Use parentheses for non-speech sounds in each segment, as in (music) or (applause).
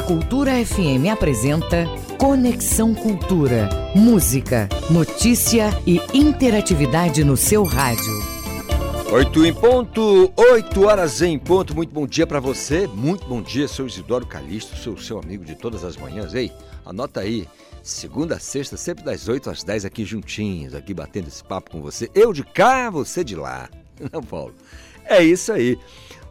A Cultura FM apresenta Conexão Cultura. Música, notícia e interatividade no seu rádio. Oito em ponto, oito horas em ponto. Muito bom dia para você. Muito bom dia, sou Isidoro Calixto, sou seu amigo de todas as manhãs. Ei, anota aí. Segunda a sexta, sempre das 8 às 10 aqui juntinhos, aqui batendo esse papo com você. Eu de cá, você de lá. (laughs) Não, Paulo? É isso aí.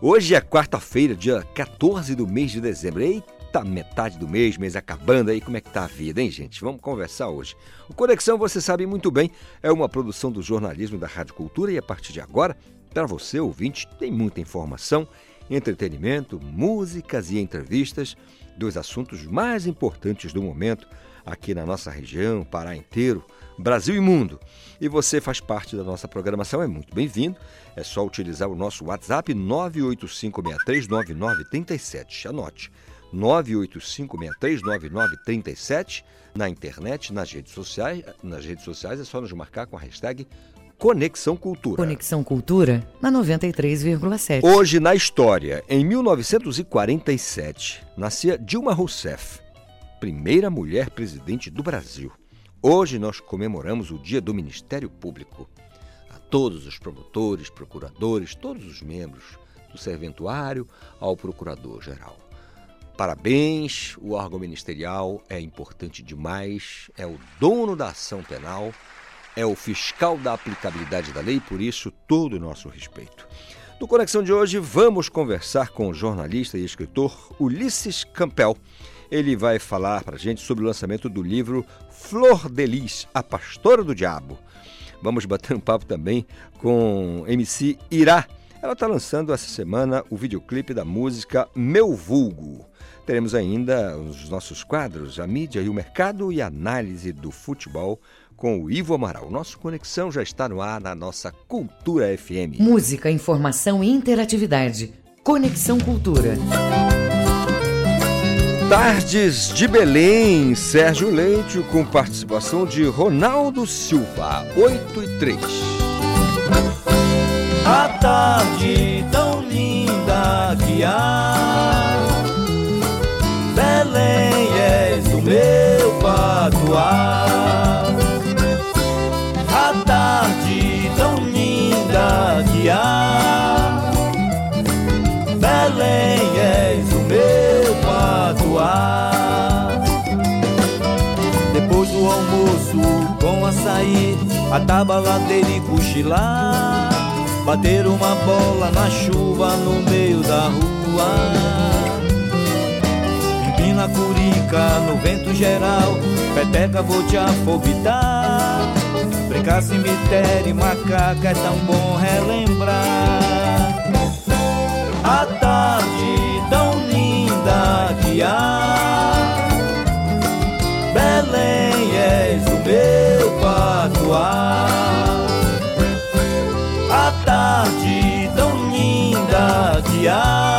Hoje é quarta-feira, dia 14 do mês de dezembro. Eita, metade do mês, mês acabando aí. Como é que tá a vida, hein, gente? Vamos conversar hoje. O Conexão, você sabe muito bem, é uma produção do jornalismo da Rádio Cultura e a partir de agora, para você, ouvinte, tem muita informação, entretenimento, músicas e entrevistas dos assuntos mais importantes do momento aqui na nossa região, Pará inteiro, Brasil e mundo. E você faz parte da nossa programação, é muito bem-vindo. É só utilizar o nosso WhatsApp 985639937. Anote. 985639937 na internet, nas redes sociais, nas redes sociais é só nos marcar com a hashtag Conexão Cultura. Conexão Cultura na 93,7. Hoje na história, em 1947, nascia Dilma Rousseff, primeira mulher presidente do Brasil. Hoje nós comemoramos o Dia do Ministério Público. A todos os promotores, procuradores, todos os membros do serventuário, ao procurador-geral. Parabéns, o órgão ministerial é importante demais, é o dono da ação penal, é o fiscal da aplicabilidade da lei, por isso todo o nosso respeito. No Conexão de hoje, vamos conversar com o jornalista e escritor Ulisses Campel. Ele vai falar para a gente sobre o lançamento do livro Flor de Lis, a Pastora do Diabo. Vamos bater um papo também com MC Irá. Ela está lançando essa semana o videoclipe da música Meu Vulgo. Teremos ainda os nossos quadros, a mídia e o mercado e análise do futebol com o Ivo Amaral. Nosso Conexão já está no ar na nossa Cultura FM. Música, informação e interatividade. Conexão Cultura. Tardes de Belém, Sérgio Leite, com participação de Ronaldo Silva, 8 e 3. A tarde tão linda que há, Belém és do meu patuar. A tarde tão linda que há, Belém és do meu patuar. Depois do almoço, com açaí, a tabaladeira e cochilar. Bater uma bola na chuva no meio da rua. Empina a curica no vento geral, peteca vou te afobitar. Brincar cemitério e macaca é tão bom relembrar. A tarde tão linda que há. Belém és o meu patuar. A tarde tão linda que há.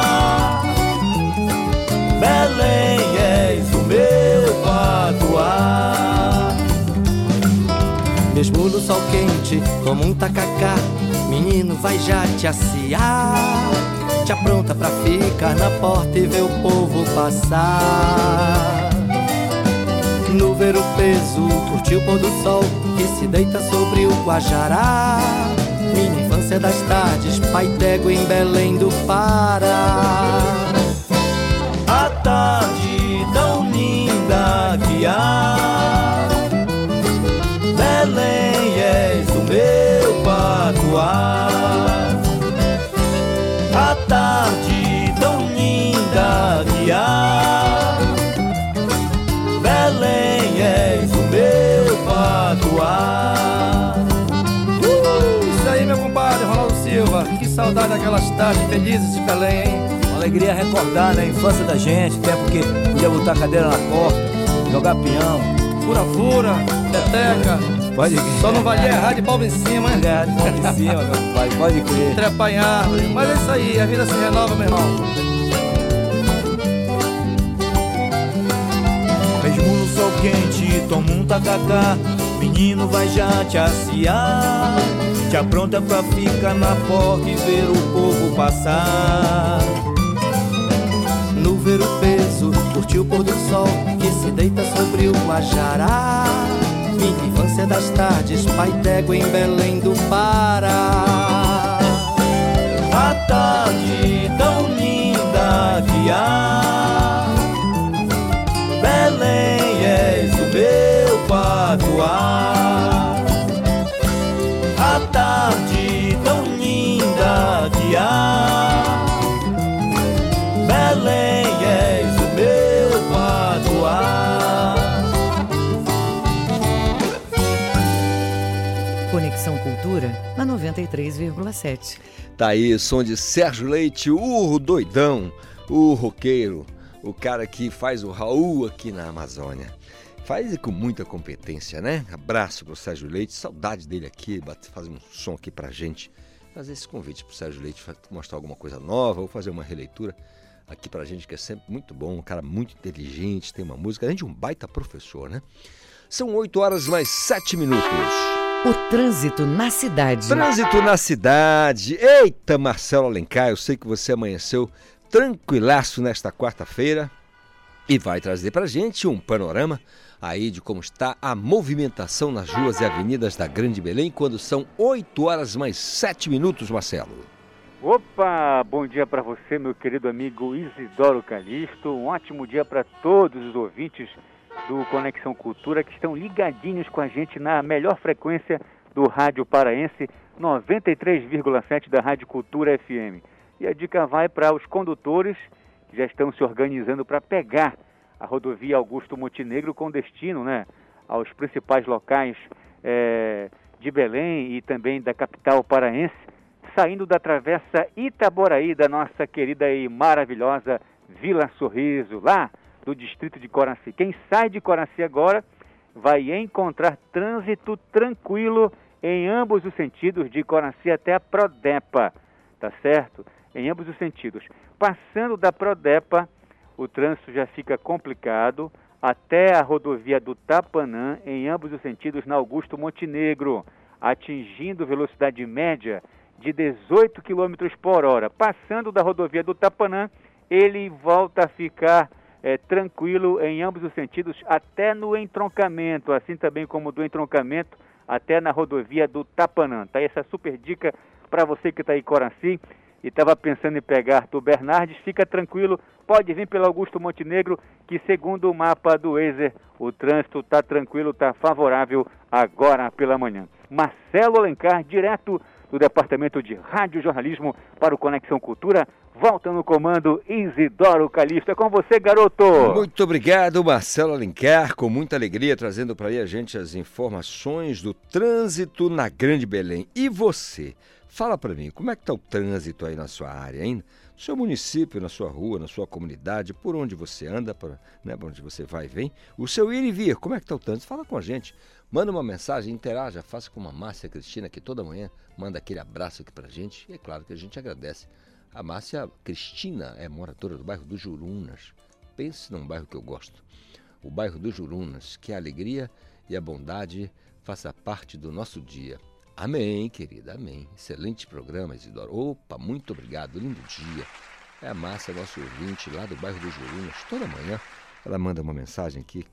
Mesmo no sol quente, como um tacacá, menino vai já te aciar. Te apronta pra ficar na porta e ver o povo passar. No ver o peso, o pôr do sol que se deita sobre o Guajará. Minha infância das tardes, pai d'égua em Belém do Pará. A tarde tão linda que há. A tarde tão linda que há. Belém és o meu patuar. Uh, isso aí, meu compadre Ronaldo Silva. Que saudade daquelas tardes felizes de Belém, hein? Uma alegria recordar né, a infância da gente, tempo que podia botar cadeira na porta, jogar peão. Fura-fura, peteca. Pode crer. Só não valia errar de palma em cima, hein? É, de mão em cima, (laughs) meu pai, pode crer. Trepar em árvore. Mas é isso aí, a vida se renova, meu irmão. Mesmo no sol quente, toma um tacacá. Menino vai já te aciar. Te apronta pra ficar na porta e ver o povo passar. No ver o peso, curtir o Tabajará. Minha infância das tardes, pai d'égua em Belém do Pará. A tarde 93,7. Tá aí, som de Sérgio Leite, o doidão, o roqueiro, o cara que faz o Raul aqui na Amazônia. Faz com muita competência, né? Abraço pro Sérgio Leite, saudade dele aqui, fazer um som aqui pra gente. Fazer esse convite pro Sérgio Leite, mostrar alguma coisa nova ou fazer uma releitura aqui pra gente, que é sempre muito bom, um cara muito inteligente, tem uma música, além de um baita professor, né? São 8 horas mais 7 minutos. O trânsito na cidade. Trânsito na cidade. Eita, Marcelo Alencar, eu sei que você amanheceu tranquilaço nesta quarta-feira e vai trazer pra gente um panorama aí de como está a movimentação nas ruas e avenidas da Grande Belém quando são 8 horas mais 7 minutos, Marcelo. Opa, bom dia para você, meu querido amigo Isidoro Calixto. Um ótimo dia para todos os ouvintes do Conexão Cultura que estão ligadinhos com a gente na melhor frequência do Rádio Paraense 93,7 da Rádio Cultura FM. E a dica vai para os condutores que já estão se organizando para pegar a rodovia Augusto Montenegro com destino né, aos principais locais é, de Belém e também da capital paraense, saindo da travessa Itaboraí, da nossa querida e maravilhosa Vila Sorriso, lá do distrito de Coraci. Quem sai de Coraci agora vai encontrar trânsito tranquilo em ambos os sentidos, de Coraci até a Prodepa, tá certo? Em ambos os sentidos. Passando da Prodepa, o trânsito já fica complicado até a rodovia do Tapanã, em ambos os sentidos, na Augusto Montenegro, atingindo velocidade média de 18 km por hora. Passando da rodovia do Tapanã, ele volta a ficar é, tranquilo em ambos os sentidos, até no entroncamento, assim também como do entroncamento até na rodovia do Tapanã. Tá essa super dica para você que está aí em Coraci e estava pensando em pegar do Bernardes, fica tranquilo, pode vir pelo Augusto Montenegro, que segundo o mapa do Wazer, o trânsito está tranquilo, está favorável agora pela manhã. Marcelo Alencar, direto do Departamento de Rádio Jornalismo para o Conexão Cultura, volta no comando Isidoro Calixto. É com você, garoto! Muito obrigado, Marcelo Alencar, com muita alegria, trazendo para aí a gente as informações do trânsito na Grande Belém. E você? Fala para mim, como é que está o trânsito aí na sua área, hein? Seu município, na sua rua, na sua comunidade, por onde você anda, por, né, onde você vai e vem, o seu ir e vir, como é que está o trânsito? Fala com a gente, manda uma mensagem, interaja, faça como a Márcia Cristina, que toda manhã manda aquele abraço aqui pra gente, e é claro que a gente agradece. A Márcia Cristina é moradora do bairro dos Jurunas. Pense num bairro que eu gosto. O bairro dos Jurunas, que a alegria e a bondade faça parte do nosso dia. Amém, querida, amém. Excelente programa, Isidoro. Opa, muito obrigado, lindo dia. É a Márcia, nosso ouvinte lá do bairro dos Jurunas. Toda manhã ela manda uma mensagem aqui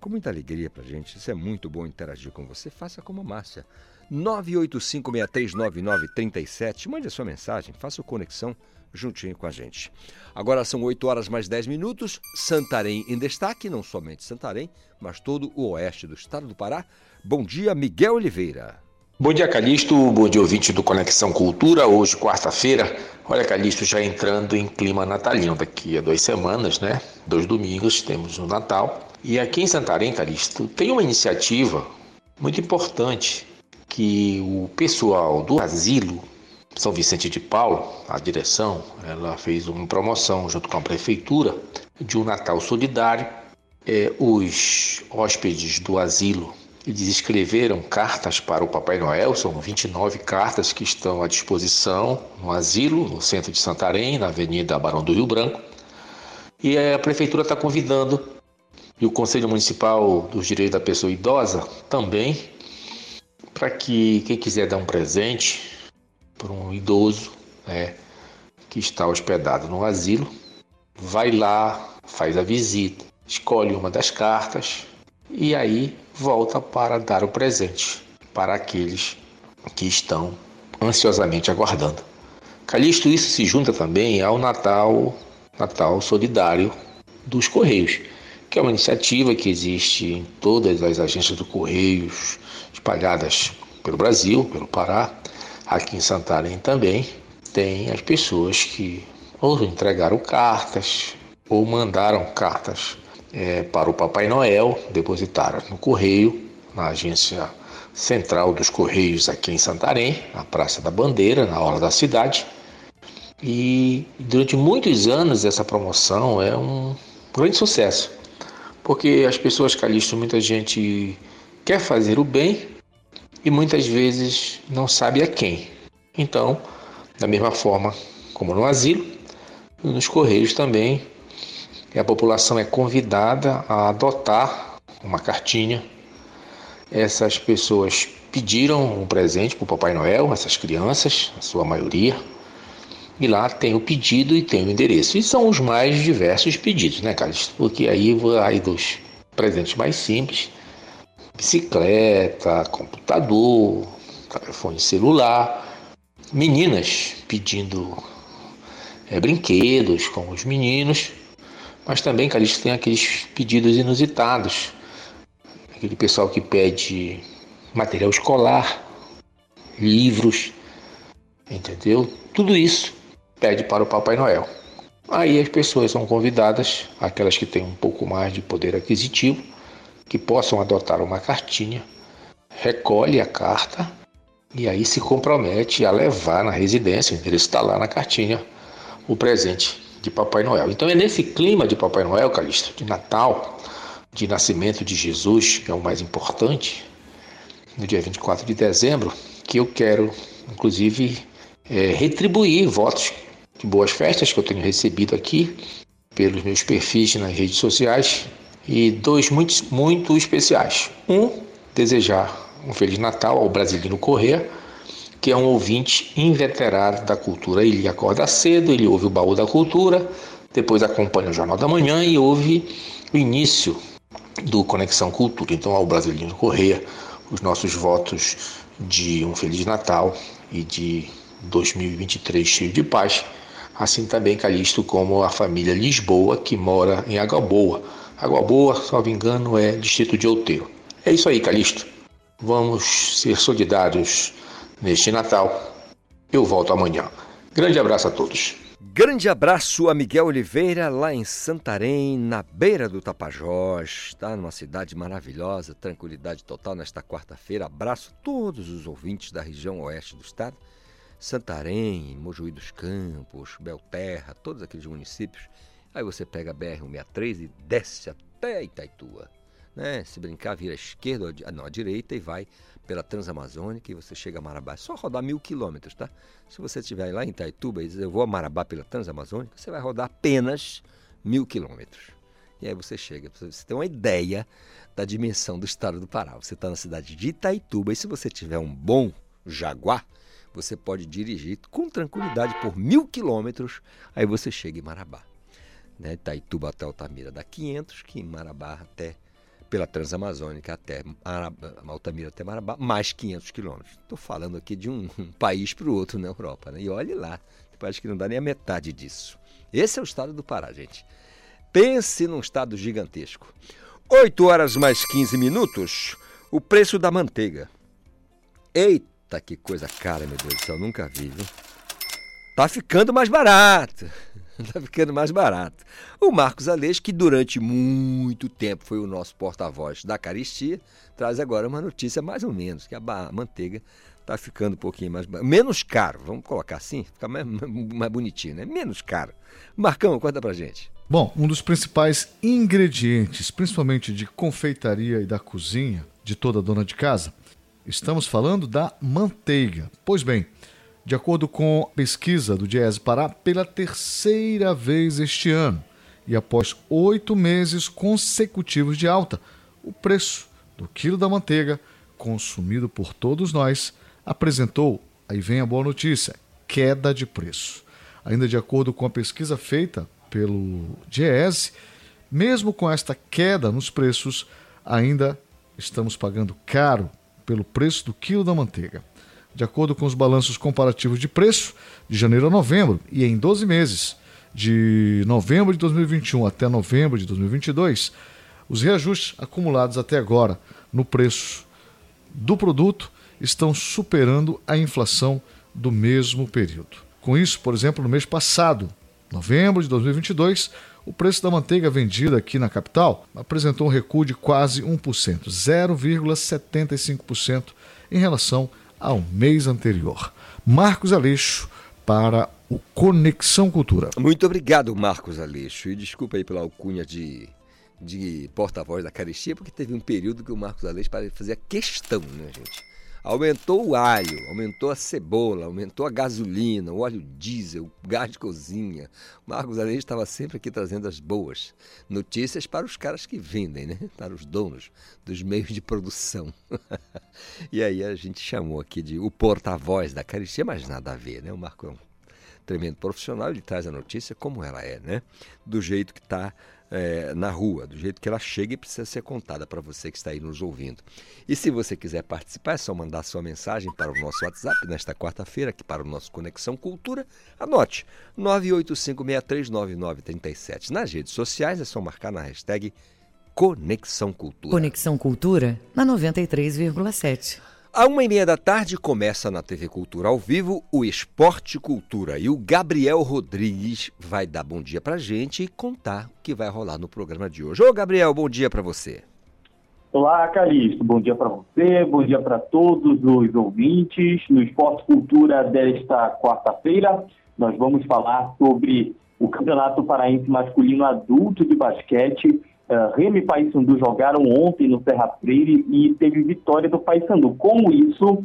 com muita alegria pra gente. Isso é muito bom interagir com você. Faça como a Márcia. 985639937. Mande a sua mensagem, faça conexão juntinho com a gente. Agora são 8 horas mais 10 minutos. Santarém em destaque, não somente Santarém, mas todo o oeste do estado do Pará. Bom dia, Miguel Oliveira. Bom dia, Calixto. Bom dia, ouvinte do Conexão Cultura. Hoje, quarta-feira. Olha, Calixto, já entrando em clima natalino. Daqui a duas semanas, né? Dois domingos, temos o Natal. E aqui em Santarém, Calixto, tem uma iniciativa muito importante que o pessoal do asilo São Vicente de Paulo, a direção, ela fez uma promoção junto com a prefeitura de um Natal solidário. É, os hóspedes do asilo eles escreveram cartas para o Papai Noel, são 29 cartas que estão à disposição no asilo, no centro de Santarém, na Avenida Barão do Rio Branco. E a prefeitura está convidando, e o Conselho Municipal dos Direitos da Pessoa Idosa também, para que quem quiser dar um presente para um idoso né, que está hospedado no asilo, vai lá, faz a visita, escolhe uma das cartas e aí volta para dar o presente para aqueles que estão ansiosamente aguardando. Calixto, isso se junta também ao Natal, Natal Solidário dos Correios, que é uma iniciativa que existe em todas as agências do Correios espalhadas pelo Brasil, pelo Pará, aqui em Santarém também, tem as pessoas que ou entregaram cartas ou mandaram cartas é, para o Papai Noel, depositaram no correio, na agência central dos Correios aqui em Santarém, na Praça da Bandeira, na hora da cidade. E durante muitos anos essa promoção é um grande sucesso, porque as pessoas Calixto, muita gente quer fazer o bem e muitas vezes não sabe a quem. Então, da mesma forma como no asilo, nos Correios também, a população é convidada a adotar uma cartinha essas pessoas pediram um presente para o Papai Noel, essas crianças, a sua maioria, e lá tem o pedido e tem o endereço. E são os mais diversos pedidos, né, Carlos? Porque aí vai dos presentes mais simples, bicicleta, computador, telefone celular, meninas pedindo é, brinquedos com os meninos, mas também, Calixto, tem aqueles pedidos inusitados, aquele pessoal que pede material escolar, livros, entendeu? Tudo isso pede para o Papai Noel. Aí as pessoas são convidadas, aquelas que têm um pouco mais de poder aquisitivo, que possam adotar uma cartinha, recolhe a carta e aí se compromete a levar na residência, o endereço está lá na cartinha, o presente de Papai Noel. Então é nesse clima de Papai Noel, Calixto, de Natal, de nascimento de Jesus, que é o mais importante, no dia 24 de dezembro, que eu quero, inclusive, é, retribuir votos de boas festas que eu tenho recebido aqui pelos meus perfis nas redes sociais e dois muito, muito especiais. Um, desejar um Feliz Natal ao Brasilino Corrêa, que é um ouvinte inveterado da cultura. Ele acorda cedo, ele ouve o baú da cultura, depois acompanha o Jornal da Manhã e ouve o início do Conexão Cultura. Então, ao Brasilino Correia, os nossos votos de um Feliz Natal e de 2023 cheio de paz. Assim também Calixto como a família Lisboa, que mora em Água Boa. Água Boa, salvo engano, é distrito de Outeiro. É isso aí, Calixto. Vamos ser solidários neste Natal. Eu volto amanhã. Grande abraço a todos. Grande abraço a Miguel Oliveira, lá em Santarém, na beira do Tapajós. Está numa cidade maravilhosa, tranquilidade total nesta quarta-feira. Abraço a todos os ouvintes da região oeste do estado. Santarém, Mojuí dos Campos, Belterra, todos aqueles municípios. Aí você pega a BR-163 e desce até Itaitua. Né? Se brincar, vira à esquerda, não, à direita e vai pela Transamazônica e você chega a Marabá. É só rodar mil quilômetros, tá? Se você estiver lá em Itaituba e dizer eu vou a Marabá pela Transamazônica, você vai rodar apenas mil quilômetros. E aí você chega, você tem uma ideia da dimensão do estado do Pará. Você está na cidade de Itaituba e se você tiver um bom Jaguar, você pode dirigir com tranquilidade por mil quilômetros, aí você chega em Marabá. Né? Itaituba até Altamira dá 500, que em Marabá até pela Transamazônica até Altamira até Marabá, mais 500 quilômetros. Estou falando aqui de um, (laughs) um país para o outro na Europa. Né? E olhe lá, parece que não dá nem a metade disso. Esse é o estado do Pará, gente. Pense num estado gigantesco. 8 horas mais 15 minutos, o preço da manteiga. Eita, que coisa cara, meu Deus do céu, nunca vi, viu? Tá ficando mais barato. Está (laughs) ficando mais barato. O Marcos Aleixo, que durante muito tempo foi o nosso porta-voz da caristia, traz agora uma notícia mais ou menos, que a manteiga está ficando um pouquinho mais... Menos caro, vamos colocar assim, fica mais, (laughs) mais bonitinho, né? Menos caro. Marcão, conta pra gente. Bom, um dos principais ingredientes, principalmente de confeitaria e da cozinha de toda dona de casa, estamos falando da manteiga. Pois bem, de acordo com pesquisa do Diese Pará, pela terceira vez este ano, e após oito meses consecutivos de alta, o preço do quilo da manteiga, consumido por todos nós, apresentou, aí vem a boa notícia, queda de preço. Ainda de acordo com a pesquisa feita pelo Diese, mesmo com esta queda nos preços, ainda estamos pagando caro pelo preço do quilo da manteiga. De acordo com os balanços comparativos de preço, de janeiro a novembro e em 12 meses, de novembro de 2021 até novembro de 2022, os reajustes acumulados até agora no preço do produto estão superando a inflação do mesmo período. Com isso, por exemplo, no mês passado, novembro de 2022, o preço da manteiga vendida aqui na capital apresentou um recuo de quase 1%, 0,75% em relação ao mês anterior. Marcos Aleixo para o Conexão Cultura. Muito obrigado, Marcos Aleixo. E desculpa aí pela alcunha de, de porta-voz da Caristia, porque teve um período que o Marcos Aleixo fazia questão, né, gente? Aumentou o alho, aumentou a cebola, aumentou a gasolina, o óleo diesel, o gás de cozinha. Marcos Aleixo estava sempre aqui trazendo as boas notícias para os caras que vendem, né? Para os donos dos meios de produção. (laughs) e aí a gente chamou aqui de o porta-voz da Caristia, mas nada a ver, né? O Marco é um tremendo profissional, ele traz a notícia como ela é, né? Do jeito que está é, na rua, do jeito que ela chega e precisa ser contada para você que está aí nos ouvindo. E se você quiser participar, é só mandar sua mensagem para o nosso WhatsApp nesta quarta-feira, aqui para o nosso Conexão Cultura. Anote, 985639937. Nas redes sociais é só marcar na hashtag Conexão Cultura. Conexão Cultura na 93,7. À uma e meia da tarde começa na TV Cultura ao vivo o Esporte Cultura e o Gabriel Rodrigues vai dar bom dia pra gente e contar o que vai rolar no programa de hoje. Ô Gabriel, bom dia para você. Olá, Calixto. Bom dia para você, bom dia para todos os ouvintes. No Esporte Cultura desta quarta-feira, nós vamos falar sobre o Campeonato Paraense Masculino Adulto de Basquete Uh, Remy e Paysandu jogaram ontem no Serra Freire e teve vitória do Paysandu. Com isso,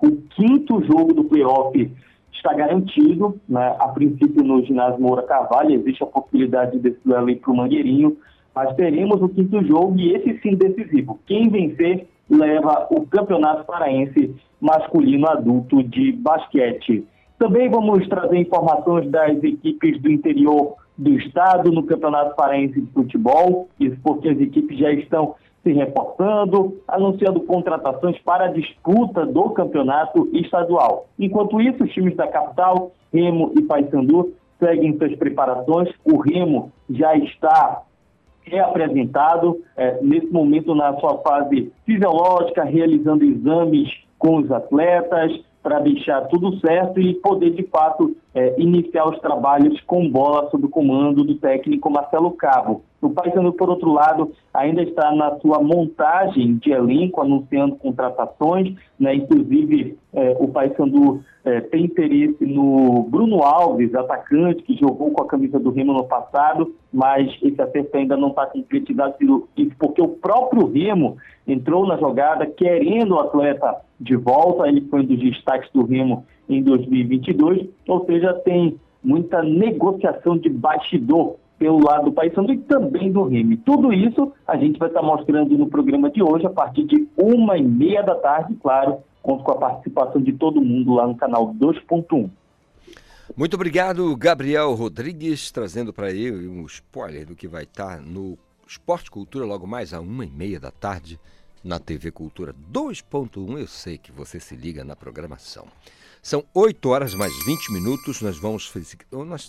o quinto jogo do playoff está garantido. Né? A princípio, no ginásio Moura Carvalho, existe a possibilidade desse duelo ir para o Mangueirinho, mas teremos o quinto jogo e esse sim decisivo. Quem vencer leva o Campeonato Paraense Masculino Adulto de Basquete. Também vamos trazer informações das equipes do interior do Estado no Campeonato Paraense de Futebol, isso porque as equipes já estão se reforçando, anunciando contratações para a disputa do campeonato estadual. Enquanto isso, os times da capital, Remo e Paysandu, seguem suas preparações. O Remo já está reapresentado é, nesse momento na sua fase fisiológica, realizando exames com os atletas, para deixar tudo certo e poder, de fato, é, iniciar os trabalhos com bola sob o comando do técnico Marcelo Cabo. O Paysandu, por outro lado, ainda está na sua montagem de elenco, anunciando contratações, né? inclusive é, o Paysandu é, tem interesse no Bruno Alves, atacante, que jogou com a camisa do Remo no passado, mas esse acerto ainda não está concretizado, isso porque o próprio Remo entrou na jogada querendo o atleta de volta, ele foi um dos destaques do Remo em 2022, ou seja, tem muita negociação de bastidor pelo lado do Paysandu e também do Remo. Tudo isso a gente vai estar mostrando no programa de hoje, a partir de uma e meia da tarde, claro, conto com a participação de todo mundo lá no canal 2.1. Muito obrigado, Gabriel Rodrigues, trazendo para ele um spoiler do que vai estar no Esporte Cultura logo mais a uma e meia da tarde na TV Cultura 2.1. Eu sei que você se liga na programação. São 8 horas mais 20 minutos. Nós vamos.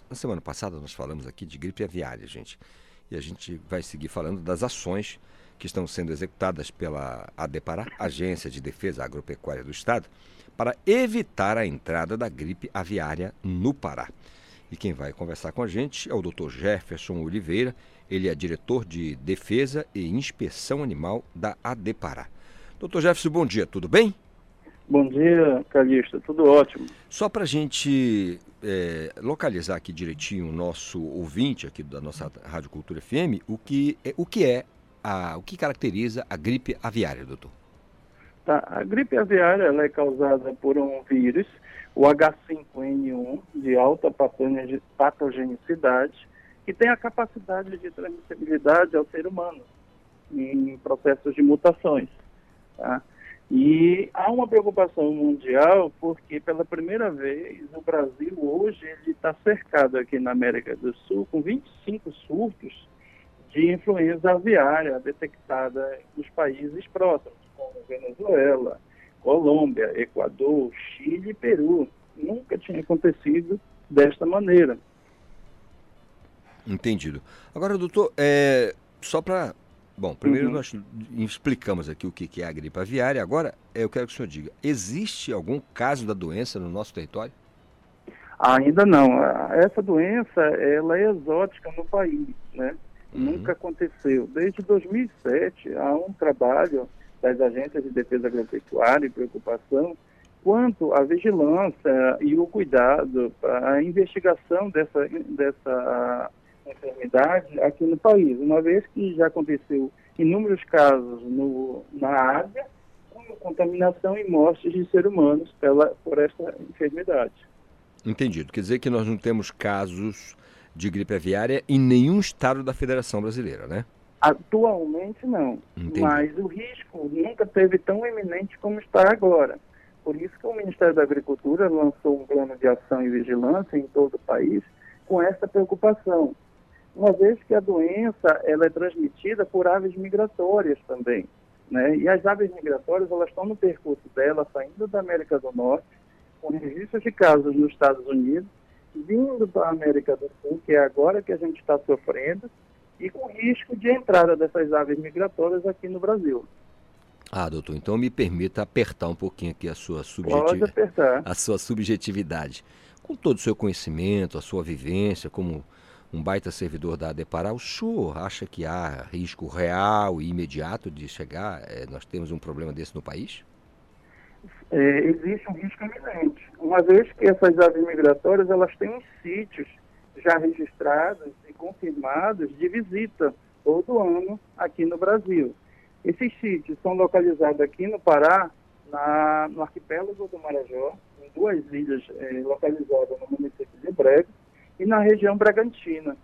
Na semana passada nós falamos aqui de gripe aviária, gente. E a gente vai seguir falando das ações que estão sendo executadas pela ADEPARA, Agência de Defesa Agropecuária do Estado, para evitar a entrada da gripe aviária no Pará. E quem vai conversar com a gente é o Dr. Jefferson Oliveira, ele é diretor de Defesa e Inspeção Animal da ADEPARA. Doutor Jefferson, bom dia, tudo bem? Bom dia, Calista, tudo ótimo. Só para a gente é, localizar aqui direitinho o nosso ouvinte aqui da nossa Rádio Cultura FM, o que é, o que é a, o que caracteriza a gripe aviária, doutor? Tá, a gripe aviária é causada por um vírus, o H5N1, de alta patogenicidade, que tem a capacidade de transmissibilidade ao ser humano em processos de mutações. Tá? E há uma preocupação mundial porque pela primeira vez o Brasil hoje está cercado aqui na América do Sul com 25 surtos de influenza aviária detectada nos países próximos, como Venezuela, Colômbia, Equador, Chile e Peru. Nunca tinha acontecido desta maneira. Entendido. Agora, doutor, é, só para. Bom, primeiro uhum. nós explicamos aqui o que é a gripe aviária. Agora, eu quero que o senhor diga: existe algum caso da doença no nosso território? Ainda não. Essa doença ela é exótica no país, né? Uhum. Nunca aconteceu. Desde 2007 há um trabalho das agências de defesa agropecuária e preocupação quanto à vigilância e o cuidado, a investigação dessa, dessa enfermidade aqui no país, uma vez que já aconteceu inúmeros casos no, na Ásia, com contaminação e mortes de seres humanos pela, por esta enfermidade. Entendido. Quer dizer que nós não temos casos de gripe aviária em nenhum estado da Federação Brasileira, né? Atualmente não, Entendi. mas o risco nunca teve tão eminente como está agora. Por isso que o Ministério da Agricultura lançou um plano de ação e vigilância em todo o país com essa preocupação, uma vez que a doença ela é transmitida por aves migratórias também, né? E as aves migratórias elas estão no percurso dela saindo da América do Norte, com registros de casos nos Estados Unidos, vindo para a América do Sul, que é agora que a gente está sofrendo, e com risco de entrada dessas aves migratórias aqui no Brasil. Ah, doutor, então me permita apertar um pouquinho aqui a sua, subjetiv... a sua subjetividade. Com todo o seu conhecimento, a sua vivência como um baita servidor da Adepará, o senhor acha que há risco real e imediato de chegar, é, nós temos um problema desse no país? É, existe um risco iminente, uma vez que essas aves migratórias elas têm sítios já registrados e confirmados de visita todo ano aqui no Brasil. Esses sítios são localizados aqui no Pará, na, no arquipélago do Marajó, em duas ilhas eh, localizadas no município de Brega e na região Bragantina,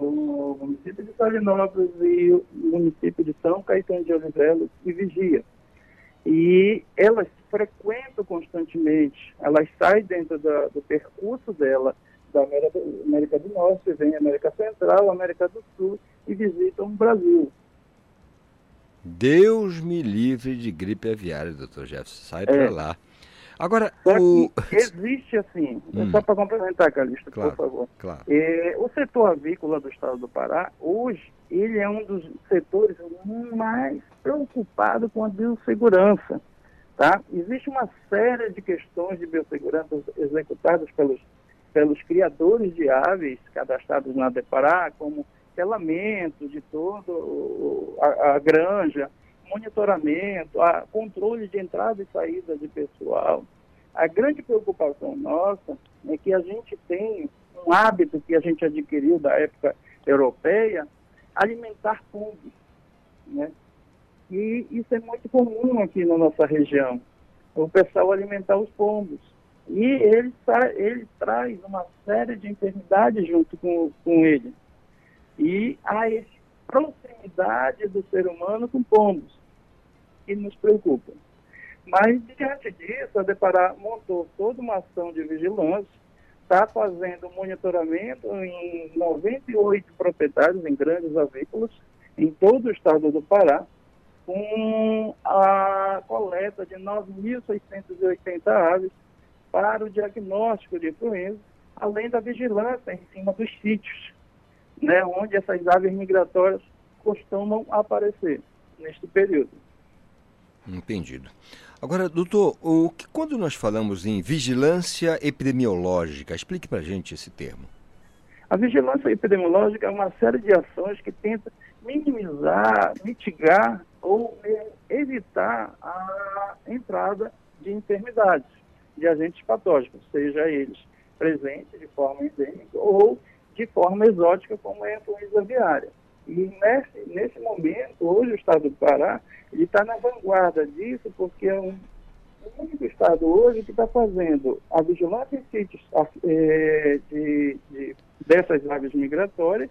no município de Salinópolis e o município de São Caetano de Oliveira e Vigia. E elas frequentam constantemente, elas saem dentro da, do percurso dela da América, América do Norte, vem América Central, América do Sul e visitam o Brasil. Deus me livre de gripe aviária, doutor Jefferson. Sai é. para lá. Agora, o... existe assim, (laughs) hum. só para complementar, Calista, claro, por favor. Claro. É, o setor avícola do estado do Pará, hoje, ele é um dos setores mais preocupados com a biossegurança. Tá? Existe uma série de questões de biossegurança executadas pelos, pelos criadores de aves cadastrados na Depará, como telamento de todo a, a granja, monitoramento, a controle de entrada e saída de pessoal. A grande preocupação nossa é que a gente tem um hábito que a gente adquiriu da época europeia, alimentar pombos, né? E isso é muito comum aqui na nossa região, o pessoal alimentar os pombos. E ele, ele traz uma série de enfermidades junto com, com ele e a proximidade do ser humano com pombos, que nos preocupa. Mas, diante disso, a Deparar montou toda uma ação de vigilância, está fazendo monitoramento em 98 propriedades, em grandes avícolas, em todo o estado do Pará, com a coleta de 9.680 aves para o diagnóstico de influenza, além da vigilância em cima dos sítios né, onde essas aves migratórias costumam aparecer neste período. Entendido. Agora, doutor, o que, quando nós falamos em vigilância epidemiológica, explique para a gente esse termo. A vigilância epidemiológica é uma série de ações que tenta minimizar, mitigar ou evitar a entrada de enfermidades, de agentes patógenos, seja eles presentes de forma endêmica ou de forma exótica, como é a influenza aviária. E nesse, nesse momento, hoje o estado do Pará está na vanguarda disso, porque é um, o único estado hoje que está fazendo a vigilância em sítios é, de, de, dessas aves migratórias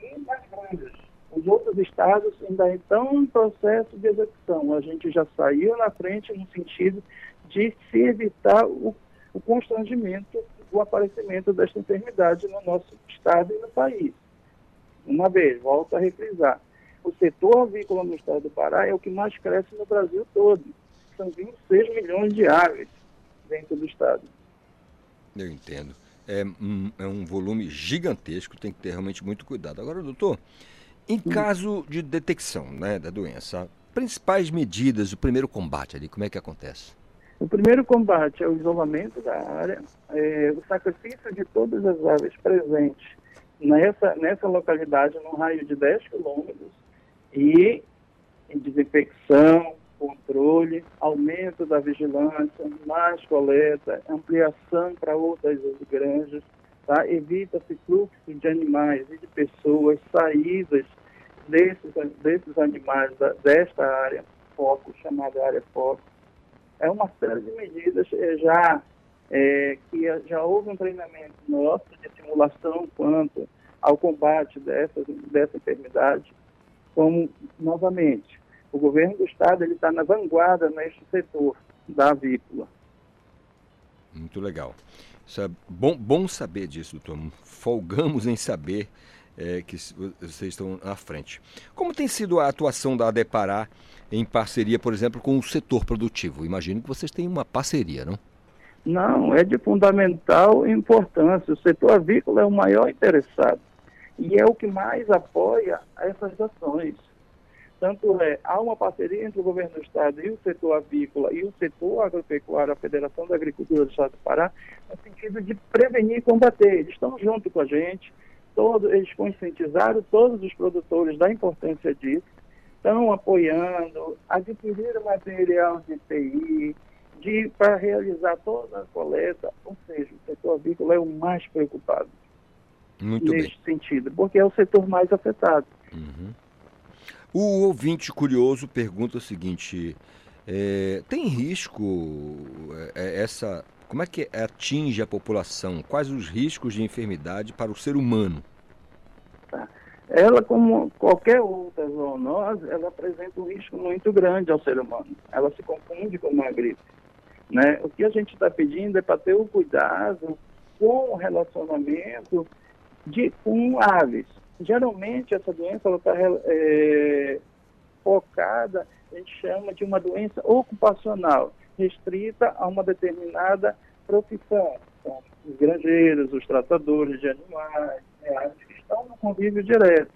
e nas granjas. Os outros estados ainda estão em processo de execução. A gente já saiu na frente no sentido de se evitar o, o constrangimento o aparecimento desta enfermidade no nosso estado e no país. Uma vez, volto a reprisar. O setor avícola no estado do Pará é o que mais cresce no Brasil todo. São 26 milhões de aves dentro do estado. Eu entendo. É um, é um volume gigantesco, tem que ter realmente muito cuidado. Agora, doutor, em caso de detecção né, da doença, principais medidas do primeiro combate ali, como é que acontece? O primeiro combate é o isolamento da área, é, o sacrifício de todas as aves presentes nessa, nessa localidade, num raio de 10 quilômetros, e desinfecção, controle, aumento da vigilância, mais coleta, ampliação para outras granjas, tá? evita-se fluxo de animais e de pessoas, saídas desses, desses animais da, desta área foco, chamada área foco, é uma série de medidas é, já é, que já houve um treinamento nosso de simulação quanto ao combate dessa, dessa enfermidade, como, novamente, o governo do estado está na vanguarda neste setor da avícola. Muito legal. Isso é bom, bom saber disso, doutor. Folgamos em saber é, que vocês estão à frente. Como tem sido a atuação da Adepará em parceria, por exemplo, com o setor produtivo? Imagino que vocês têm uma parceria, não? Não, é de fundamental importância. O setor avícola é o maior interessado e é o que mais apoia essas ações. Tanto é, há uma parceria entre o governo do estado e o setor avícola e o setor agropecuário, a Federação da Agricultura do Estado do Pará, no sentido de prevenir e combater. Eles estão junto com a gente, todos, eles conscientizaram todos os produtores da importância disso, estão apoiando, adquiriram material de TI, para realizar toda a coleta, ou seja, o setor avícola é o mais preocupado Muito neste bem. sentido, porque é o setor mais afetado. Uhum. O ouvinte curioso pergunta o seguinte: é, tem risco é, essa como é que atinge a população? Quais os riscos de enfermidade para o ser humano? Tá. Ela, como qualquer outra zoonose, ela apresenta um risco muito grande ao ser humano. Ela se confunde com uma gripe. Né? O que a gente está pedindo é para ter o cuidado com o relacionamento de, com aves. Geralmente, essa doença está é, focada, a gente chama de uma doença ocupacional restrita a uma determinada profissão. Então, os granjeiros, os tratadores de animais, né, que estão no convívio direto.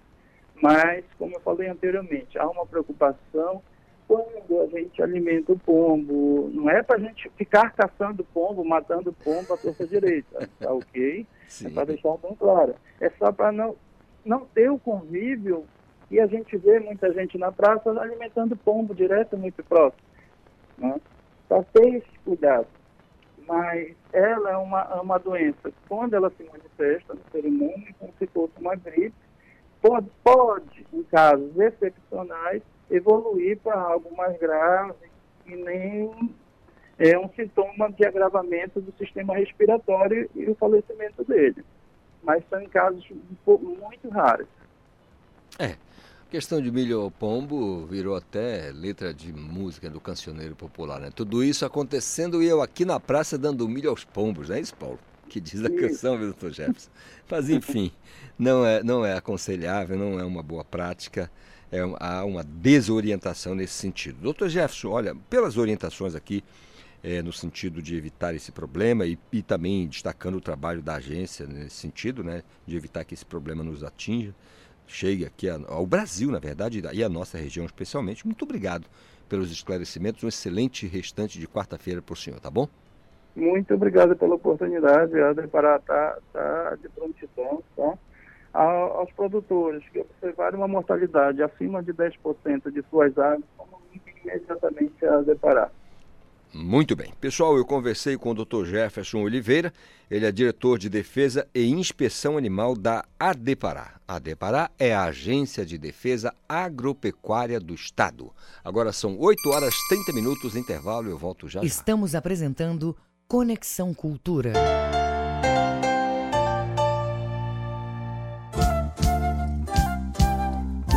Mas, como eu falei anteriormente, há uma preocupação quando a gente alimenta o pombo. Não é para a gente ficar caçando pombo, matando pombo à torta direita, tá (laughs) ok? Sim. É para deixar bem claro. É só para não, não ter o convívio e a gente vê muita gente na praça alimentando pombo direto muito próximo. Né? para ter esse cuidado. Mas ela é uma, é uma doença, quando ela se manifesta no ser humano, como se fosse uma gripe, pode, pode em casos excepcionais, evoluir para algo mais grave e nem é um sintoma de agravamento do sistema respiratório e o falecimento dele. Mas são em casos muito raros. É. Questão de milho ao pombo virou até letra de música do cancioneiro popular, né? Tudo isso acontecendo e eu aqui na praça dando milho aos pombos, não é isso, Paulo? Que diz a canção, viu, doutor Jefferson? Mas enfim, não é, não é aconselhável, não é uma boa prática, é, há uma desorientação nesse sentido. Doutor Jefferson, olha, pelas orientações aqui, é, no sentido de evitar esse problema e, e, também destacando o trabalho da agência nesse sentido, né, de evitar que esse problema nos atinja chegue aqui ao Brasil, na verdade, e à nossa região especialmente. Muito obrigado pelos esclarecimentos. Um excelente restante de quarta-feira para o senhor, tá bom? Muito obrigado pela oportunidade, Adri, para estar tá, tá de prontidão, tá? Aos produtores que observarem uma mortalidade acima de 10% de suas aves, comuniquem imediatamente a deparar. Muito bem. Pessoal, eu conversei com o Dr. Jefferson Oliveira, ele é diretor de Defesa e Inspeção Animal da ADEPARÁ. A ADEPARÁ é a Agência de Defesa Agropecuária do Estado. Agora são 8 horas 30 minutos, intervalo, eu volto já. Estamos apresentando Conexão Cultura.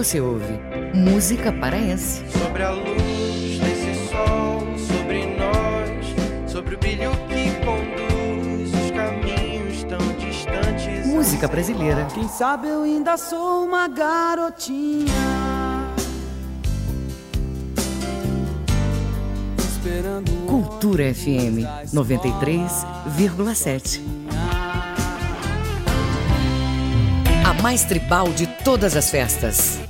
Você ouve música paraense. Sobre a luz desse sol, sobre nós, sobre o brilho que conduz os caminhos tão distantes. Música brasileira. Quem sabe eu ainda sou uma garotinha. Cultura FM 93,7. A mais tribal de todas as festas.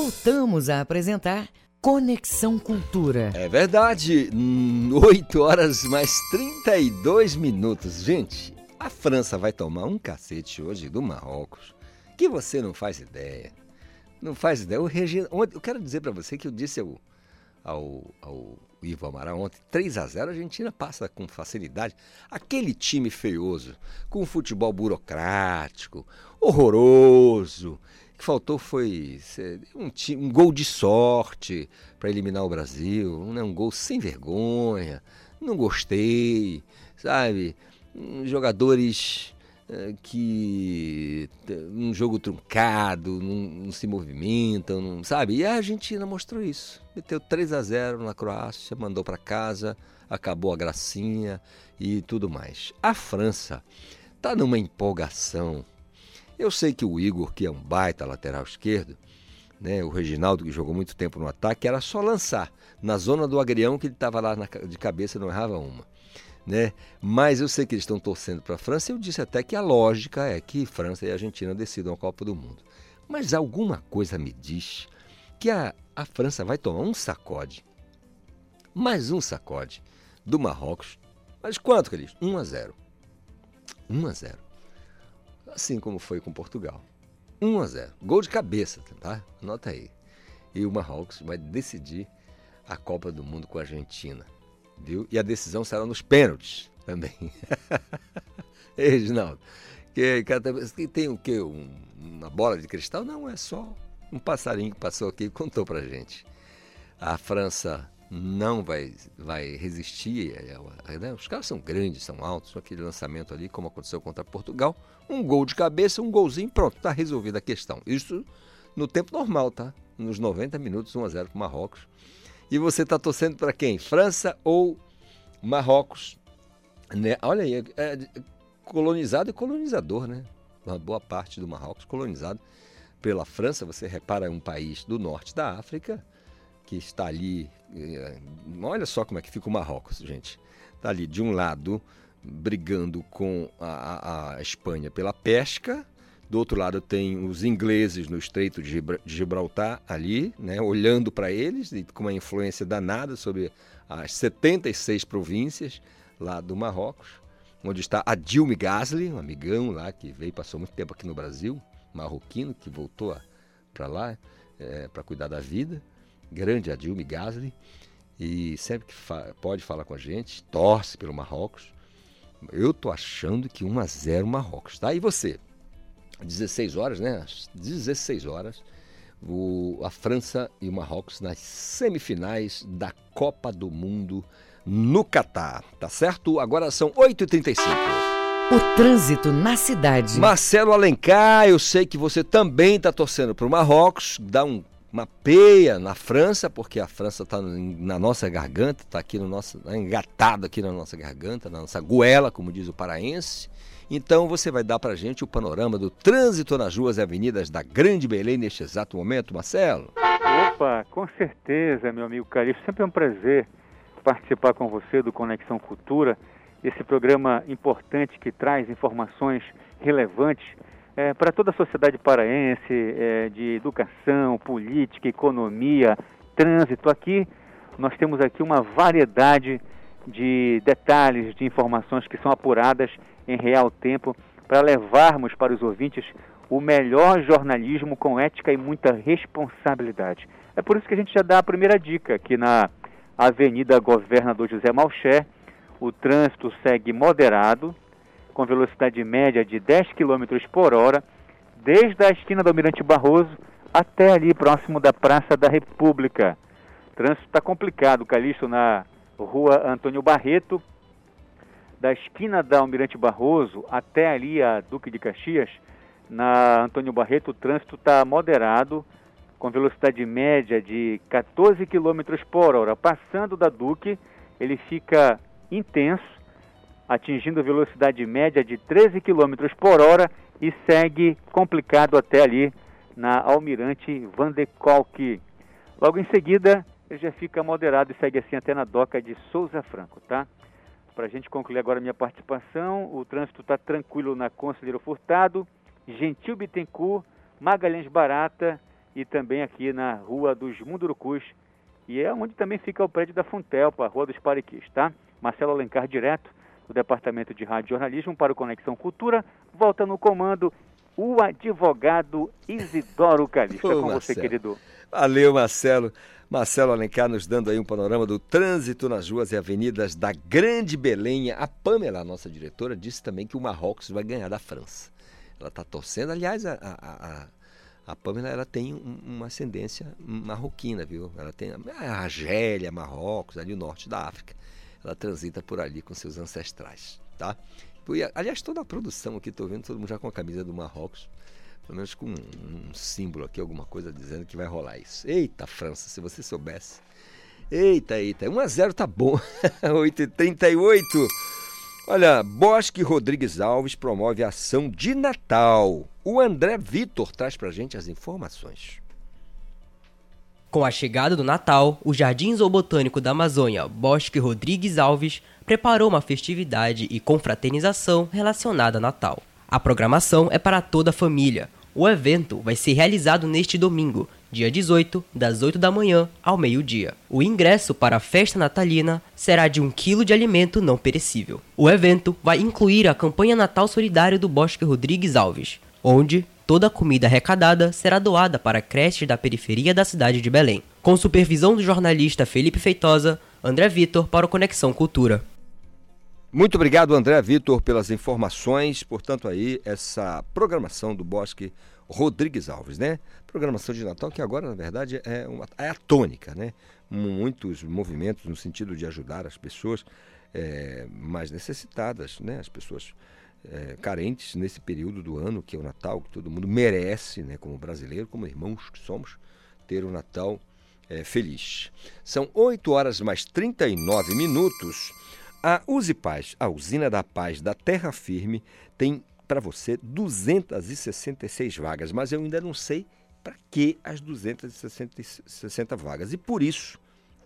Voltamos a apresentar Conexão Cultura. É verdade, 8 horas mais 32 minutos. Gente, a França vai tomar um cacete hoje do Marrocos que você não faz ideia. Não faz ideia. O Regina, eu quero dizer para você que eu disse ao, ao, ao Ivo Amaral ontem, 3 a 0 a Argentina passa com facilidade. Aquele time feioso, com futebol burocrático, horroroso, que faltou foi um, um gol de sorte para eliminar o Brasil, né? um gol sem vergonha, não gostei, sabe? Jogadores uh, que um jogo truncado, não, não se movimentam, não, sabe? E a Argentina mostrou isso. Meteu 3 a 0 na Croácia, mandou para casa, acabou a gracinha e tudo mais. A França tá numa empolgação eu sei que o Igor, que é um baita lateral esquerdo, né, o Reginaldo, que jogou muito tempo no ataque, era só lançar. Na zona do agrião, que ele estava lá na, de cabeça, não errava uma. Né? Mas eu sei que eles estão torcendo para a França. Eu disse até que a lógica é que França e Argentina decidam a Copa do Mundo. Mas alguma coisa me diz que a, a França vai tomar um sacode, mais um sacode do Marrocos. Mas quanto, Cris? 1 a 0. 1 a 0 assim como foi com Portugal. 1 a 0. Gol de cabeça, tá? Anota aí. E o Marrocos vai decidir a Copa do Mundo com a Argentina, viu? E a decisão será nos pênaltis também. (laughs) Ei, Reginaldo, que, que tem o quê? Um, uma bola de cristal? Não, é só um passarinho que passou aqui e contou pra gente. A França não vai, vai resistir. Né? Os caras são grandes, são altos, aquele lançamento ali, como aconteceu contra Portugal. Um gol de cabeça, um golzinho, pronto, está resolvida a questão. Isso no tempo normal, tá? Nos 90 minutos, 1 a 0 para Marrocos. E você está torcendo para quem? França ou Marrocos? Né? Olha aí, é, é colonizado e colonizador, né? Uma boa parte do Marrocos colonizado pela França. Você repara, é um país do norte da África que está ali. Eh, olha só como é que fica o Marrocos, gente. Está ali de um lado brigando com a, a, Espanha pela pesca, do outro lado tem os ingleses no Estreito de Gibraltar ali, né, olhando para eles e com uma influência danada sobre as 76 províncias lá do Marrocos, onde está a Dilme Gasly, um amigão lá que veio passou muito tempo aqui no Brasil, marroquino que voltou para lá é, para cuidar da vida grande Adilme Gasly, e sempre que fa pode falar com a gente, torce pelo Marrocos. Eu tô achando que 1 a 0 Marrocos, tá? E você? 16 horas, né? 16 horas. O, a França e o Marrocos nas semifinais da Copa do Mundo no Catar, tá certo? Agora são 8h35. O trânsito na cidade. Marcelo Alencar, eu sei que você também está torcendo para o Marrocos. Dá um uma peia na França, porque a França está na nossa garganta, está aqui no nosso, tá engatado aqui na nossa garganta, na nossa goela, como diz o paraense. Então você vai dar para gente o panorama do trânsito nas ruas e avenidas da Grande Belém neste exato momento, Marcelo? Opa, com certeza, meu amigo Calixto. Sempre é um prazer participar com você do Conexão Cultura, esse programa importante que traz informações relevantes é, para toda a sociedade paraense, é, de educação, política, economia, trânsito. Aqui nós temos aqui uma variedade de detalhes, de informações que são apuradas em real tempo para levarmos para os ouvintes o melhor jornalismo com ética e muita responsabilidade. É por isso que a gente já dá a primeira dica aqui na Avenida Governador José Malcher. O trânsito segue moderado, com velocidade média de 10 km por hora, desde a esquina do Almirante Barroso até ali próximo da Praça da República. O trânsito está complicado, Calixto, na rua Antônio Barreto, da esquina da Almirante Barroso até ali a Duque de Caxias, na Antônio Barreto, o trânsito está moderado, com velocidade média de 14 km por hora. Passando da Duque, ele fica intenso atingindo velocidade média de 13 km por hora e segue complicado até ali na Almirante Van de Kolk. Logo em seguida, ele já fica moderado e segue assim até na doca de Souza Franco, tá? Para a gente concluir agora a minha participação, o trânsito está tranquilo na Conselheiro Furtado, Gentil Bittencourt, Magalhães Barata e também aqui na Rua dos Mundurucus, e é onde também fica o prédio da Funtelpa, Rua dos Pariquis, tá? Marcelo Alencar direto do Departamento de Rádio Jornalismo para o Conexão Cultura. Volta no comando o advogado Isidoro Calixto. É com Marcelo. você, querido. Valeu, Marcelo. Marcelo Alencar nos dando aí um panorama do trânsito nas ruas e avenidas da Grande Belém. A Pamela, nossa diretora, disse também que o Marrocos vai ganhar da França. Ela está torcendo. Aliás, a, a, a, a Pamela ela tem um, uma ascendência marroquina, viu? Ela tem a Argélia, Marrocos, ali o norte da África ela transita por ali com seus ancestrais, tá? Aliás, toda a produção aqui, estou vendo todo mundo já com a camisa do Marrocos, pelo menos com um, um, símbolo aqui, alguma coisa dizendo que vai rolar isso. Eita, França, se você soubesse. Eita, eita, 1 a 0 tá bom. (laughs) 8h38. Olha, Bosque Rodrigues Alves promove a ação de Natal. O André Vitor traz pra gente as informações. Com a chegada do Natal, o Jardim Zoobotânico da Amazônia, Bosque Rodrigues Alves, preparou uma festividade e confraternização relacionada a Natal. A programação é para toda a família. O evento vai ser realizado neste domingo, dia 18, das 8 da manhã ao meio-dia. O ingresso para a festa natalina será de um quilo de alimento não perecível. O evento vai incluir a campanha Natal Solidário do Bosque Rodrigues Alves, onde toda a comida arrecadada será doada para creches da periferia da cidade de Belém. Com supervisão do jornalista Felipe Feitosa, André Vitor para o Conexão Cultura. Muito obrigado, André Vitor, pelas informações. Portanto, aí, essa programação do Bosque Rodrigues Alves, né? Programação de Natal que agora, na verdade, é, uma, é a tônica, né? Muitos movimentos no sentido de ajudar as pessoas é, mais necessitadas, né? As pessoas é, carentes nesse período do ano, que é o Natal, que todo mundo merece, né, como brasileiro, como irmãos que somos, ter o Natal é, feliz. São 8 horas mais 39 minutos. A Use Paz, a usina da paz da Terra Firme, tem para você 266 vagas, mas eu ainda não sei para que as 260 vagas. E por isso,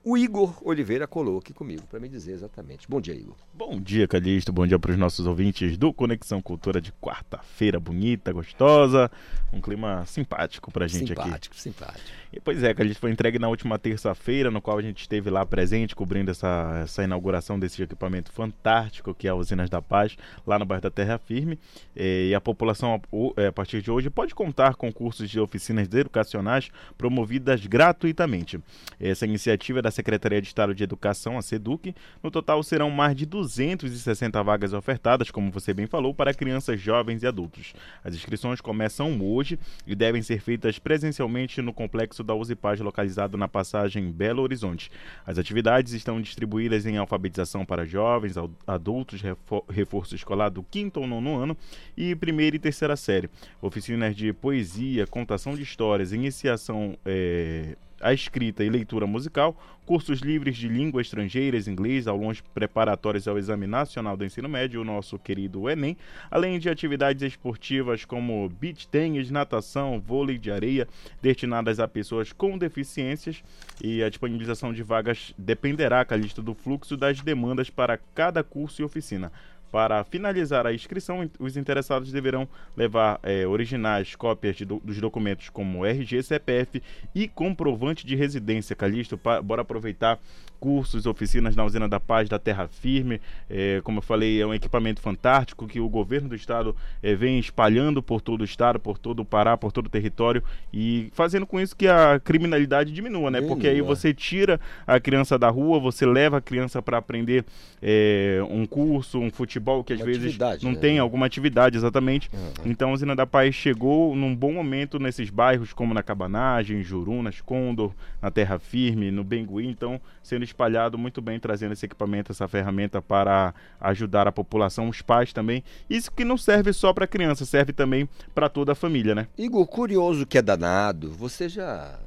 o Igor Oliveira colou aqui comigo para me dizer exatamente. Bom dia, Igor. Bom dia, Calixto. Bom dia para os nossos ouvintes do Conexão Cultura de quarta-feira, bonita, gostosa. Um clima simpático para a gente simpático, aqui. Simpático, simpático. E, pois é, Calixto foi entregue na última terça-feira, no qual a gente esteve lá presente, cobrindo essa, essa inauguração desse equipamento fantástico que é a Usinas da Paz, lá no bairro da Terra Firme. E a população, a partir de hoje, pode contar com cursos de oficinas educacionais promovidas gratuitamente. Essa iniciativa é da Secretaria de Estado de Educação, a SEDUC. No total serão mais de 260 vagas ofertadas, como você bem falou, para crianças, jovens e adultos. As inscrições começam hoje e devem ser feitas presencialmente no complexo da Usipaz, localizado na passagem Belo Horizonte. As atividades estão distribuídas em alfabetização para jovens, adultos, reforço escolar do quinto ou nono ano e primeira e terceira série. Oficinas de poesia, contação de histórias, iniciação. É a escrita e leitura musical, cursos livres de língua estrangeiras, inglês, aulões preparatórios ao Exame Nacional do Ensino Médio, o nosso querido Enem, além de atividades esportivas como beach tennis, natação, vôlei de areia, destinadas a pessoas com deficiências e a disponibilização de vagas dependerá, Calixto, do fluxo das demandas para cada curso e oficina. Para finalizar a inscrição, os interessados deverão levar é, originais, cópias do, dos documentos como RG, CPF e comprovante de residência. Calixto, pa, bora aproveitar cursos, oficinas na Usina da Paz, da Terra Firme. É, como eu falei, é um equipamento fantástico que o governo do estado é, vem espalhando por todo o estado, por todo o Pará, por todo o território e fazendo com isso que a criminalidade diminua, né? Porque aí você tira a criança da rua, você leva a criança para aprender é, um curso, um futebol que às uma vezes não né? tem alguma atividade exatamente. Uhum. Então a Usina da Paz chegou num bom momento nesses bairros como na Cabanagem, Jurunas, Condor, na Terra Firme, no Bengui, então sendo espalhado muito bem, trazendo esse equipamento, essa ferramenta para ajudar a população, os pais também. Isso que não serve só para criança, serve também para toda a família, né? Igor, curioso que é danado, você já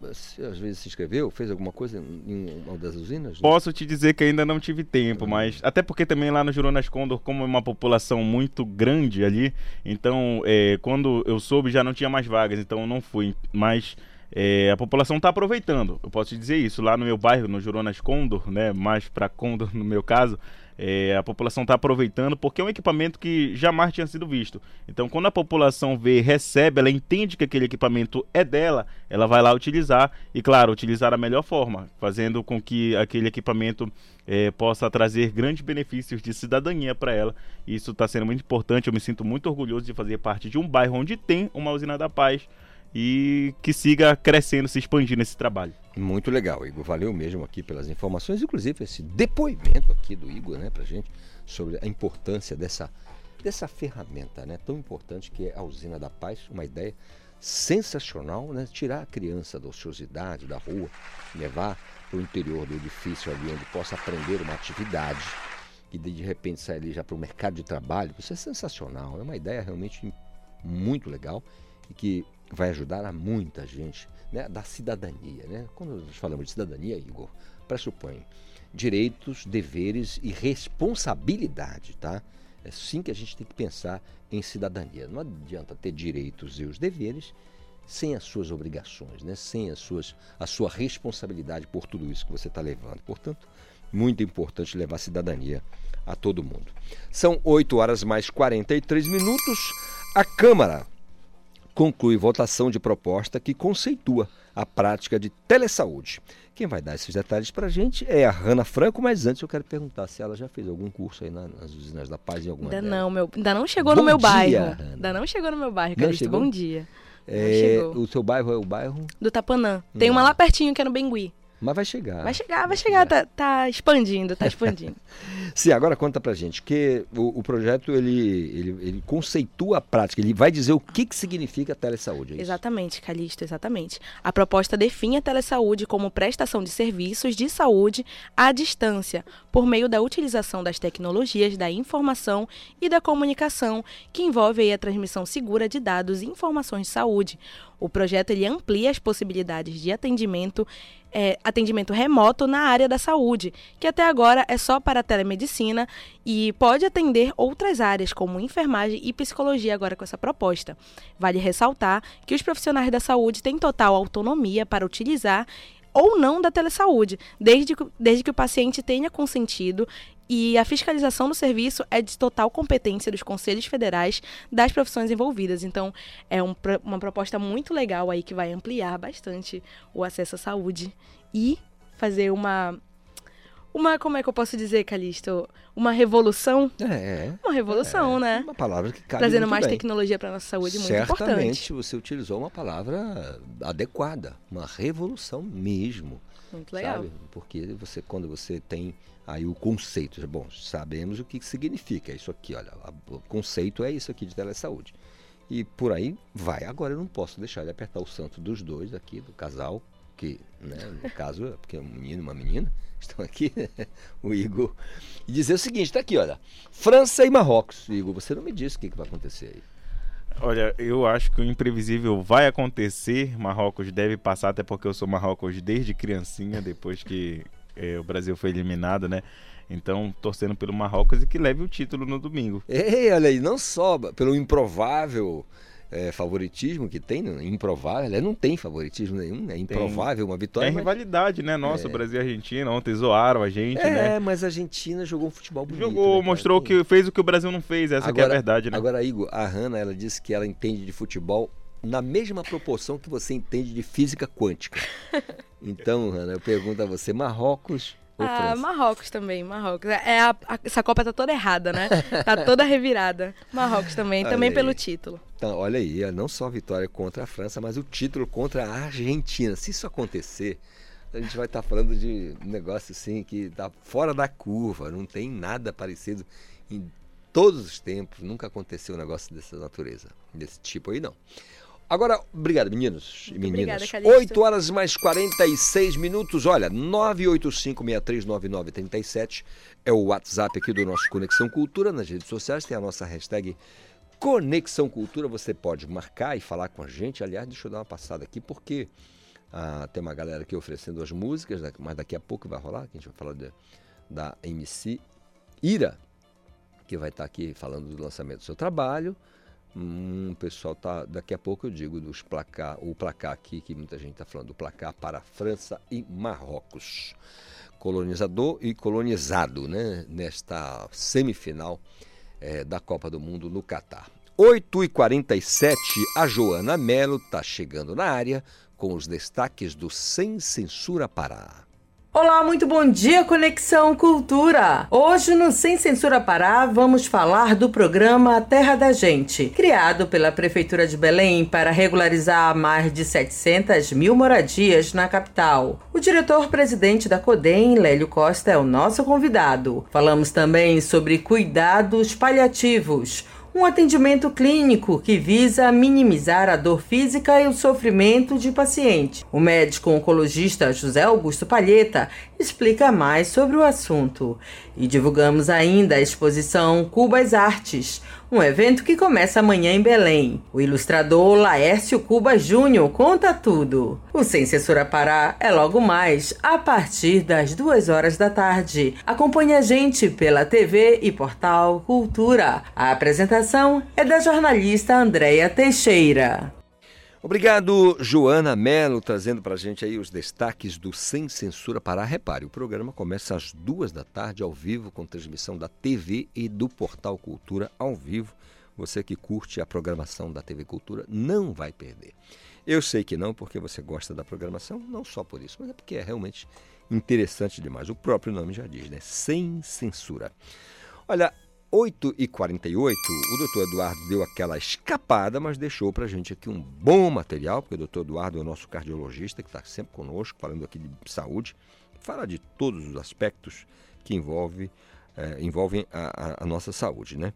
você, às vezes se inscreveu, fez alguma coisa em uma das usinas? Posso te dizer que ainda não tive tempo, uhum. mas até porque também lá no Jurunas Condor, como é uma população muito grande ali, então é, quando eu soube já não tinha mais vagas, então eu não fui, mas é, a população está aproveitando. Eu posso te dizer isso. Lá no meu bairro, no Juronas Condor, né, mais para Condor (laughs) no meu caso, é, a população está aproveitando porque é um equipamento que jamais tinha sido visto. Então, quando a população vê, recebe, ela entende que aquele equipamento é dela, ela vai lá utilizar e, claro, utilizar da melhor forma, fazendo com que aquele equipamento é, possa trazer grandes benefícios de cidadania para ela. Isso está sendo muito importante. Eu me sinto muito orgulhoso de fazer parte de um bairro onde tem uma usina da paz e que siga crescendo, se expandindo esse trabalho. Muito legal, Igor. Valeu mesmo aqui pelas informações, inclusive esse depoimento aqui do Igor, né, pra gente, sobre a importância dessa, dessa ferramenta, né, tão importante que é a usina da paz, uma ideia sensacional, né, tirar a criança da ociosidade, da rua, levar para o interior do edifício ali, onde possa aprender uma atividade e de repente sair ali já para o mercado de trabalho. Isso é sensacional, é uma ideia realmente muito legal e que vai ajudar a muita gente né, da cidadania. Né? Quando nós falamos de cidadania, Igor, pressupõe direitos, deveres e responsabilidade, tá? É assim que a gente tem que pensar em cidadania. Não adianta ter direitos e os deveres sem as suas obrigações, né? sem as suas, a sua responsabilidade por tudo isso que você está levando. Portanto, muito importante levar cidadania a todo mundo. São 8 horas mais 43 minutos. A Câmara conclui votação de proposta que conceitua a prática de telesaúde. Quem vai dar esses detalhes para a gente é a Rana Franco, mas antes eu quero perguntar se ela já fez algum curso aí nas usinas da Paz em alguma Ainda não, meu, ainda não chegou bom no meu dia, bairro. Rana. Ainda não chegou no meu bairro, Calixto. Bom dia. É, o seu bairro é o bairro? Do Tapanã. Tem uma lá pertinho que é no Bengui. Mas vai chegar. Vai chegar, vai chegar, tá, tá expandindo, tá expandindo. (laughs) Sim, agora conta pra gente, que o, o projeto ele, ele, ele, conceitua a prática, ele vai dizer o que, que significa telesaúde. É exatamente, Calixto, exatamente. A proposta define a telesaúde como prestação de serviços de saúde à distância, por meio da utilização das tecnologias da informação e da comunicação, que envolve a transmissão segura de dados e informações de saúde. O projeto ele amplia as possibilidades de atendimento é, atendimento remoto na área da saúde, que até agora é só para a telemedicina e pode atender outras áreas, como enfermagem e psicologia, agora com essa proposta. Vale ressaltar que os profissionais da saúde têm total autonomia para utilizar ou não da telesaúde, desde, desde que o paciente tenha consentido e a fiscalização do serviço é de total competência dos conselhos federais das profissões envolvidas. Então, é um, uma proposta muito legal aí que vai ampliar bastante o acesso à saúde e fazer uma uma, como é que eu posso dizer, Calixto? Uma revolução? É. Uma revolução, é, né? Uma palavra que cabe Trazendo mais bem. tecnologia para nossa saúde, muito Certamente importante. Certamente você utilizou uma palavra adequada, uma revolução mesmo. Muito legal. Sabe? Porque você, quando você tem aí o conceito, bom, sabemos o que significa isso aqui, olha, o conceito é isso aqui de telesaúde. E por aí vai. Agora eu não posso deixar ele apertar o santo dos dois aqui, do casal, que, né, no caso, é porque é um menino e uma menina, (laughs) estão aqui, (laughs) o Igor, e dizer o seguinte, está aqui, olha, França e Marrocos. Igor, você não me disse o que, que vai acontecer aí. Olha, eu acho que o imprevisível vai acontecer. Marrocos deve passar, até porque eu sou Marrocos desde criancinha, depois que é, (laughs) o Brasil foi eliminado, né? Então, torcendo pelo Marrocos e que leve o título no domingo. Ei, olha aí, não só pelo improvável é, favoritismo que tem, né? improvável. Ela não tem favoritismo nenhum, é improvável uma vitória. É mas- rivalidade, né? Nossa, É. Brasil e Argentina. Ontem zoaram a gente, É, né? mas a Argentina jogou um futebol bonito. Jogou, né, mostrou que fez o que o Brasil não fez. Essa que é a verdade, né? Agora, Igor, a Hanna, ela disse que ela entende de futebol na mesma proporção que você entende de física quântica. (laughs) Então, Hanna, eu pergunto a você, Marrocos Ah? Marrocos também, Marrocos. É a- a- essa Copa tá toda errada, né? Tá (laughs) toda revirada. Marrocos também, Olha também aí. pelo título. Então, olha aí, não só a vitória contra a França, mas o título contra a Argentina. Se isso acontecer, a gente vai estar falando de um negócio assim que está fora da curva, não tem nada parecido em todos os tempos, nunca aconteceu um negócio dessa natureza, desse tipo aí não. Agora, obrigado, meninos e obrigada, meninas. Calixto. 8 horas mais 46 minutos. Olha, 985639937 é o WhatsApp aqui do nosso Conexão Cultura. Nas redes sociais tem a nossa hashtag Conexão Cultura. Você pode marcar e falar com a gente. Aliás, deixa eu dar uma passada aqui, porque ah, tem uma galera aqui oferecendo as músicas, né, mas daqui a pouco vai rolar, que a gente vai falar de- da MC Ira, que vai estar aqui falando do lançamento do seu trabalho. Hum, o pessoal tá. Daqui a pouco eu digo dos placar, o placar aqui, que muita gente está falando, do placar para França e Marrocos. Colonizador e colonizado, né? Nesta semifinal eh, da Copa do Mundo no Catar. 8h47, a Joana Melo está chegando na área com os destaques do Sem Censura Pará. Olá, muito bom dia, Conexão Cultura! Hoje no Sem Censura Pará vamos falar do programa Terra da Gente, criado pela Prefeitura de Belém para regularizar mais de 700 mil moradias na capital. O diretor-presidente da CODEM, Lélio Costa, é o nosso convidado. Falamos também sobre cuidados paliativos um atendimento clínico que visa minimizar a dor física e o sofrimento de paciente. O médico oncologista José Augusto Palheta explica mais sobre o assunto. E divulgamos ainda a exposição Cubas Artes, um evento que começa amanhã em Belém. O ilustrador Laércio Cuba Júnior conta tudo. O Sem Censura Pará é logo mais, a partir das duas horas da tarde. Acompanhe a gente pela TV e portal Cultura. A apresentação é da jornalista Andréia Teixeira. Obrigado, Joana Melo, trazendo para a gente aí os destaques do Sem Censura Pará. Repare, o programa começa às duas da tarde, ao vivo, com transmissão da TV e do Portal Cultura ao vivo. Você que curte a programação da TV Cultura não vai perder. Eu sei que não, porque você gosta da programação, não só por isso, mas é porque é realmente interessante demais. O próprio nome já diz, né? Sem censura. Olha, 8h48, o doutor Eduardo deu aquela escapada, mas deixou para a gente aqui um bom material, porque o doutor Eduardo é o nosso cardiologista, que está sempre conosco, falando aqui de saúde, fala de todos os aspectos que envolve, eh, envolvem a, a- a nossa saúde, né?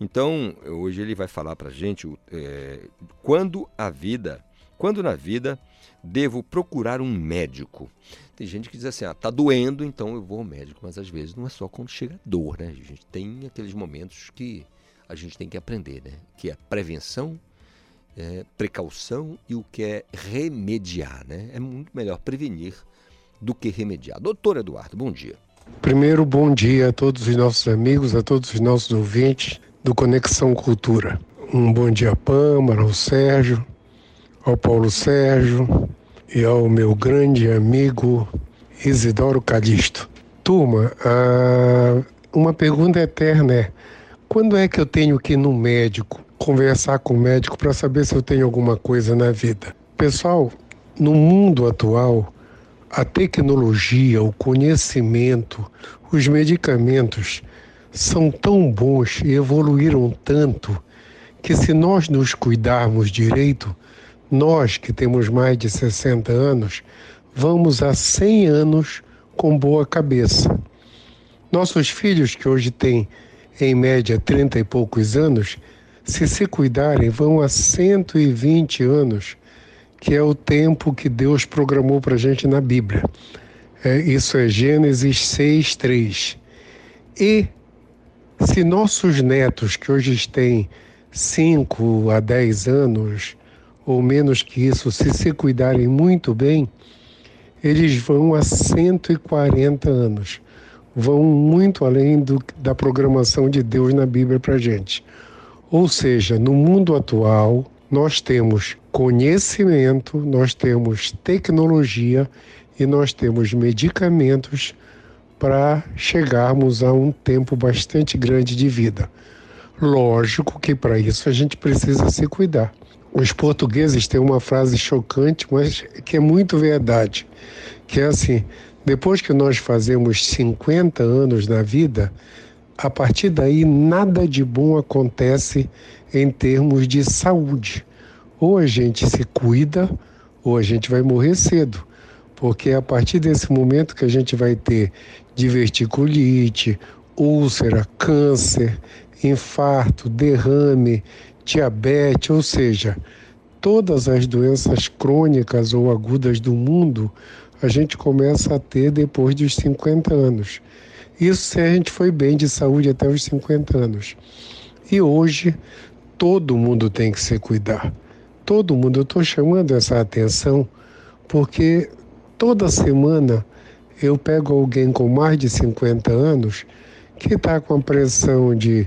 Então, hoje ele vai falar para a gente eh, quando a vida, quando na vida devo procurar um médico. Tem gente que diz assim, ah, tá doendo, então eu vou ao médico, mas às vezes não é só quando chega dor, né? A gente tem aqueles momentos que a gente tem que aprender, né? Que é prevenção, é precaução e o que é remediar, né? É muito melhor prevenir do que remediar. Doutor Eduardo, bom dia. Primeiro, bom dia a todos os nossos amigos, a todos os nossos ouvintes do Conexão Cultura. Um bom dia a Pâmara, ao Sérgio, ao Paulo Sérgio e ao meu grande amigo Isidoro Calixto. Turma, ah, uma pergunta eterna é: quando é que eu tenho que ir no médico, conversar com o médico para saber se eu tenho alguma coisa na vida? Pessoal, no mundo atual, a tecnologia, o conhecimento, os medicamentos são tão bons e evoluíram tanto que se nós nos cuidarmos direito, nós que temos mais de 60 anos, vamos a 100 anos com boa cabeça. Nossos filhos, que hoje têm em média 30 e poucos anos, se se cuidarem, vão a 120 anos, que é o tempo que Deus programou para a gente na Bíblia. É, isso é Gênesis 6, 3. E se nossos netos, que hoje têm 5 a 10 anos, ou menos que isso, se se cuidarem muito bem, eles vão a 140 anos. Vão muito além do, da programação de Deus na Bíblia para gente. Ou seja, no mundo atual, nós temos conhecimento, nós temos tecnologia e nós temos medicamentos para chegarmos a um tempo bastante grande de vida. Lógico que para isso a gente precisa se cuidar. Os portugueses têm uma frase chocante, mas que é muito verdade, que é assim: depois que nós fazemos 50 anos na vida, a partir daí nada de bom acontece em termos de saúde. Ou a gente se cuida, ou a gente vai morrer cedo, porque é a partir desse momento que a gente vai ter diverticulite, úlcera, câncer, infarto, derrame, diabetes, ou seja, todas as doenças crônicas ou agudas do mundo, a gente começa a ter depois dos 50 anos. Isso se a gente foi bem de saúde até os 50 anos. E hoje, todo mundo tem que se cuidar. Todo mundo. Eu estou chamando essa atenção porque toda semana eu pego alguém com mais de 50 anos que está com a pressão de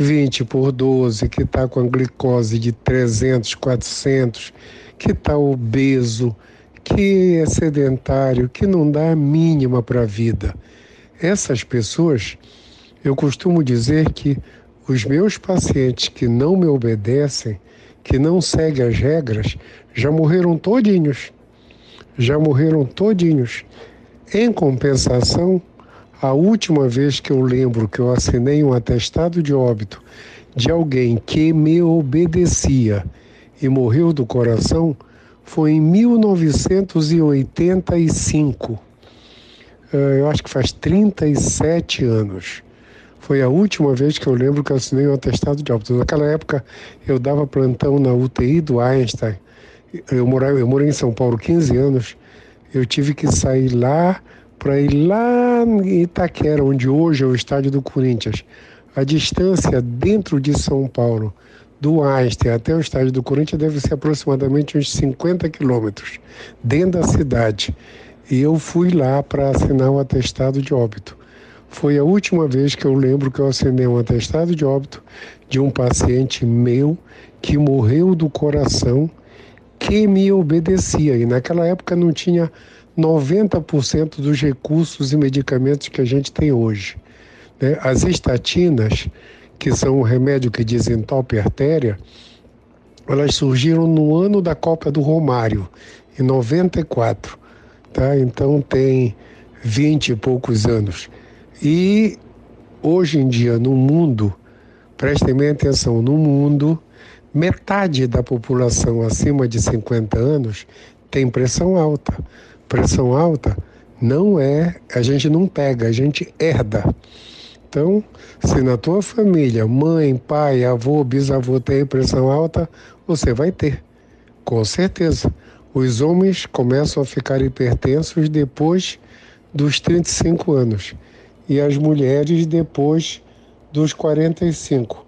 20 por 12, que está com a glicose de 300, 400, que está obeso, que é sedentário, que não dá a mínima para a vida. Essas pessoas, eu costumo dizer que os meus pacientes que não me obedecem, que não seguem as regras, já morreram todinhos. Já morreram todinhos. Em compensação, a última vez que eu lembro que eu assinei um atestado de óbito de alguém que me obedecia e morreu do coração foi em 1985. Eh, eu acho que faz 37 anos. Foi a última vez que eu lembro que eu assinei um atestado de óbito. Naquela época eu dava plantão na UTI do Einstein. Eu, morava, eu morei em São Paulo 15 anos. Eu tive que sair lá para ir lá em Itaquera, onde hoje é o estádio do Corinthians. A distância dentro de São Paulo, do Einstein até o estádio do Corinthians, deve ser aproximadamente uns 50 quilômetros, dentro da cidade. E eu fui lá para assinar um atestado de óbito. Foi a última vez que eu lembro que eu assinei um atestado de óbito de um paciente meu que morreu do coração, que me obedecia. E naquela época não tinha 90% dos recursos e medicamentos que a gente tem hoje. Né? As estatinas, que são um remédio que desentope a artéria, elas surgiram no ano da Copa do Romário, em 94. Tá? Então tem 20 e poucos anos. E hoje em dia, no mundo, prestem bem atenção, no mundo, metade da população acima de 50 anos tem pressão alta pressão alta não é, a gente não pega, a gente herda. Então, se na tua família, mãe, pai, avô, bisavô tem pressão alta, você vai ter, com certeza. Os homens começam a ficar hipertensos depois dos 35 anos e as mulheres depois dos 45.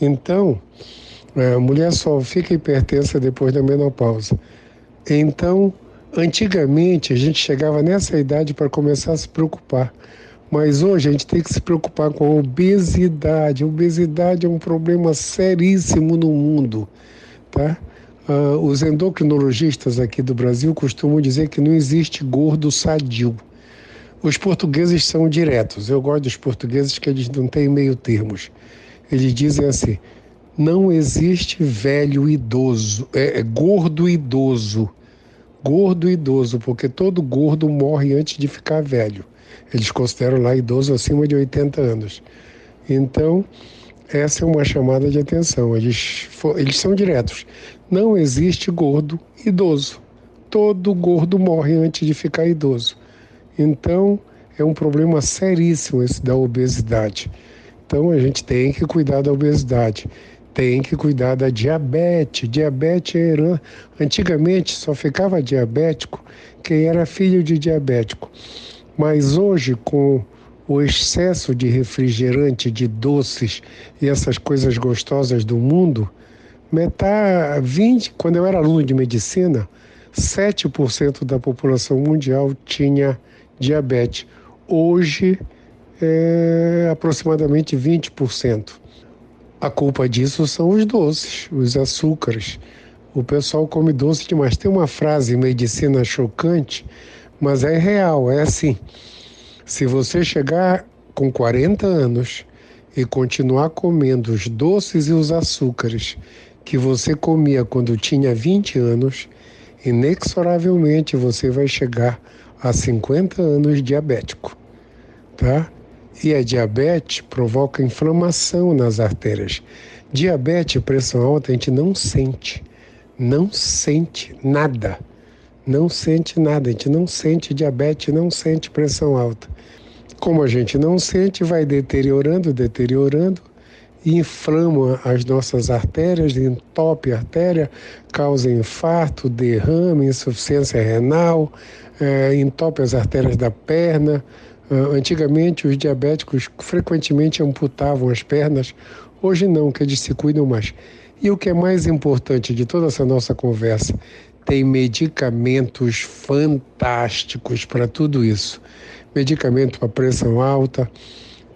Então, é, a mulher só fica hipertensa depois da menopausa. Então, Antigamente a gente chegava nessa idade para começar a se preocupar, mas hoje a gente tem que se preocupar com a obesidade. A obesidade é um problema seríssimo no mundo, tá? Uh, os endocrinologistas aqui do Brasil costumam dizer que não existe gordo sadio. Os portugueses são diretos. Eu gosto dos portugueses que eles não têm meio termos. Eles dizem assim: não existe velho idoso, é, é gordo idoso gordo idoso, porque todo gordo morre antes de ficar velho. Eles consideram lá idoso acima de 80 anos. Então, essa é uma chamada de atenção. Eles, eles são diretos. Não existe gordo idoso. Todo gordo morre antes de ficar idoso. Então, é um problema seríssimo esse da obesidade. Então, a gente tem que cuidar da obesidade tem que cuidar da diabetes. Diabetes herança. Antigamente só ficava diabético quem era filho de diabético. Mas hoje, com o excesso de refrigerante, de doces e essas coisas gostosas do mundo, metade, 20, quando eu era aluno de medicina, 7% da população mundial tinha diabetes. Hoje, é aproximadamente 20%. A culpa disso são os doces, os açúcares, O pessoal come doce demais. Tem uma frase em medicina chocante, mas é real, é assim. Se você chegar com 40 anos e continuar comendo os doces e os açúcares que você comia quando tinha 20 anos, inexoravelmente você vai chegar a 50 anos diabético, tá? E a diabetes provoca inflamação nas artérias. Diabetes pressão alta a gente não sente, não sente nada, não sente nada, a gente não sente diabetes, não sente pressão alta. Como a gente não sente, vai deteriorando, deteriorando, inflama as nossas artérias, entope a artéria, causa infarto, derrame, insuficiência renal, é, entope as artérias da perna. Uh, antigamente, os diabéticos frequentemente amputavam as pernas, hoje não, que eles se cuidam mais. E o que é mais importante de toda essa nossa conversa, tem medicamentos fantásticos para tudo isso. Medicamento para pressão alta,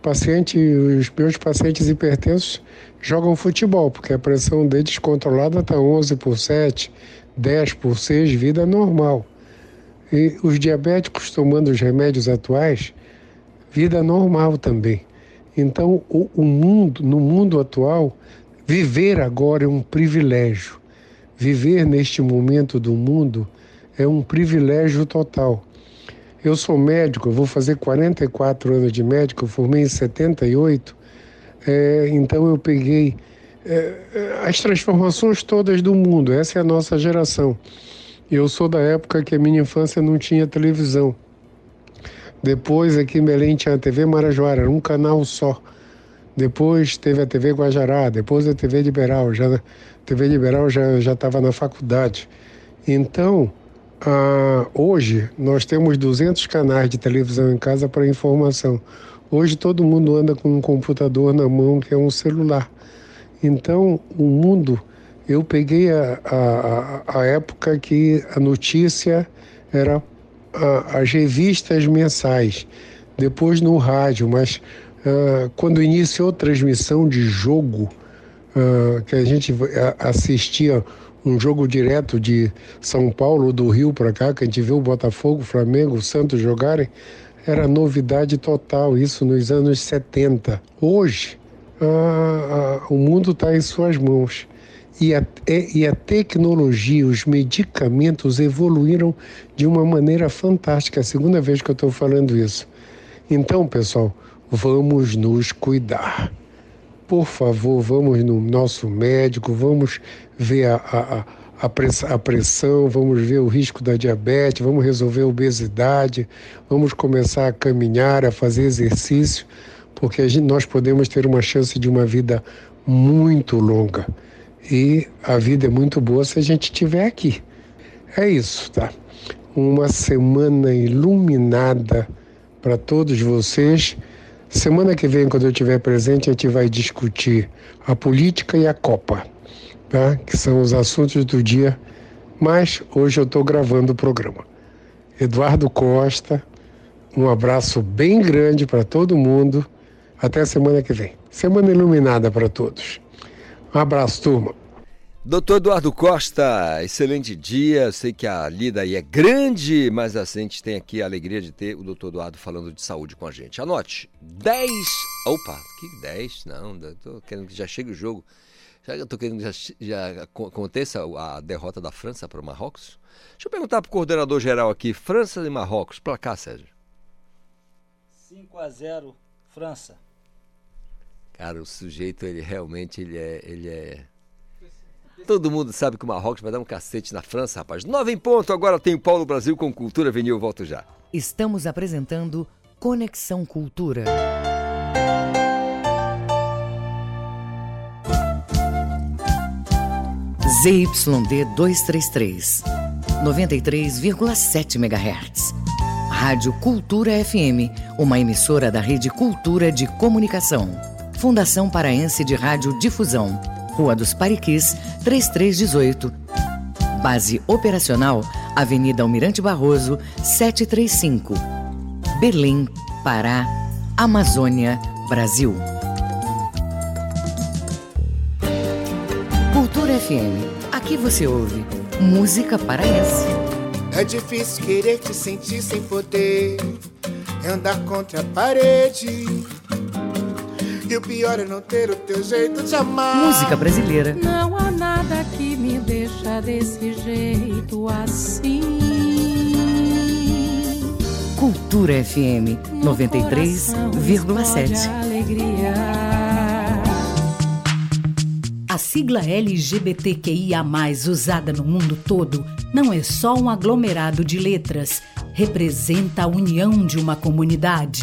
paciente, os meus pacientes hipertensos jogam futebol, porque a pressão deles controlada está 11 por 7, 10 por 6, vida normal. E os diabéticos tomando os remédios atuais, vida normal também. Então, o, o mundo, no mundo atual, viver agora é um privilégio. Viver neste momento do mundo é um privilégio total. Eu sou médico, vou fazer 44 anos de médico, eu formei em 78, é, então eu peguei é, as transformações todas do mundo, essa é a nossa geração. Eu sou da época que a minha infância não tinha televisão. Depois aqui em Belém tinha a TV Marajoara, era um canal só. Depois teve a TV Guajará, depois a TV Liberal. Já, a TV Liberal já estava na faculdade. Então, ah, hoje nós temos 200 canais de televisão em casa para informação. Hoje todo mundo anda com um computador na mão que é um celular. Então o mundo, eu peguei a, a, a época que a notícia era a, as revistas mensais, depois no rádio, mas ah, quando iniciou a transmissão de jogo, ah, que a gente assistia um jogo direto de São Paulo, do Rio para cá, que a gente viu o Botafogo, o Flamengo, o Santos jogarem, era novidade total, isso nos anos 70. Hoje, a, a, o mundo está em suas mãos. E a, e a tecnologia, os medicamentos evoluíram de uma maneira fantástica. É a segunda vez que eu estou falando isso. Então, pessoal, vamos nos cuidar por favor, vamos no nosso médico, vamos ver a, a, a, pressão, vamos ver o risco da diabetes, vamos resolver a obesidade, vamos começar a caminhar, a fazer exercício, porque a gente, nós podemos ter uma chance de uma vida muito longa. E a vida é muito boa se a gente estiver aqui. É isso, tá? Uma semana iluminada para todos vocês. Semana que vem, quando eu estiver presente, a gente vai discutir a política e a Copa, tá? que são os assuntos do dia, mas hoje eu estou gravando o programa. Eduardo Costa, um abraço bem grande para todo mundo. Até semana que vem. Semana iluminada para todos. Um abraço, turma. Doutor Eduardo Costa, excelente dia. Sei que a lida aí é grande, mas a gente tem aqui a alegria de ter o doutor Eduardo falando de saúde com a gente. Anote: 10. Opa, que 10? Não, tô querendo que já chegue o jogo. Já estou querendo que já, já aconteça a derrota da França para o Marrocos. Deixa eu perguntar para o coordenador geral aqui: França e Marrocos, para cá, Sérgio. 5 a 0 França. Cara, o sujeito, ele realmente ele é, ele é Todo mundo sabe que o Marrocos vai dar um cacete na França, rapaz. Nove em ponto, agora tem o Paulo Brasil com Cultura Venil. Volto já. Estamos apresentando Conexão Cultura. ZYD 233, 93,7 MHz. Rádio Cultura FM, uma emissora da Rede Cultura de Comunicação. Fundação Paraense de Rádio Difusão Rua dos Pariquis, 3318. Base operacional, Avenida Almirante Barroso, 735. Berlim, Pará, Amazônia, Brasil. Cultura FM Aqui você ouve música paraense. É difícil querer te sentir sem poder. Andar contra a parede. E o pior é não ter o teu jeito de amar. Música brasileira. Não há nada que me deixa desse jeito assim. Cultura FM 93,7. A sigla LGBTQIA, usada no mundo todo, não é só um aglomerado de letras, representa a união de uma comunidade.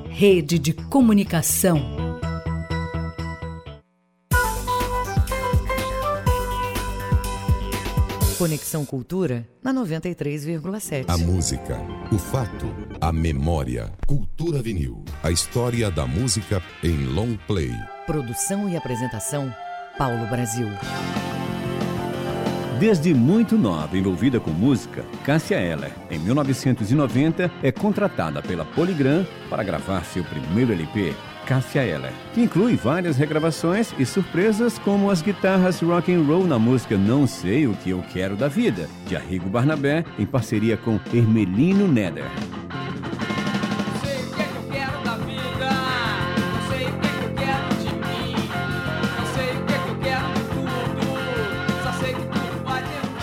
rede de comunicação. Conexão Cultura na 93,7. A música, o fato, a memória. Cultura Vinil. A história da música em long play. Produção e apresentação Paulo Brasil. Desde muito nova envolvida com música, Cássia Eller, em 1990, é contratada pela Polygram para gravar seu primeiro LP, Cássia Eller, que inclui várias regravações e surpresas como as guitarras rock and roll na música Não Sei O Que Eu Quero da Vida, de Arrigo Barnabé, em parceria com Hermelino Neder.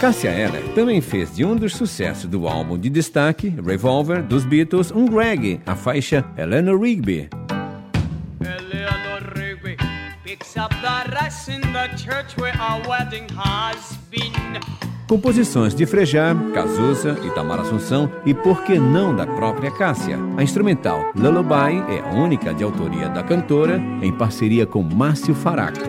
Cássia Eller também fez de um dos sucessos do álbum de destaque, Revolver, dos Beatles, um reggae, a faixa Eleanor Rigby. Composições de Frejá, Cazuza, Itamar Assunção e, por que não, da própria Cássia. A instrumental Lullaby é a única de autoria da cantora, em parceria com Márcio Faraco.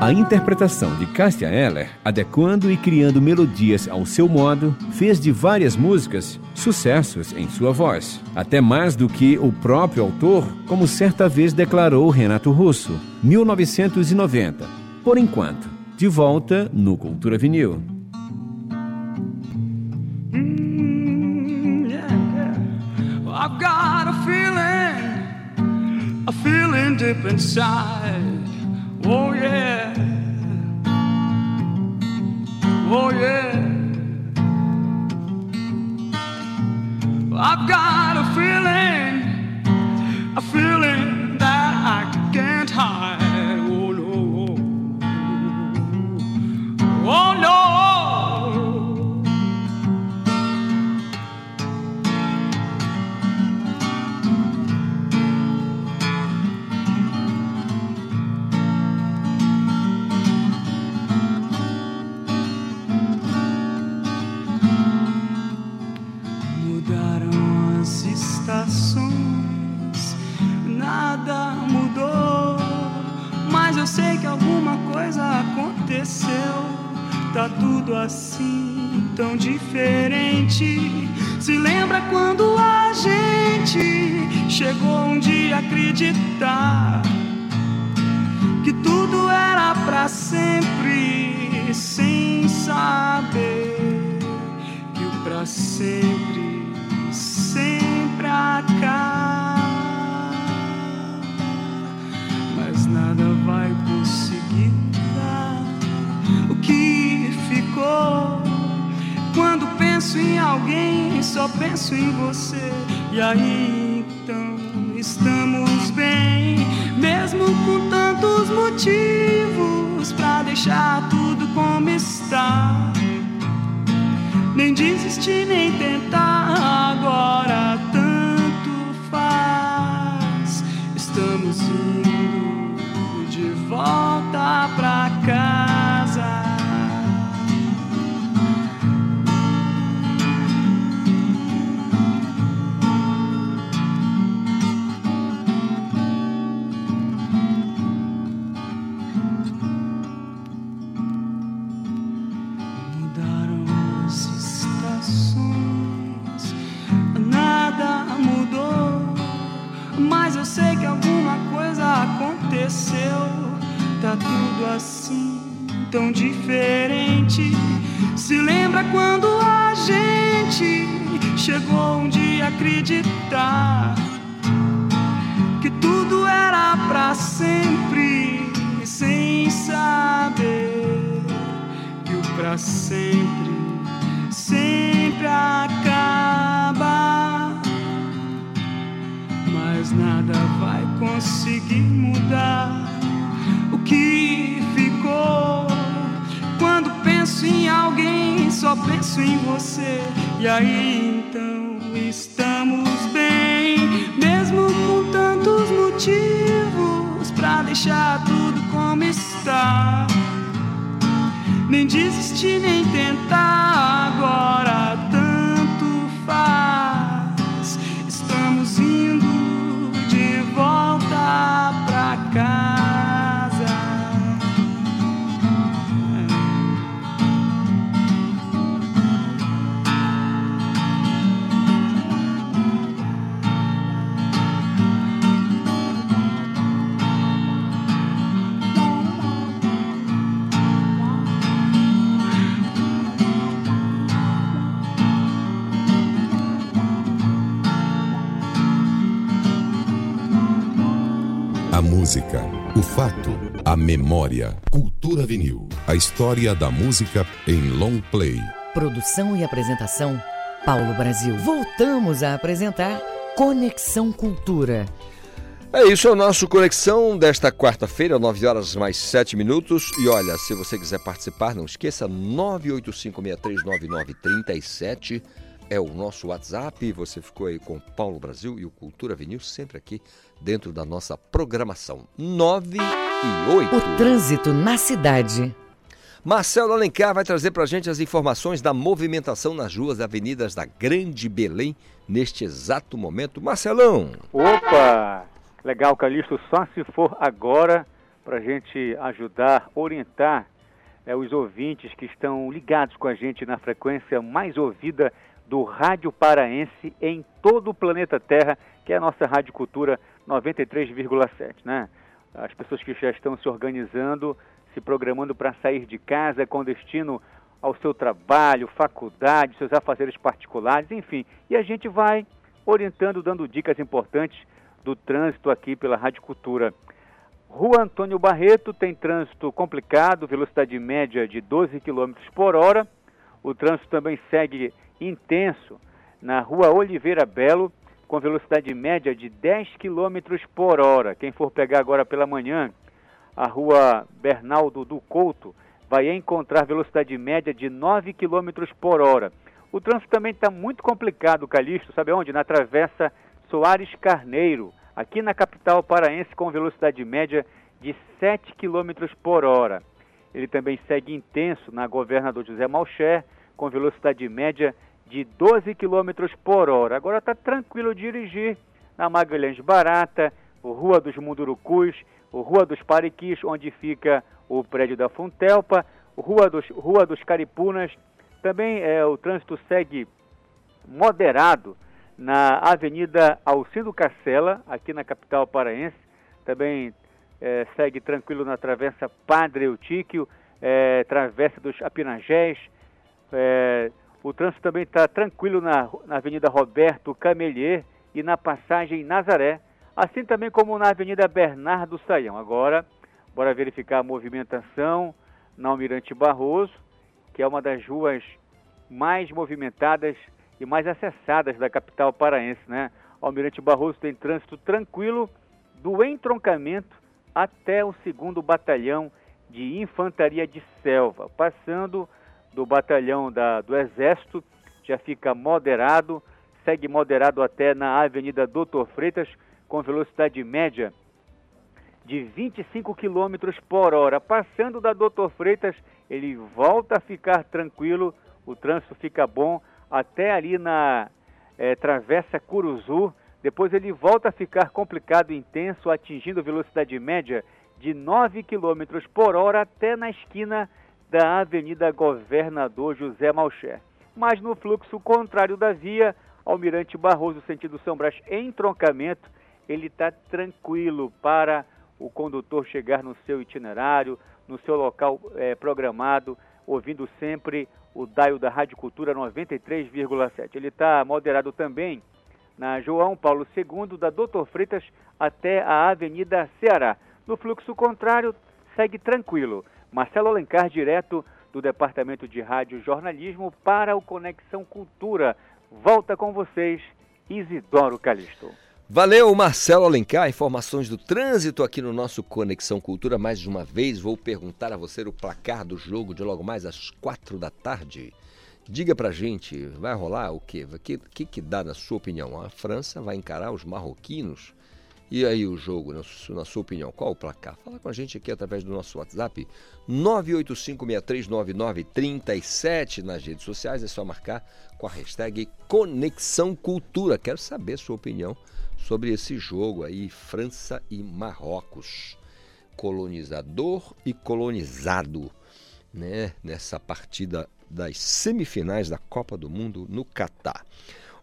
A interpretação de Cássia Eller, adequando e criando melodias ao seu modo, fez de várias músicas sucessos em sua voz, até mais do que o próprio autor, como certa vez declarou Renato Russo, 1990. Por enquanto, de volta no Cultura Vinil. I've got a feeling, a feeling deep inside. Oh yeah. Oh yeah. I've got a feeling, a feeling that I can't hide. Tudo assim, tão diferente. Se lembra quando a gente chegou um dia a acreditar que tudo era pra sempre, sem saber que o pra sempre sempre acaba, penso em alguém, só penso em você. E aí então estamos bem, mesmo com tantos motivos pra deixar tudo como está nem desistir, nem tentar. Agora Assim, tão diferente. Se lembra quando a gente chegou um dia a acreditar que tudo era pra sempre, sem saber que o pra sempre sempre acaba. Mas nada vai conseguir mudar o que penso em alguém, só penso em você. E aí então estamos bem, mesmo com tantos motivos pra deixar tudo como está. Nem desistir, nem tentar agora A música, o fato, a memória. Cultura vinil. A história da música em long play. Produção e apresentação, Paulo Brasil. Voltamos a apresentar Conexão Cultura. É isso, é o nosso Conexão desta quarta-feira, 9 horas mais 7 minutos. E olha, se você quiser participar, não esqueça, 985639937 é o nosso WhatsApp. Você ficou aí com o Paulo Brasil e o Cultura Vinil, sempre aqui dentro da nossa programação. 9 e 8. O trânsito na cidade. Marcelo Alencar vai trazer para a gente as informações da movimentação nas ruas e avenidas da Grande Belém neste exato momento. Marcelão! Opa! Legal, Calixto, só se for agora para a gente ajudar, orientar é, os ouvintes que estão ligados com a gente na frequência mais ouvida do Rádio Paraense em todo o planeta Terra, que é a nossa Rádio Cultura 93,7, né? As pessoas que já estão se organizando, se programando para sair de casa com destino ao seu trabalho, faculdade, seus afazeres particulares, enfim. E a gente vai orientando, dando dicas importantes do trânsito aqui pela Rádio Cultura. Rua Antônio Barreto tem trânsito complicado, velocidade média de 12 km por hora. O trânsito também segue intenso na Rua Oliveira Belo, com velocidade média de 10 km por hora. Quem for pegar agora pela manhã, a Rua Bernaldo do Couto vai encontrar velocidade média de 9 km por hora. O trânsito também está muito complicado, Calixto, sabe onde? Na Travessa Soares Carneiro, aqui na capital paraense, com velocidade média de 7 km por hora. Ele também segue intenso na Governador José Malcher, com velocidade média de 12 km por hora. Agora está tranquilo dirigir na Magalhães Barata, Rua dos Mundurucus, Rua dos Pariquis, onde fica o prédio da Funtelpa, Rua dos, Rua dos Caripunas. Também é, o trânsito segue moderado na Avenida Alcido Cacela, aqui na capital paraense. Também é, segue tranquilo na Travessa Padre Eutíquio, é, Travessa dos Apinagés. É, o trânsito também está tranquilo na, na Avenida Roberto Camelier e na passagem Nazaré, assim também como na Avenida Bernardo Saião. Agora, bora verificar a movimentação na Almirante Barroso, que é uma das ruas mais movimentadas e mais acessadas da capital paraense, né? Almirante Barroso tem trânsito tranquilo do entroncamento até o segundo batalhão de infantaria de selva, passando do batalhão da, do Exército, já fica moderado, segue moderado até na Avenida Doutor Freitas, com velocidade média de 25 km por hora. Passando da Doutor Freitas, ele volta a ficar tranquilo, o trânsito fica bom até ali na é, Travessa Curuzu. Depois ele volta a ficar complicado e intenso, atingindo velocidade média de 9 km por hora até na esquina da Avenida Governador José Malcher. Mas no fluxo contrário da via, Almirante Barroso, sentido São Brás, em troncamento, ele está tranquilo para o condutor chegar no seu itinerário, no seu local é, programado, ouvindo sempre o dial da Rádio Cultura 93,7. Ele está moderado também na João Paulo II, da Doutor Freitas até a Avenida Ceará. No fluxo contrário, segue tranquilo. Marcelo Alencar, direto do Departamento de Rádio Jornalismo para o Conexão Cultura. Volta com vocês, Isidoro Calixto. Valeu, Marcelo Alencar. Informações do trânsito aqui no nosso Conexão Cultura. Mais uma vez, vou perguntar a você o placar do jogo de logo mais às quatro da tarde. Diga pra gente, vai rolar o quê? O que, que, que dá na sua opinião? A França vai encarar os marroquinos? E aí o jogo, na sua opinião, qual o placar? Fala com a gente aqui através do nosso WhatsApp 985639937 nas redes sociais, é só marcar com a hashtag Conexão Cultura. Quero saber a sua opinião sobre esse jogo aí, França e Marrocos. Colonizador e colonizado, né? Nessa partida das semifinais da Copa do Mundo no Catar.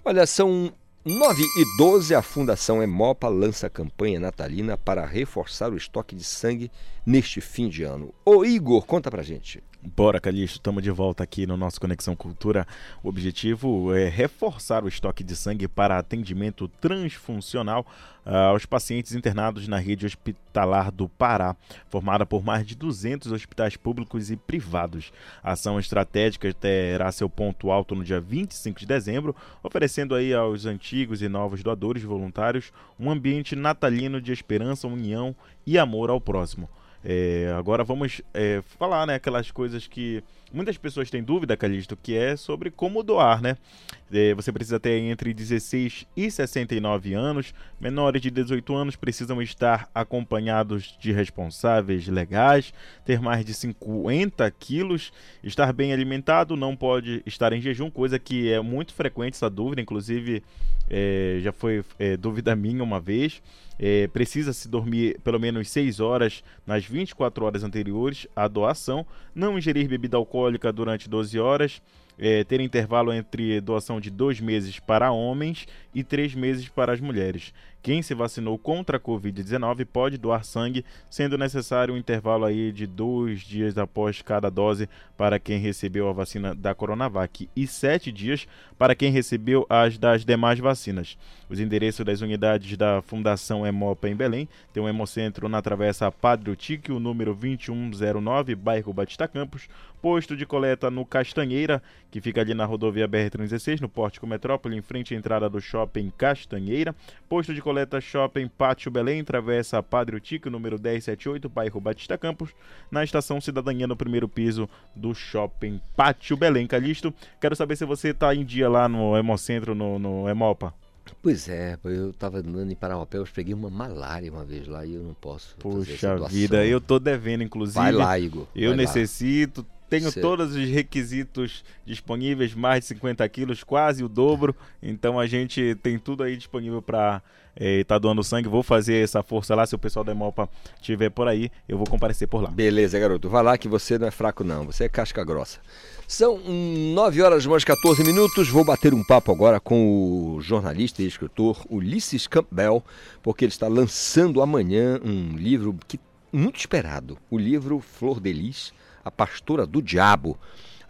Olha, são 9 e 12, a Fundação Emopa lança campanha natalina para reforçar o estoque de sangue neste fim de ano. Ô Igor, conta pra gente. Bora, Calixto, estamos de volta aqui no nosso Conexão Cultura. O objetivo é reforçar o estoque de sangue para atendimento transfuncional uh, aos pacientes internados na rede hospitalar do Pará, formada por mais de 200 hospitais públicos e privados. A ação estratégica terá seu ponto alto no dia 25 de dezembro, oferecendo aí aos antigos e novos doadores voluntários um ambiente natalino de esperança, união e amor ao próximo. É, agora vamos é, falar, né, aquelas coisas que muitas pessoas têm dúvida, Calixto, que é sobre como doar, né? É, você precisa ter entre 16 e 69 anos. Menores de 18 anos precisam estar acompanhados de responsáveis legais, ter mais de 50 quilos, estar bem alimentado, não pode estar em jejum, coisa que é muito frequente essa dúvida, inclusive é, já foi é, dúvida minha uma vez. É, precisa se dormir pelo menos 6 horas nas 24 horas anteriores à doação, não ingerir bebida alcoólica durante 12 horas, é, ter intervalo entre doação de dois meses para homens e três meses para as mulheres. Quem se vacinou contra a Covid-19 pode doar sangue, sendo necessário um intervalo aí de dois dias após cada dose para quem recebeu a vacina da Coronavac e sete dias para quem recebeu as das demais vacinas. Os endereços das unidades da Fundação Hemopa em Belém tem um hemocentro na Travessa Padre Otique, o número 2109, bairro Batista Campos, posto de coleta no Castanheira, que fica ali na rodovia BR-316, no Pórtico Metrópole, em frente à entrada do shopping Castanheira, posto de coleta Shopping Pátio Belém, Travessa Padre Tico, número 1078, bairro Batista Campos, na estação Cidadania, no primeiro piso do Shopping Pátio Belém. Calixto, quero saber se você está em dia lá no Hemocentro, no, no Hemopa. Pois é, eu estava andando em eu peguei uma malária uma vez lá e eu não posso. Puxa vida, eu tô devendo, inclusive. Vai lá, Igor. Eu necessito, lá tenho todos os requisitos disponíveis, mais de 50 quilos, quase o dobro. Então a gente tem tudo aí disponível para estar é, tá doando sangue. Vou fazer essa força lá. Se o pessoal da Emopa estiver por aí, eu vou comparecer por lá. Beleza, garoto. Vai lá que você não é fraco, não. Você é casca grossa. São 9 horas mais 14 minutos. Vou bater um papo agora com o jornalista e escritor Ulisses Campbell, porque ele está lançando amanhã um livro que muito esperado, o livro Flor de Lis a Pastora do Diabo.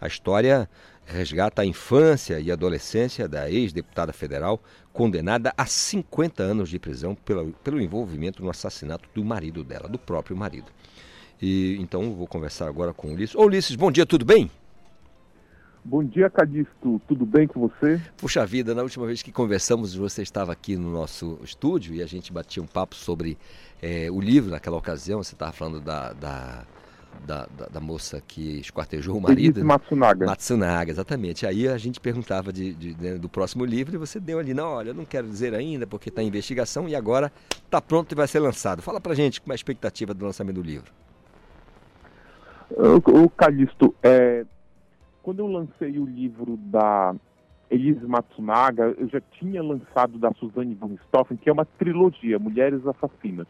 A história resgata a infância e adolescência da ex-deputada federal condenada a 50 anos de prisão pelo, pelo envolvimento no assassinato do marido dela, do próprio marido. E então vou conversar agora com o Ulisses. Ô Ulisses, bom dia, tudo bem? Bom dia, Cadisto. Tudo bem com você? Puxa vida, na última vez que conversamos, você estava aqui no nosso estúdio e a gente batia um papo sobre é, o livro naquela ocasião. Você estava falando da, da da, da, da, moça que esquartejou o marido. Matsunaga. Matsunaga, exatamente. Aí a gente perguntava de, de, de, do próximo livro e você deu ali, não, olha, eu não quero dizer ainda porque está em investigação e agora está pronto e vai ser lançado. Fala pra gente como é a expectativa do lançamento do livro. O, o Calixto, é, quando eu lancei o livro da Elise Matsunaga, eu já tinha lançado da Suzane von Richthofen, que é uma trilogia, Mulheres Assassinas.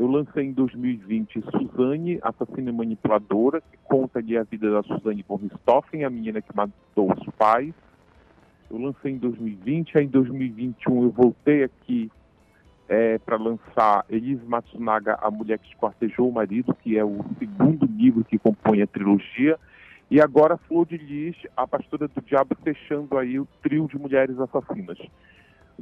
Eu lancei em 2020 Suzane, Assassina Manipuladora, que conta ali a vida da Suzane von Richthofen, a menina que matou os pais. Eu lancei em 2020, aí em 2021 eu voltei aqui é, para lançar Elise Matsunaga, A Mulher que Esquartejou o Marido, que é o segundo livro que compõe a trilogia. E agora Flor de Lis, A Pastora do Diabo, fechando aí o trio de mulheres assassinas.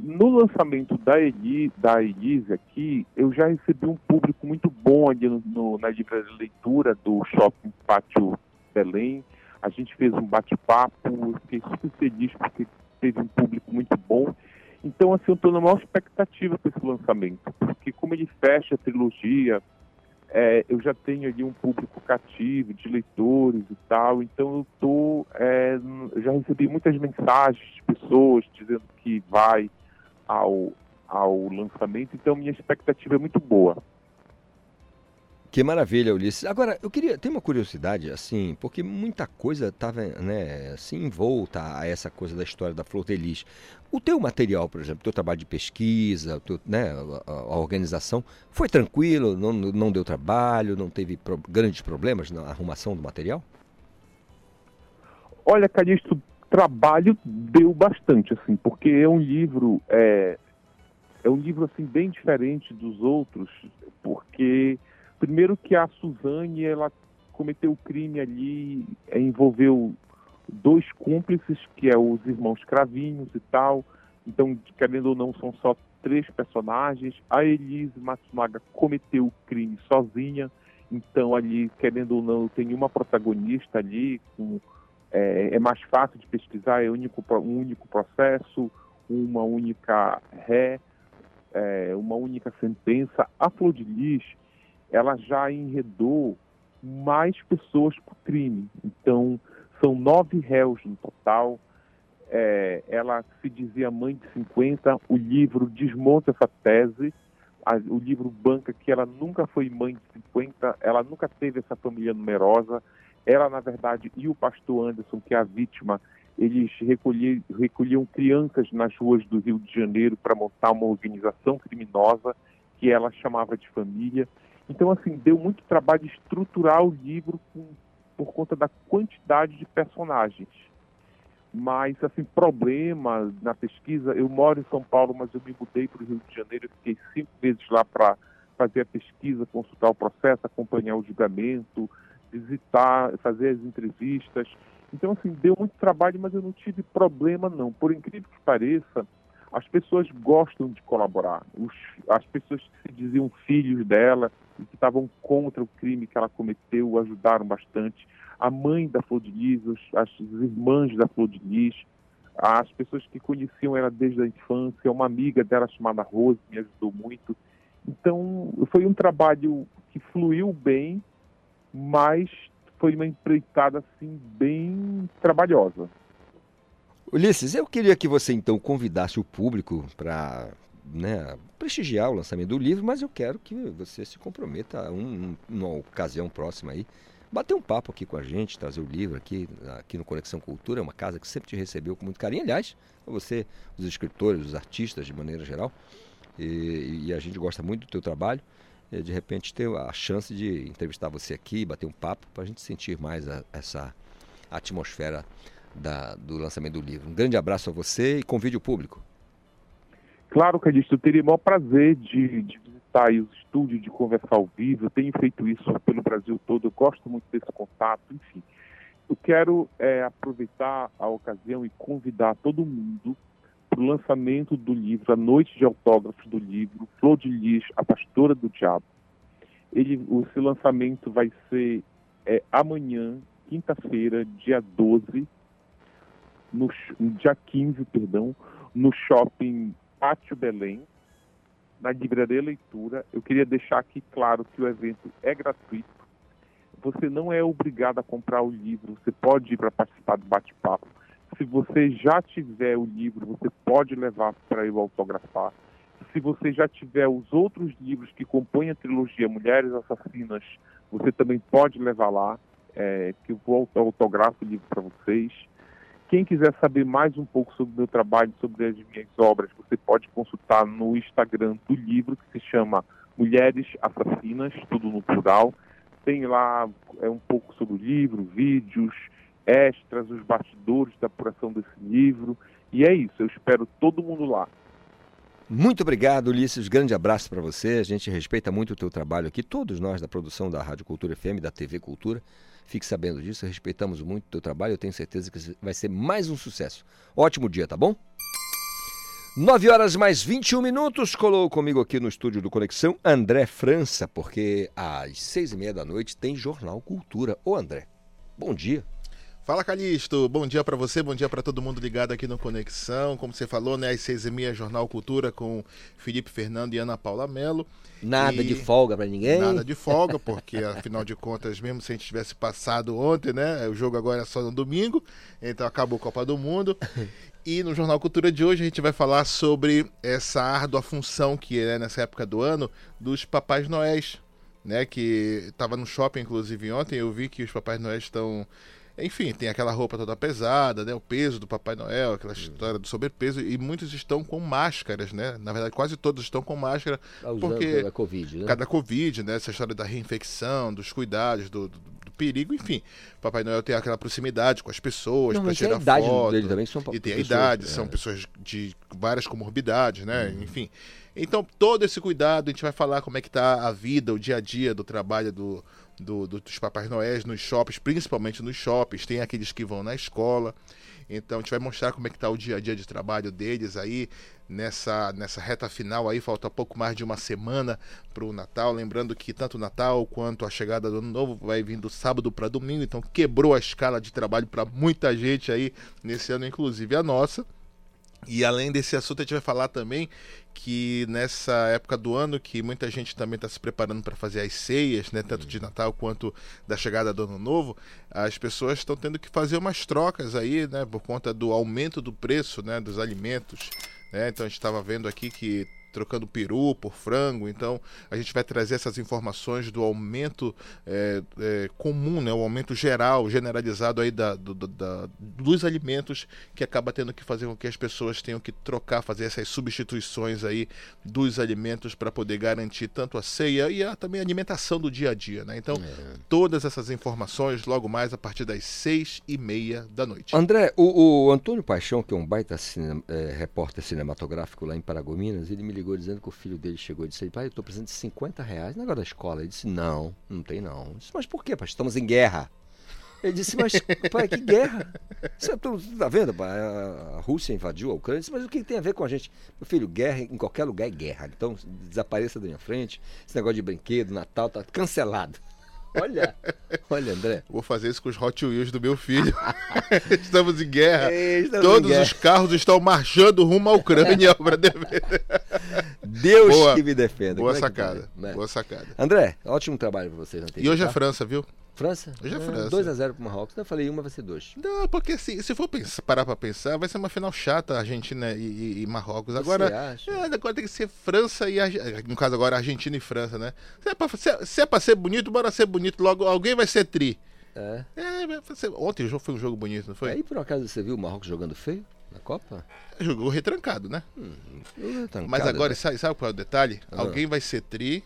No lançamento da, Eli, da Elise aqui, eu já recebi um público muito bom ali no, no, na livraria leitura do Shopping Pátio Belém. A gente fez um bate-papo, fiquei super feliz porque teve um público muito bom. Então, assim, eu estou na maior expectativa para esse lançamento, porque como ele fecha a trilogia, é, eu já tenho ali um público cativo de leitores e tal, então eu tô, é, já recebi muitas mensagens de pessoas dizendo que vai ao, ao lançamento, então minha expectativa é muito boa. Que maravilha, Ulisses. Agora, eu queria. Tem uma curiosidade, assim, porque muita coisa estava né, assim, envolta a essa coisa da história da Flor de Lis. O teu material, por exemplo, o teu trabalho de pesquisa, teu, né, a, a, organização, foi tranquilo? Não, não deu trabalho? Não teve pro, grandes problemas na arrumação do material? Olha, Calixto, trabalho deu bastante, assim, porque é um livro. É, é um livro assim bem diferente dos outros, porque Primeiro que a Suzane, ela cometeu o crime ali, é, envolveu dois cúmplices, que é os irmãos Cravinhos e tal. Então, querendo ou não, são só três personagens. A Elise Matsunaga cometeu o crime sozinha. Então, ali, querendo ou não, tem uma protagonista ali. Com, é, é, mais fácil de pesquisar, é único, um único processo, uma única ré, é, uma única sentença. A Flor de Lis, ela já enredou mais pessoas por crime. Então, são nove réus no total. É, ela se dizia mãe de 50. O livro desmonta essa tese. A, o livro banca que ela nunca foi mãe de 50, ela nunca teve essa família numerosa. Ela, na verdade, e o pastor Anderson, que é a vítima, eles recolhiam, recolhiam crianças nas ruas do Rio de Janeiro para montar uma organização criminosa que ela chamava de família. Então, assim, deu muito trabalho estruturar o livro com, por conta da quantidade de personagens. Mas, assim, problema na pesquisa, eu moro em São Paulo, mas eu me mudei para o Rio de Janeiro, fiquei cinco meses lá para fazer a pesquisa, consultar o processo, acompanhar o julgamento, visitar, fazer as entrevistas. Então, assim, deu muito trabalho, mas eu não tive problema, não. Por incrível que pareça, as pessoas gostam de colaborar. Os, as pessoas que se diziam filhos dela e que estavam contra o crime que ela cometeu ajudaram bastante. A mãe da Flor de Lis, os, as irmãs da Flor de Lis, as pessoas que conheciam ela desde a infância, uma amiga dela chamada Rose me ajudou muito. Então, foi um trabalho que fluiu bem, mas foi uma empreitada assim bem trabalhosa. Ulisses, eu queria que você então convidasse o público para né, prestigiar o lançamento do livro, mas eu quero que você se comprometa a um, uma ocasião próxima aí, bater um papo aqui com a gente, trazer o livro aqui, aqui no Conexão Cultura, é uma casa que sempre te recebeu com muito carinho. Aliás, você, os escritores, os artistas de maneira geral, e, e a gente gosta muito do teu trabalho. E de repente ter a chance de entrevistar você aqui, bater um papo, para a gente sentir mais a, essa atmosfera da, do lançamento do livro. Um grande abraço a você e convide o público. Claro, Calixto, eu teria o maior prazer de, de visitar os estúdios, de conversar ao vivo. Eu tenho feito isso pelo Brasil todo, eu gosto muito desse contato, enfim. Eu quero é, aproveitar a ocasião e convidar todo mundo para o lançamento do livro, a noite de autógrafos do livro, Flor de Lis, A Pastora do Diabo. Ele, esse lançamento vai ser é, amanhã, quinta-feira, dia 12, no dia 15, perdão, no shopping Pátio Belém, na livraria Leitura. Eu queria deixar aqui claro que o evento é gratuito. Você não é obrigado a comprar o livro, você pode ir para participar do bate-papo. Se você já tiver o livro, você pode levar para eu autografar. Se você já tiver os outros livros que compõem a trilogia Mulheres Assassinas, você também pode levar lá, é, que eu vou autografar o livro para vocês. Quem quiser saber mais um pouco sobre o meu trabalho, sobre as minhas obras, você pode consultar no Instagram do livro, que se chama Mulheres Assassinas, tudo no plural. Tem lá é, um pouco sobre o livro, vídeos, extras, os bastidores da apuração desse livro. E é isso, eu espero todo mundo lá. Muito obrigado, Ulisses. Grande abraço para você. A gente respeita muito o teu trabalho aqui, todos nós da produção da Rádio Cultura FM, da TV Cultura. Fique sabendo disso, respeitamos muito o teu trabalho. Eu tenho certeza que vai ser mais um sucesso. Ótimo dia, tá bom? 9 horas mais 21 minutos. Colou comigo aqui no estúdio do Conexão André França, porque às seis e meia da noite tem Jornal Cultura. Ô André, bom dia. Fala Calixto, bom dia para você, bom dia para todo mundo ligado aqui no Conexão. Como você falou, né, às seis e meia, Jornal Cultura com Felipe Fernando e Ana Paula Melo. Nada E de folga para ninguém. Nada de folga, (laughs) porque afinal de contas, mesmo se a gente tivesse passado ontem, né, o jogo agora é só no domingo, então acabou a Copa do Mundo. E no Jornal Cultura de hoje a gente vai falar sobre essa árdua função que é nessa época do ano dos Papais Noéis, né? Que estava no shopping inclusive ontem, eu vi que os Papais Noéis estão enfim, tem aquela roupa toda pesada, né? O peso do Papai Noel, aquela história do sobrepeso, e muitos estão com máscaras, né? Na verdade, quase todos estão com máscara. Tá porque pela Covid, né? Cada Covid, né? Essa história da reinfecção, dos cuidados, do, do- do perigo, enfim. Papai Noel tem aquela proximidade com as pessoas para tem a tirar idade foto. dele também, são e tem a pessoas, idade, é. são pessoas de várias comorbidades, né? Enfim. Então, todo esse cuidado, a gente vai falar como é que tá a vida, o dia a dia do trabalho do, do- do- dos Papais Noéis nos shoppings, principalmente nos shoppings. Tem aqueles que vão na escola. Então, a gente vai mostrar como é que tá o dia a dia de trabalho deles aí nessa, nessa reta final aí. Falta pouco mais de uma semana para o Natal. Lembrando que tanto o Natal quanto a chegada do Ano Novo vai vir do sábado para domingo. Então, quebrou a escala de trabalho para muita gente aí nesse ano, inclusive a nossa. E além desse assunto, a gente vai falar também que nessa época do ano que muita gente também está se preparando para fazer as ceias, né, tanto de Natal quanto da chegada do Ano Novo, as pessoas estão tendo que fazer umas trocas aí, né, por conta do aumento do preço, né, dos alimentos. Né? Então a gente estava vendo aqui que trocando peru por frango, então a gente vai trazer essas informações do aumento é, é, comum, né, o aumento geral, generalizado aí da, do- da- dos alimentos que acaba tendo que fazer com que as pessoas tenham que trocar, fazer essas substituições aí dos alimentos para poder garantir tanto a ceia e a, também a alimentação do dia a dia, né? Então todas essas informações logo mais a partir das seis e meia da noite. André, o, o Antônio Paixão, que é um baita cine- é, repórter cinematográfico lá em Paragominas, ele me ligou dizendo que o filho dele chegou e disse: Pai, eu estou precisando de 50 reais negócio da escola. Ele disse: Não, não tem não. Eu disse, Mas por quê, pai? Estamos em guerra. Ele disse: Mas, pai, que guerra? Você tá vendo, pai? A Rússia invadiu a Ucrânia. Disse, Mas o que tem a ver com a gente? Meu filho, guerra em qualquer lugar é guerra. Então desapareça da minha frente. Esse negócio de brinquedo, Natal, tá cancelado. Olha, olha, André. Vou fazer isso com os Hot Wheels do meu filho. (laughs) Estamos em guerra. É, estamos Todos em guerra. os carros estão marchando rumo à Ucrânia para defender. Deus Boa. que me defenda. Boa é sacada. né? Boa sacada. André, ótimo trabalho pra vocês. E hoje é França, viu? França? Hoje é França. 2x0 pro Marrocos. Eu falei uma, vai ser 2. Não, porque assim, se for pensar- parar pra pensar, vai ser uma final chata Argentina e, e- e Marrocos. Agora, acha? é, agora tem que ser França e Arge- no caso agora Argentina e França, né? Se é pra, se é- se é pra ser bonito, bora ser bonito. Logo alguém vai ser tri. É. É, ontem o jogo foi um jogo bonito, não foi? Aí por acaso você viu o Marrocos jogando feio na Copa? Jogou retrancado, né? Retrancado, Mas agora, né? sabe, sabe qual é o detalhe? Ah. Alguém vai ser tri.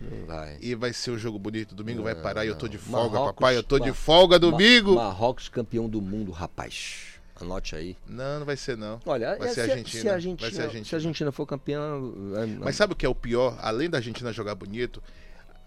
Não vai. E vai ser um jogo bonito. Domingo vai parar e eu tô de Não. folga, Marrocos- papai. Eu tô de folga domingo. Marrocos campeão do mundo, rapaz. Anote aí. Não, não vai ser não. Olha, vai é, ser se, Argentina. se a Argentina, Vai ser Argentina. se a Argentina for campeã. é, não. Mas sabe o que é o pior? Além da Argentina jogar bonito,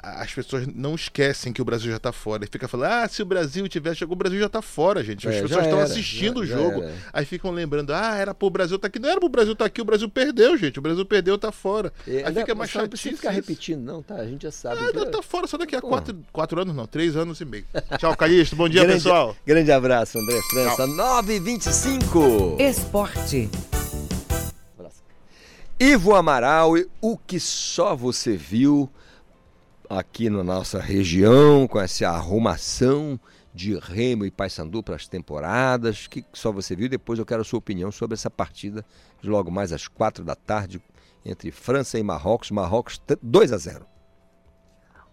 as pessoas não esquecem que o Brasil já tá fora. E fica falando, ah, se o Brasil tivesse jogado, o Brasil já tá fora, gente. As É, pessoas estão assistindo já- o jogo. Aí ficam lembrando, ah, era pro Brasil tá aqui. Não era pro Brasil tá aqui, o Brasil perdeu, gente. O Brasil perdeu, tá fora. É, Aí fica mais mas não precisa ficar repetindo, não, tá? A gente já sabe. Ah, tá fora só daqui a quatro, quatro anos, não. Três anos e meio. Tchau, Calixto. Bom dia, grande, pessoal. Grande abraço, André França. 9h25. Esporte. Ivo Amaral, o que só você viu aqui na nossa região, com essa arrumação de Remo e Paysandu para as temporadas, que só você viu. Depois eu quero a sua opinião sobre essa partida de logo mais às quatro da tarde entre França e Marrocos. Marrocos 2 a 0.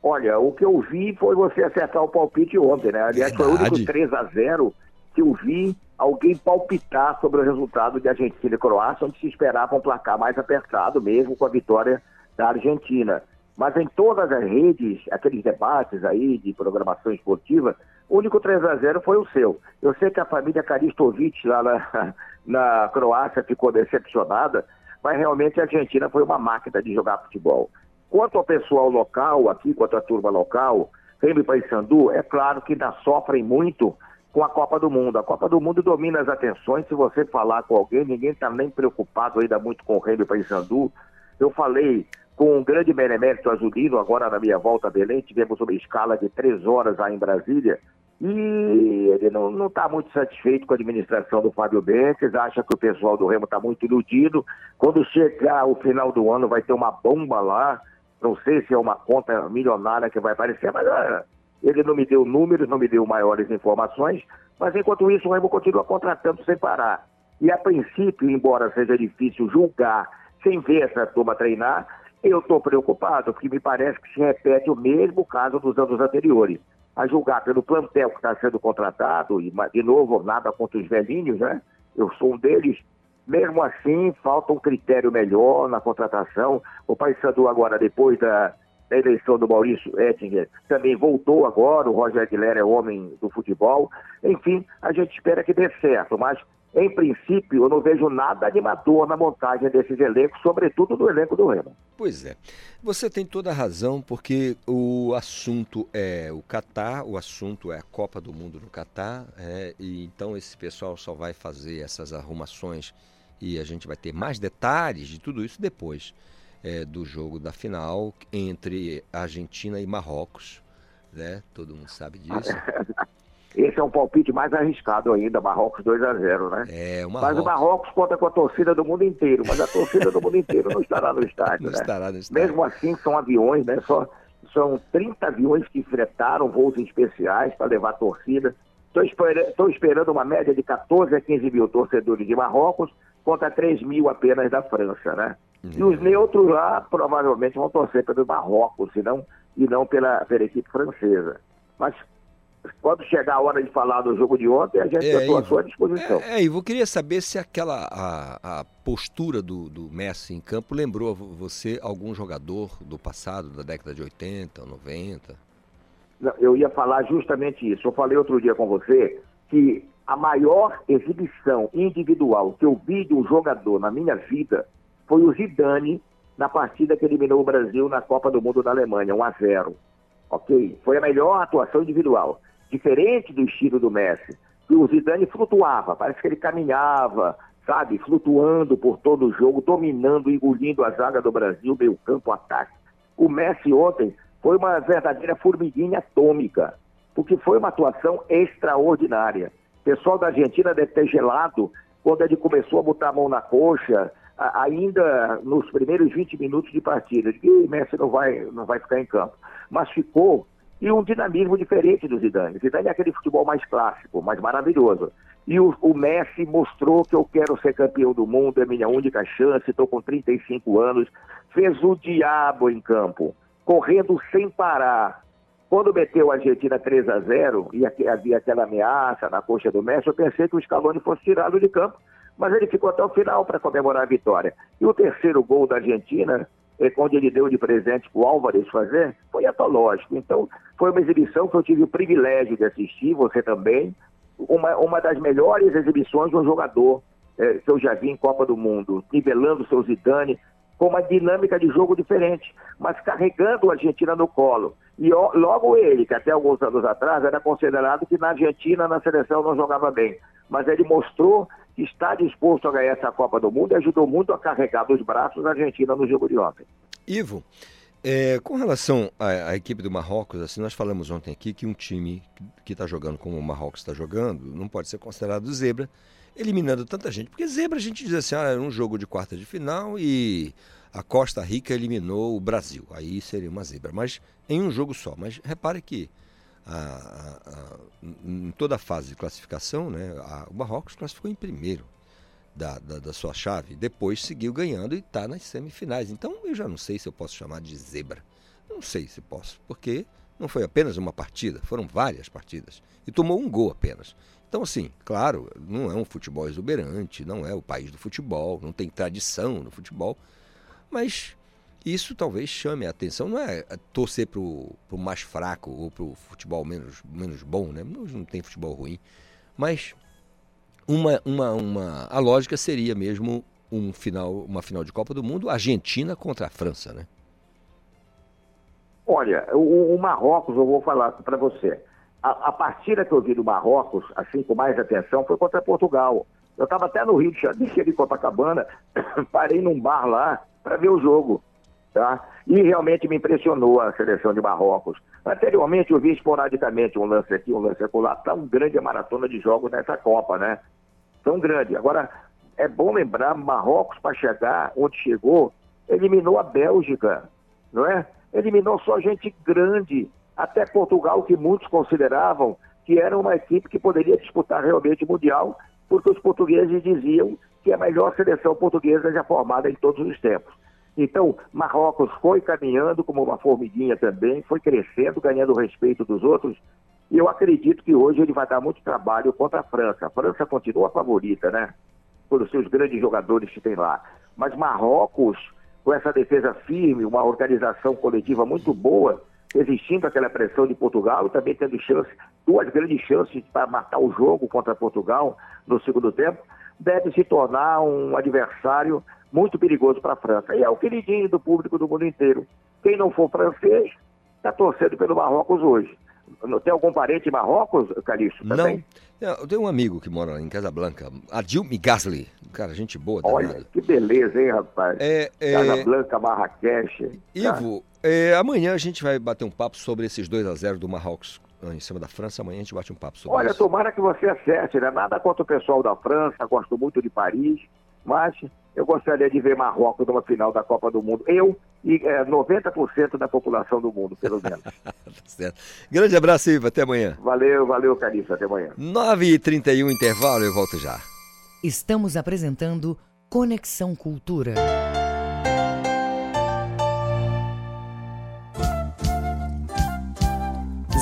Olha, o que eu vi foi você acertar o palpite ontem, né? Aliás, foi o único Verdade. 3 a 0 que eu vi alguém palpitar sobre o resultado de Argentina e Croácia, onde se esperava um placar mais apertado mesmo com a vitória da Argentina. Mas em todas as redes, aqueles debates aí de programação esportiva, o único 3 a 0 foi o seu. Eu sei que a família Karistovic lá na, (laughs) na Croácia ficou decepcionada, mas realmente a Argentina foi uma máquina de jogar futebol. Quanto ao pessoal local aqui, quanto à turma local, Remy Paysandu, é claro que ainda sofrem muito com a Copa do Mundo. A Copa do Mundo domina as atenções. Se você falar com alguém, ninguém está nem preocupado ainda muito com o Remy Paysandu. Eu falei com um grande benemérito azulino, agora na minha volta a Belém, tivemos uma escala de três horas aí em Brasília, e ele não está muito satisfeito com a administração do Fábio Bentes, acha que o pessoal do Remo está muito iludido. Quando chegar o final do ano vai ter uma bomba lá, não sei se é uma conta milionária que vai aparecer, mas ah, ele não me deu números, não me deu maiores informações, mas enquanto isso o Remo continua contratando sem parar. E a princípio, embora seja difícil julgar sem ver essa turma treinar, eu estou preocupado, porque me parece que se repete o mesmo caso dos anos anteriores. A julgar pelo plantel que está sendo contratado, e de novo, nada contra os velhinhos, né? Eu sou um deles. Mesmo assim, falta um critério melhor na contratação. O Paysandu agora, depois da, da eleição do Maurício Ettinger, também voltou agora. O Roger Aguilera é homem do futebol. Enfim, a gente espera que dê certo, mas em princípio, eu não vejo nada animador na montagem desses elencos, sobretudo do elenco do Remo. Pois é. Você tem toda a razão, porque o assunto é o Catar, o assunto é a Copa do Mundo no Catar, é, e então esse pessoal só vai fazer essas arrumações e a gente vai ter mais detalhes de tudo isso depois é, do jogo da final entre Argentina e Marrocos. Né? Todo mundo sabe disso. (laughs) Esse é um palpite mais arriscado ainda, Marrocos 2 a 0 né? É, o Marrocos. Mas o Marrocos conta com a torcida do mundo inteiro, mas a torcida do mundo inteiro não estará no estádio, (laughs) não né? estará no estádio. Mesmo assim, são aviões, né? Só, são 30 aviões que fretaram voos especiais para levar a torcida. Estou esperando, esperando uma média de 14 a 15 mil torcedores de Marrocos contra 3 mil apenas da França, né? Uhum. E os neutros lá provavelmente vão torcer pelo Marrocos, e não, e não pela, pela equipe francesa. Mas quando chegar a hora de falar do jogo de ontem, a gente é, está à sua disposição. É, é, Ivo, eu queria saber se aquela a, a postura do, do Messi em campo lembrou você algum jogador do passado, da década de 80, 90? Não, eu ia falar justamente isso. Eu falei outro dia com você que a maior exibição individual que eu vi de um jogador na minha vida foi o Zidane na partida que eliminou o Brasil na Copa do Mundo da Alemanha, 1 a 0 ok? Foi a melhor atuação individual diferente do estilo do Messi. O Zidane flutuava, parece que ele caminhava, sabe, flutuando por todo o jogo, dominando, engolindo a zaga do Brasil, meio campo, ataque. O Messi ontem foi uma verdadeira formiguinha atômica, porque foi uma atuação extraordinária. Pessoal da Argentina deve ter gelado quando ele começou a botar a mão na coxa, ainda nos primeiros 20 minutos de partida. E Messi não vai, não vai ficar em campo. Mas ficou e um dinamismo diferente do Zidane. Zidane é aquele futebol mais clássico, mais maravilhoso. E o, o, Messi mostrou que eu quero ser campeão do mundo, é minha única chance, estou com 35 anos. Fez o diabo em campo, correndo sem parar. Quando meteu a Argentina 3 a 0 e havia aquela ameaça na coxa do Messi, eu pensei que o Scaloni fosse tirado de campo, mas ele ficou até o final para comemorar a vitória. E o terceiro gol da Argentina onde ele deu de presente para o Álvares fazer, foi antológico. Então, foi uma exibição que eu tive o privilégio de assistir, você também, uma, uma das melhores exibições de um jogador é, que eu já vi em Copa do Mundo, nivelando seu Zidane, com uma dinâmica de jogo diferente, mas carregando a Argentina no colo. E ó, logo ele, que até alguns anos atrás era considerado que na Argentina, na seleção, não jogava bem. Mas ele mostrou que está disposto a ganhar essa Copa do Mundo e ajudou muito a carregar dos braços a Argentina no jogo de ontem. Ivo, é, com relação à, à, equipe do Marrocos, assim, nós falamos ontem aqui que um time que está jogando como o Marrocos está jogando não pode ser considerado zebra, eliminando tanta gente. Porque zebra a gente diz assim, ah, era um jogo de quarta de final e a Costa Rica eliminou o Brasil. Aí seria uma zebra, mas em um jogo só. Mas repare que a, a, a, em toda a fase de classificação, né, o Marrocos classificou em primeiro da, da, da sua chave, depois seguiu ganhando e está nas semifinais. Então eu já não sei se eu posso chamar de zebra. Não sei se posso, porque não foi apenas uma partida, foram várias partidas. E tomou um gol apenas. Então, assim, claro, não é um futebol exuberante, não é o país do futebol, não tem tradição no futebol, mas isso talvez chame a atenção, não é torcer para o mais fraco ou para o futebol menos, menos bom, né? Não tem futebol ruim, mas uma, uma, uma, a lógica seria mesmo um final, uma final de Copa do Mundo, Argentina contra a França, né? Olha, o, o Marrocos, eu vou falar para você. A, a, partida que eu vi do Marrocos, assim, com mais atenção, foi contra Portugal. Eu estava até no Rio de Janeiro, (laughs) em Copacabana, (coughs) parei num bar lá para ver o jogo. Tá? E realmente me impressionou a seleção de Marrocos. Anteriormente eu vi esporadicamente um lance aqui, um lance acolá, tão grande a maratona de jogos nessa Copa, né? Tão grande. Agora, é bom lembrar, Marrocos, para chegar onde chegou, eliminou a Bélgica, não é? Eliminou só gente grande, até Portugal, que muitos consideravam que era uma equipe que poderia disputar realmente o Mundial, porque os portugueses diziam é a melhor seleção portuguesa já formada em todos os tempos. Então, Marrocos foi caminhando como uma formiguinha também, foi crescendo, ganhando o respeito dos outros, e eu acredito que hoje ele vai dar muito trabalho contra a França. A França continua a favorita, né? Pelos seus grandes jogadores que tem lá. Mas Marrocos, com essa defesa firme, uma organização coletiva muito boa, existindo aquela pressão de Portugal também tendo chance, duas grandes chances para matar o jogo contra Portugal no segundo tempo, deve se tornar um adversário muito perigoso para a França. E é o queridinho do público do mundo inteiro. Quem não for francês, está torcendo pelo Marrocos hoje. Tem algum parente em Marrocos, Calixto? Não. Eu tenho um amigo que mora em Casablanca, Adil Migasli. Cara, gente boa. Olha, danado. que beleza, hein, rapaz? É, é... Casablanca, Marrakech. Ivo, é, amanhã a gente vai bater um papo sobre esses 2 a 0 do Marrocos em cima da França. Amanhã a gente bate um papo sobre Olha, isso. Olha, tomara que você acerte, né? Nada contra o pessoal da França, gosto muito de Paris, mas eu gostaria de ver Marrocos numa final da Copa do Mundo. Eu e é, 90% da população do mundo, pelo menos. (laughs) tá certo. Grande abraço, Ivo. Até amanhã. Valeu, valeu, Carissa. Até amanhã. 9h31, intervalo. Eu volto já. Estamos apresentando Conexão Cultura.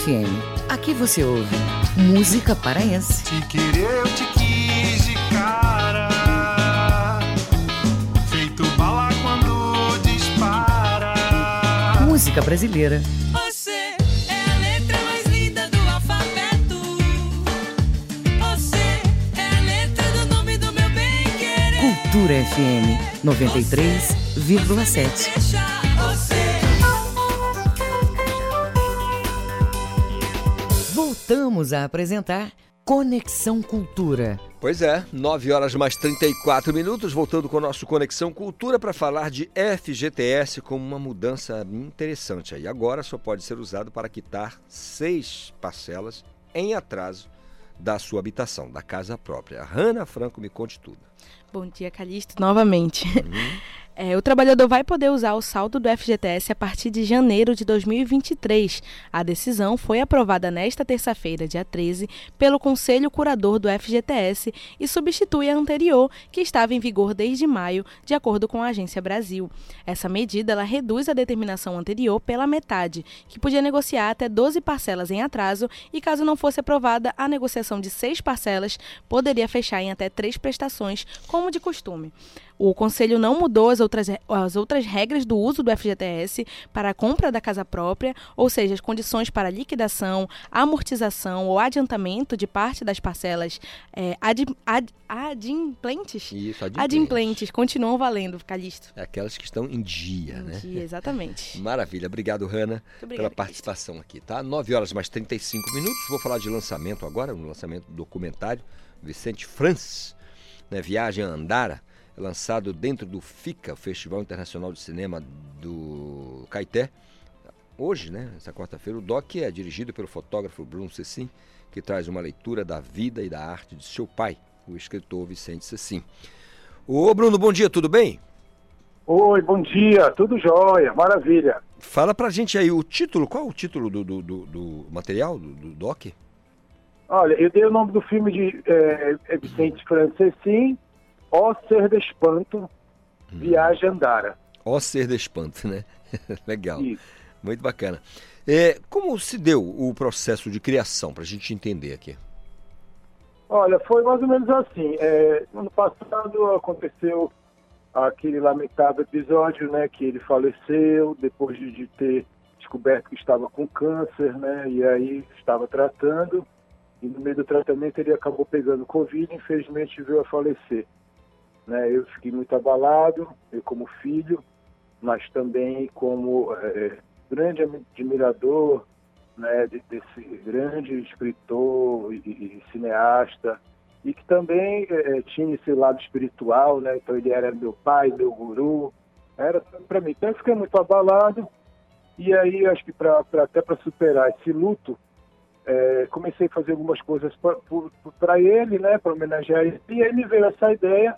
FM. Aqui você ouve música paraense. Te querer, eu te quis de cara. Feito bala quando dispara. Música brasileira. Você é a letra mais linda do alfabeto. Você é a letra do nome do meu bem querer. Cultura FM 93,7. Voltamos a apresentar Conexão Cultura. Pois é, 9 horas mais 34 minutos, voltando com o nosso Conexão Cultura para falar de FGTS como uma mudança interessante. Aí agora só pode ser usado para quitar seis parcelas em atraso da sua habitação, da casa própria. A Hanna Franco me conte tudo. Bom dia, Calixto, novamente. (laughs) É, o trabalhador vai poder usar o saldo do FGTS a partir de janeiro de 2023. A decisão foi aprovada nesta terça-feira, dia 13, pelo Conselho Curador do FGTS e substitui a anterior, que estava em vigor desde maio, de acordo com a Agência Brasil. Essa medida ela reduz a determinação anterior pela metade, que podia negociar até 12 parcelas em atraso e, caso não fosse aprovada, a negociação de seis parcelas poderia fechar em até três prestações, como de costume. O Conselho não mudou as outras, as outras regras do uso do FGTS para a compra da casa própria, ou seja, as condições para liquidação, amortização ou adiantamento de parte das parcelas é, ad, ad, adimplentes? Isso, adimplentes. Adimplentes continuam valendo, Calixto. É aquelas que estão em dia, Em né? dia, exatamente. (laughs) Maravilha, obrigado, Hanna, pela participação aqui, tá? 9 horas mais 35 minutos, vou falar de lançamento agora, um lançamento do documentário Vicente Franz, né? Viagem a Andara. Lançado dentro do FICA, Festival Internacional de Cinema do Caeté. Hoje, né, essa quarta-feira, o doc é dirigido pelo fotógrafo Bruno Cecim, que traz uma leitura da vida e da arte de seu pai, o escritor Vicente Cecim. Ô Bruno, bom dia, tudo bem? Oi, bom dia, tudo jóia, maravilha. Fala pra gente aí o título, qual é o título do, do, do- do material, do, do doc? Olha, eu dei o nome do filme de é Vicente Francescim, Ó Ser de Espanto, Viagem Andara. Ó Ser de Espanto, né? (laughs) Legal. Muito bacana. É, como se deu o processo de criação, pra gente entender aqui? Olha, foi mais ou menos assim. É, ano passado aconteceu aquele lamentável episódio, né, que ele faleceu depois de, de ter descoberto que estava com câncer, né, e aí estava tratando, e no meio do tratamento ele acabou pegando Covid e infelizmente veio a falecer. Né, eu fiquei muito abalado, eu como filho, mas também como é, grande admirador né, de- desse grande escritor e, e cineasta e que também eh, tinha esse lado espiritual, né? Então ele era meu pai, meu guru, era para mim. Então eu fiquei muito abalado e aí acho que pra, pra- até para superar esse luto eh, comecei a fazer algumas coisas para ele, né? Para homenagear ele. E aí me veio essa ideia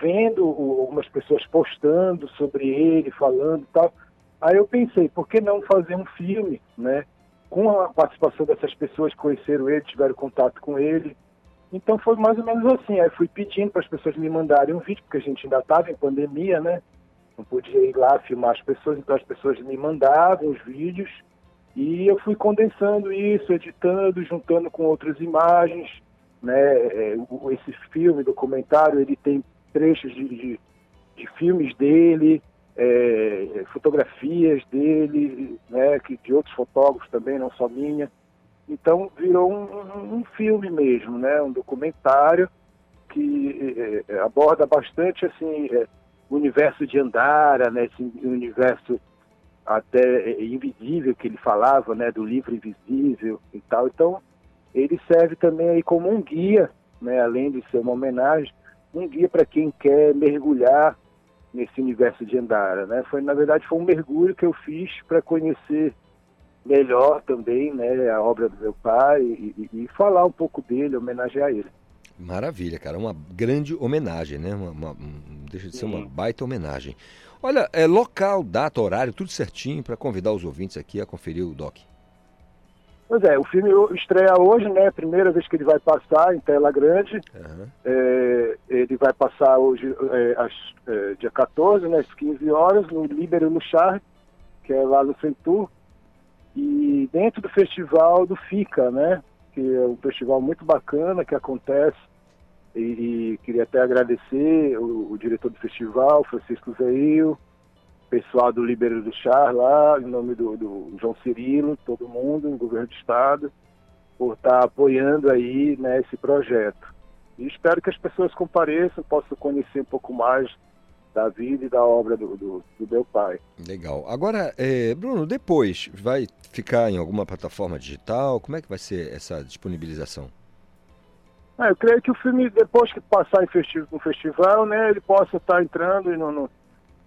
vendo algumas pessoas postando sobre ele, falando e tal. Aí eu pensei, por que não fazer um filme, né? Com a participação dessas pessoas que conheceram ele, tiveram contato com ele. Então foi mais ou menos assim. Aí fui pedindo para as pessoas me mandarem um vídeo, porque a gente ainda estava em pandemia, né? Não podia ir lá filmar as pessoas, então as pessoas me mandavam os vídeos e eu fui condensando isso, editando, juntando com outras imagens, né? É, Esse filme, documentário, ele tem trechos de, de, de filmes dele, é, fotografias dele, né? Que de outros fotógrafos também, não só minha. Então virou um, um- filme mesmo, né? Um documentário que eh, eh, aborda bastante assim eh, o universo de Andara, né? Esse universo até eh, invisível que ele falava, né? Do livro invisível e tal. Então ele serve também aí como um guia, né? Além de ser uma homenagem, um guia para quem quer mergulhar nesse universo de Andara, né? Foi na verdade foi um mergulho que eu fiz para conhecer melhor também, né, a obra do meu pai e, e- e falar um pouco dele, homenagear ele. Maravilha, cara. Uma grande homenagem, né? Uma, uma- um- deixa de ser uma Sim. baita homenagem. Olha, é local, data, horário, tudo certinho para convidar os ouvintes aqui a conferir o doc. Pois é, o filme estreia hoje, né? Primeira vez que ele vai passar em tela grande. É, ele vai passar hoje, é, às, é, dia 14, né, às 15 horas, no Libero no Char, que é lá no Centur. E dentro do festival do FICA, né? Que é um festival muito bacana que acontece. E, e queria até agradecer o, o diretor do festival, Francisco Zeil, pessoal do Libero do Char lá, em nome do, do João Cirilo, todo mundo, o governo do estado, por estar apoiando aí né, esse projeto. E espero que as pessoas compareçam, possam conhecer um pouco mais da vida e da obra do, do, do meu pai. Legal. Agora, é, Bruno, depois vai ficar em alguma plataforma digital? Como é que vai ser essa disponibilização? Ah, eu creio que o filme, depois que passar em festi no festival, né, ele possa estar entrando no, no-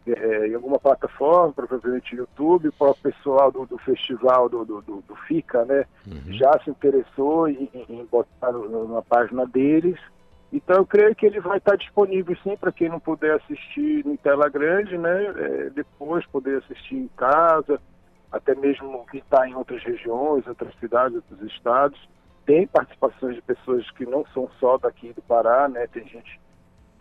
eh, em alguma plataforma, provavelmente YouTube, o próprio pessoal do, do festival do, do, do- FICA, né, já se interessou em, em- botar na página deles. Então eu creio que ele vai estar disponível sim para quem não puder assistir em tela grande, né, eh, depois poder assistir em casa, até mesmo que está em outras regiões, outras cidades, outros estados. Tem participações de pessoas que não são só daqui do Pará, né? Tem gente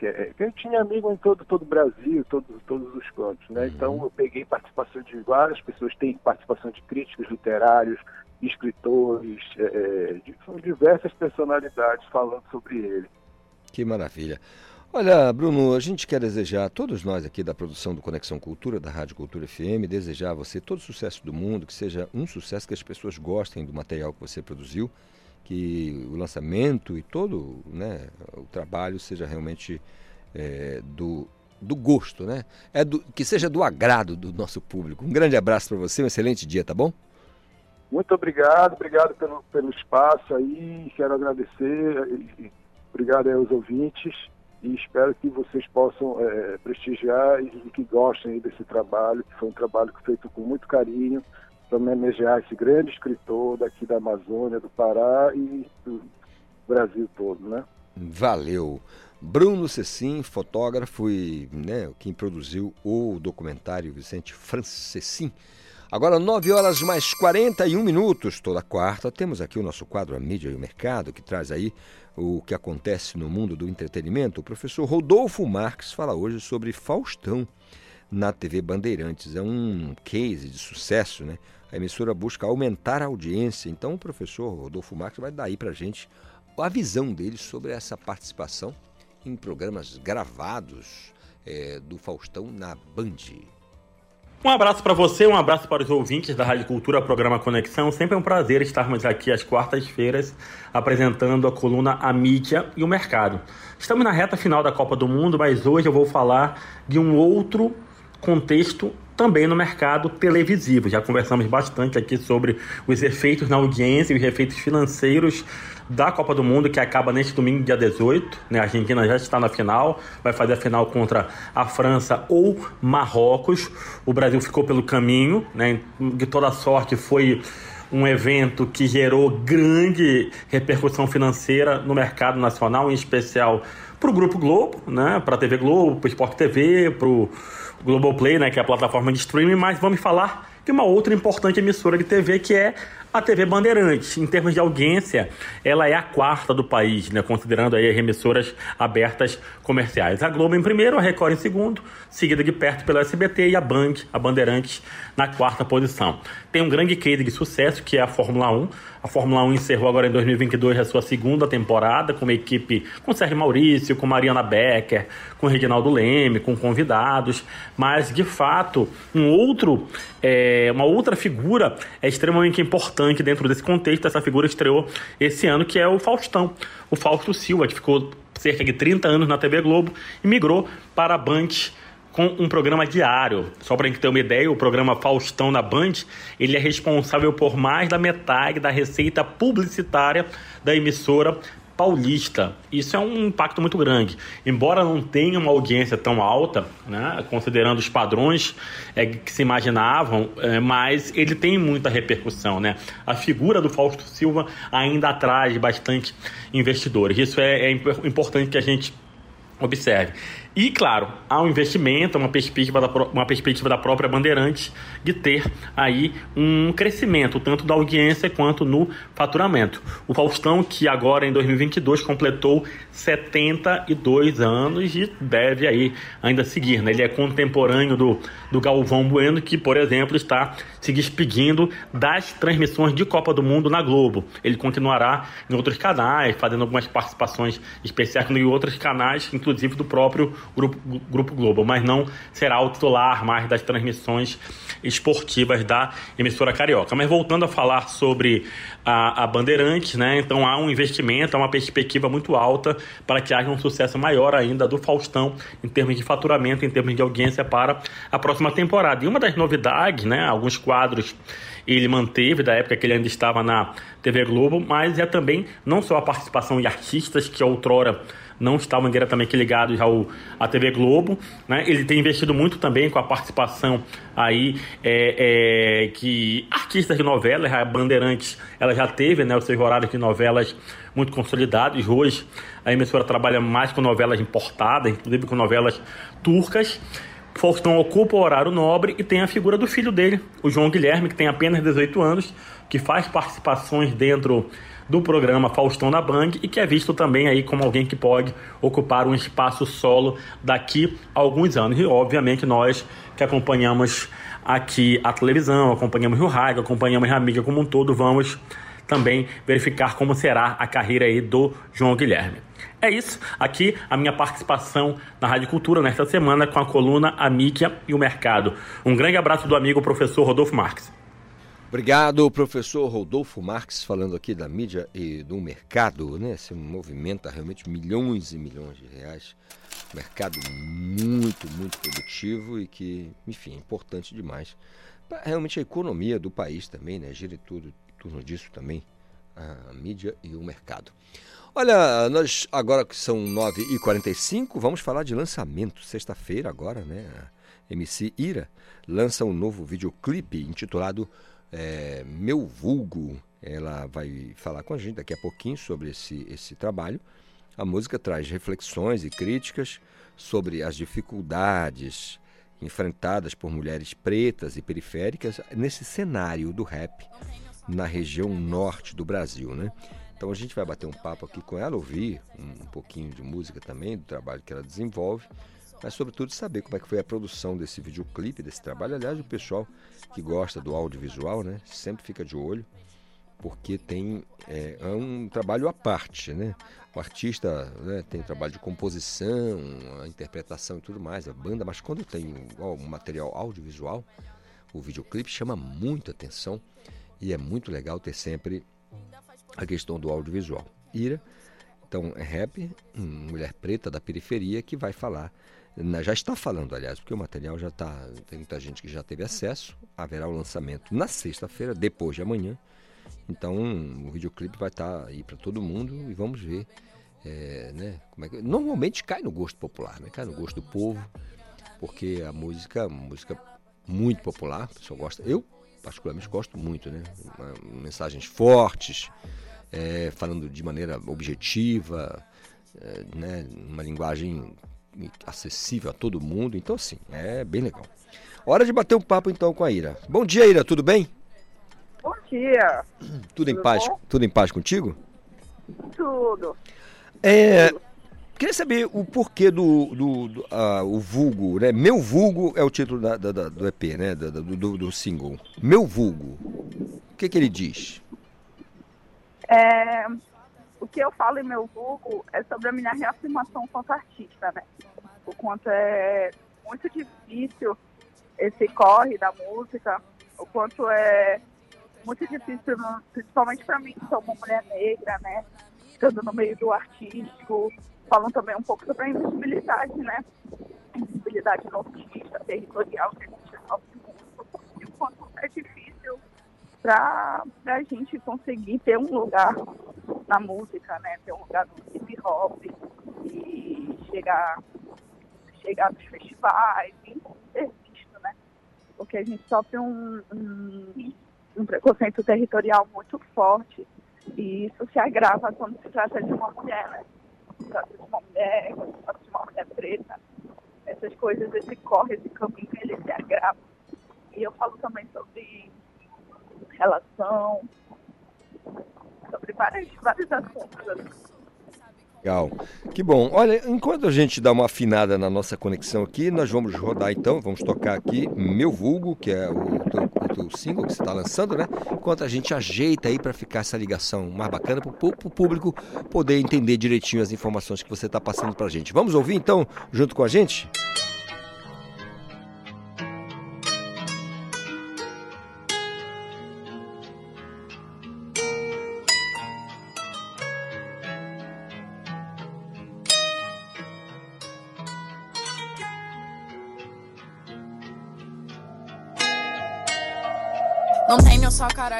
que, é, que eu tinha amigo em todo todo o Brasil, todos todos os cantos, né? Então eu peguei participação de várias pessoas, tem participação de críticos literários, escritores, é, é, de- são diversas personalidades falando sobre ele. Que maravilha. Olha, Bruno, a gente quer desejar, todos nós aqui da produção do Conexão Cultura, da Rádio Cultura FM, desejar a você todo o sucesso do mundo, que seja um sucesso que as pessoas gostem do material que você produziu, que o lançamento e todo né, o trabalho seja realmente é, do, do gosto, né? É do, que seja do agrado do nosso público. Um grande abraço para você, um excelente dia, tá bom? Muito obrigado, obrigado pelo, pelo espaço aí, quero agradecer, obrigado aí aos ouvintes e espero que vocês possam é, prestigiar e, e que gostem desse trabalho, que foi um trabalho feito com muito carinho para homenagear esse grande escritor daqui da Amazônia, do Pará e do Brasil todo, né? Valeu. Bruno Cecim, fotógrafo e né, quem produziu o documentário Vicente Francessim. Agora, 9 horas mais 41 minutos, toda quarta, temos aqui o nosso quadro A Mídia e o Mercado, que traz aí o que acontece no mundo do entretenimento. O professor Rodolfo Marques fala hoje sobre Faustão na TV Bandeirantes. É um case de sucesso, né? A emissora busca aumentar a audiência. Então, o professor Rodolfo Marques vai dar aí pra gente a visão dele sobre essa participação em programas gravados é, do Faustão na Band. Um abraço para você, um abraço para os ouvintes da Rádio Cultura, programa Conexão. Sempre é um prazer estarmos aqui às quartas-feiras apresentando a coluna A Mídia e o Mercado. Estamos na reta final da Copa do Mundo, mas hoje eu vou falar de um outro contexto também no mercado televisivo. Já conversamos bastante aqui sobre os efeitos na audiência e os efeitos financeiros da Copa do Mundo, que acaba neste domingo, dia 18. Né? A Argentina já está na final, vai fazer a final contra a França ou Marrocos. O Brasil ficou pelo caminho, né? de toda sorte foi um evento que gerou grande repercussão financeira no mercado nacional, em especial para o Grupo Globo, né? para a TV Globo, para o Sport TV, para o Globoplay, né? que é a plataforma de streaming, mas vamos falar de uma outra importante emissora de TV que é a TV Bandeirantes, em termos de audiência, ela é a quarta do país, né, considerando aí as emissoras abertas comerciais. A Globo em primeiro, a Record em segundo, seguida de perto pela SBT e a Band, a Bandeirantes, na quarta posição. Tem um grande case de sucesso que é a Fórmula 1. A Fórmula 1 encerrou agora em 2022 a sua segunda temporada com uma equipe com Sérgio Maurício, com Mariana Becker, com Reginaldo Leme, com convidados, mas de fato um outro, é, uma outra figura é extremamente importante dentro desse contexto. Essa figura estreou esse ano que é o Faustão, o Fausto Silva, que ficou cerca de 30 anos na TV Globo e migrou para a Band com um programa diário. Só para a gente ter uma ideia, o programa Faustão na Band, ele é responsável por mais da metade da receita publicitária da emissora paulista. Isso é um impacto muito grande. Embora não tenha uma audiência tão alta, né, considerando os padrões é, que se imaginavam, é, mas ele tem muita repercussão. Né? A figura do Fausto Silva ainda atrai bastante investidores. Isso é, é importante que a gente observe. E, claro, há um investimento, uma perspectiva, da, uma perspectiva da própria Bandeirante de ter aí um crescimento, tanto da audiência quanto no faturamento. O Faustão, que agora em 2022 completou 72 anos e deve aí ainda seguir. Né? Ele é contemporâneo do, do Galvão Bueno, que, por exemplo, está se despedindo das transmissões de Copa do Mundo na Globo. Ele continuará em outros canais, fazendo algumas participações especiais em outros canais, inclusive do próprio Grupo, Grupo Globo, mas não será o titular mais das transmissões esportivas da emissora carioca. Mas voltando a falar sobre a, a Bandeirantes, né? Então há um investimento, há uma perspectiva muito alta para que haja um sucesso maior ainda do Faustão em termos de faturamento, em termos de audiência para a próxima temporada. E uma das novidades, né? Alguns quadros ele manteve da época que ele ainda estava na TV Globo, mas é também não só a participação de artistas que outrora não estavam diretamente ligados ao à TV Globo, né? Ele tem investido muito também com a participação aí é, é, que artistas de novelas, a Bandeirantes, ela já teve, né, os seus horários de novelas muito consolidados. Hoje a emissora trabalha mais com novelas importadas, inclusive com novelas turcas. Faustão ocupa o horário nobre e tem a figura do filho dele, o João Guilherme, que tem apenas 18 anos, que faz participações dentro do programa Faustão na Band e que é visto também aí como alguém que pode ocupar um espaço solo daqui a alguns anos. E obviamente nós que acompanhamos aqui a televisão, acompanhamos o rádio, acompanhamos a mídia como um todo, vamos também verificar como será a carreira aí do João Guilherme. É isso, aqui a minha participação na Rádio Cultura nesta semana com a coluna A Mídia e o Mercado. Um grande abraço do amigo professor Rodolfo Marques. Obrigado, professor Rodolfo Marques, falando aqui da mídia e do mercado, né? Você movimenta realmente milhões e milhões de reais. Mercado muito, muito produtivo e que, enfim, é importante demais. Pra realmente a economia do país também, né? Gira tudo em torno disso também. a mídia e o mercado. Olha, nós agora que são 9h45, vamos falar de lançamento. Sexta-feira agora, né? A MC Ira lança um novo videoclipe intitulado é, Meu Vulgo. Ela vai falar com a gente daqui a pouquinho sobre esse, esse trabalho. A música traz reflexões e críticas sobre as dificuldades enfrentadas por mulheres pretas e periféricas nesse cenário do rap na região norte do Brasil, né? Então a gente vai bater um papo aqui com ela, ouvir um, pouquinho de música também, do trabalho que ela desenvolve, mas sobretudo saber como é que foi a produção desse videoclipe, desse trabalho. Aliás, o pessoal que gosta do audiovisual, né, sempre fica de olho, porque tem é, é um trabalho à parte, né? O artista né, tem trabalho de composição, a interpretação e tudo mais, a banda, mas quando tem um material audiovisual, o videoclipe chama muita atenção e é muito legal ter sempre a questão do audiovisual. Ira, então é rap, mulher preta da periferia que vai falar, já está falando, aliás, porque o material já está, tem muita gente que já teve acesso, haverá o lançamento na sexta-feira, depois de amanhã. Então o videoclipe vai estar tá aí para todo mundo e vamos ver. É, né, como é que... Normalmente cai no gosto popular, né? cai no gosto do povo, porque a música, música muito popular, o pessoal gosta. Eu particularmente gosto muito, né? Mensagens fortes, é, falando de maneira objetiva, é, né? uma linguagem acessível a todo mundo. Então, assim, é bem legal. Hora de bater um papo então com a Ira. Bom dia, Ira, tudo bem? Bom dia. Tudo, (clears throat) Tudo em paz? bom? Tudo em paz contigo? Tudo. É, queria saber o porquê do, do, do ah, o vulgo, né? Meu vulgo é o título da, da- da- do EP, né? Do, do, do single. Meu vulgo. O que, que ele diz? É, o que eu falo em meu vulgo é sobre a minha reafirmação enquanto artista, né? O quanto é muito difícil esse corre da música, o quanto é muito difícil, principalmente para mim, que sou uma mulher negra, né? Estando no meio do artístico, falam também um pouco sobre a invisibilidade, né? Invisibilidade nortista, territorial que a gente e o quanto é difícil para a gente conseguir ter um lugar na música, né? Ter um lugar no hip hop e chegar, chegar nos festivais e ser visto, né? Porque a gente sofre um, um, um preconceito territorial muito forte e isso se agrava quando se trata de uma mulher, né? Se trata de uma mulher, quando se trata de uma mulher preta. Essas coisas, esse corre, esse caminho, ele se agrava. E eu falo também sobre relação, sobre vários, assuntos. Legal. Que bom. Olha, enquanto a gente dá uma afinada na nossa conexão aqui, nós vamos rodar então, vamos tocar aqui Meu Vulgo, que é o teu, o teu single que você está lançando, né? Enquanto a gente ajeita aí para ficar essa ligação mais bacana para o público poder entender direitinho as informações que você está passando para a gente. Vamos ouvir então, junto com a gente? Não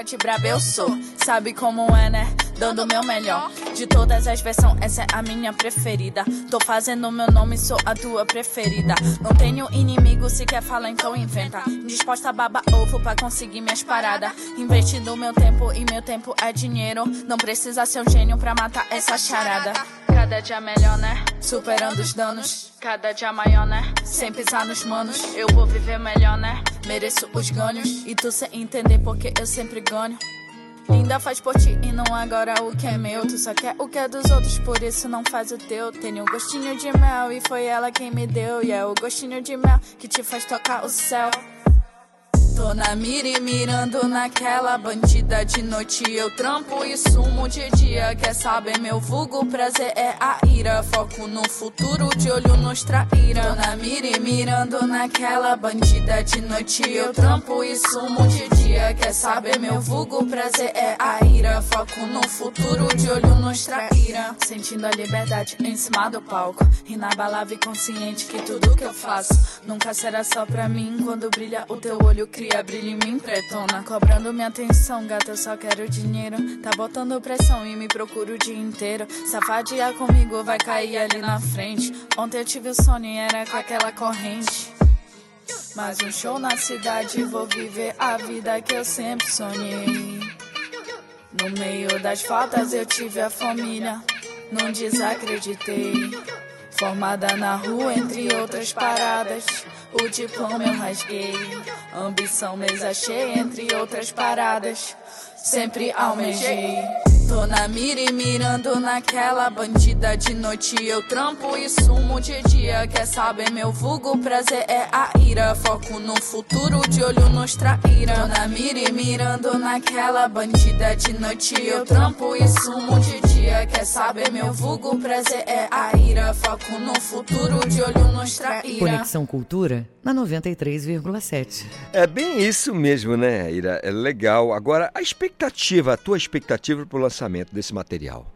de braba, eu sou. Sabe como é, né? Dando meu melhor. De todas as versões, essa é a minha preferida. Tô fazendo meu nome, sou a tua preferida. Não tenho inimigo, se quer falar, então inventa. Disposta a baba ovo pra conseguir minhas paradas. Investindo meu tempo e meu tempo é dinheiro. Não precisa ser um gênio pra matar essa charada. Cada dia melhor, né? Superando os danos. Cada dia maior, né? Sem pisar nos manos. Eu vou viver melhor, né? Mereço os ganhos. E tu sem entender porque eu sempre ganho. Linda faz por ti e não agora o que é meu. Tu só quer o que é dos outros, por isso não faz o teu. Tenho um gostinho de mel e foi ela quem me deu. E é o gostinho de mel que te faz tocar o céu. Tô na mira e mirando naquela bandida de noite. Eu trampo e sumo de dia. Quer saber? Meu vulgo prazer é a ira. Foco no futuro, de olho nos traíra. Tô na mira e mirando naquela bandida de noite. Eu trampo e sumo de dia. Quer saber? Meu vulgo prazer é a ira. Foco no futuro, de olho nos traíra. Sentindo a liberdade em cima do palco. Inabalável e consciente que tudo que eu faço nunca será só pra mim. Quando brilha o teu olho, cria cria brilho em mim, pretona. Cobrando minha atenção, gata, eu só quero dinheiro. Tá botando pressão e me procura o dia inteiro. Safadia comigo, vai cair ali na frente. Ontem eu tive o sonho e era com aquela corrente. Mais um show na cidade, vou viver a vida que eu sempre sonhei. No meio das faltas eu tive a família, não desacreditei. Formada na rua, entre outras paradas, o diploma eu rasguei. Ambição, mesa cheia, entre outras paradas, sempre almejei. Tô na mira e mirando naquela bandida de noite. Eu trampo e sumo de dia. Quer saber meu vulgo prazer é a ira. Foco no futuro de olho nos traíra. Tô na mira e mirando naquela bandida de noite. Eu trampo e sumo de dia Quer saber meu vulgo prazer é a ira Foco no futuro de olho nos traíra Conexão Cultura na 93,7. É bem isso mesmo, né, Ira? É legal. Agora, a expectativa, a tua expectativa pro lançamento desse material?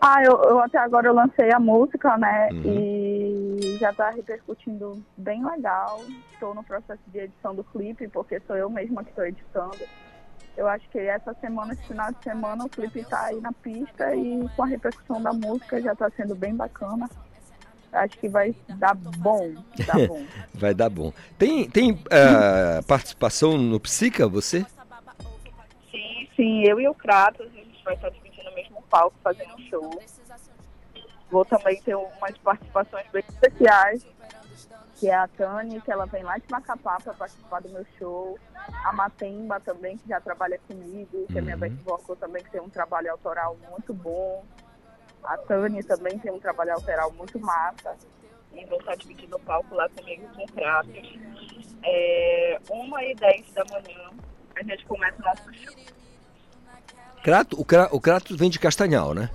Ah, eu, eu até agora eu lancei a música, né? Uhum. E já tá repercutindo bem legal. Estou no processo de edição do clipe, porque sou eu mesma que estou editando. Eu acho que essa semana, esse final de semana, o clipe tá aí na pista e com a repercussão da música já tá sendo bem bacana. Acho que vai dar bom, dar (laughs) bom. Vai dar bom. Tem, tem ah, participação no Psica, você? Sim, sim, eu e o Kratos, a gente vai estar dividindo o mesmo palco, fazendo um show. Vou também ter umas participações bem especiais, que é a Tani, que ela vem lá de Macapá para participar do meu show. A Matemba também, que já trabalha comigo, que é minha Uhum. back vocal também, que tem um trabalho autoral muito bom. A Tani também tem um trabalho autoral muito massa. E vou estar dividindo o palco lá comigo com o Kratos. É, uma e dez da manhã, a gente começa o nosso show. Crato, o, Cra, o Kratos vem de Castanhal, né?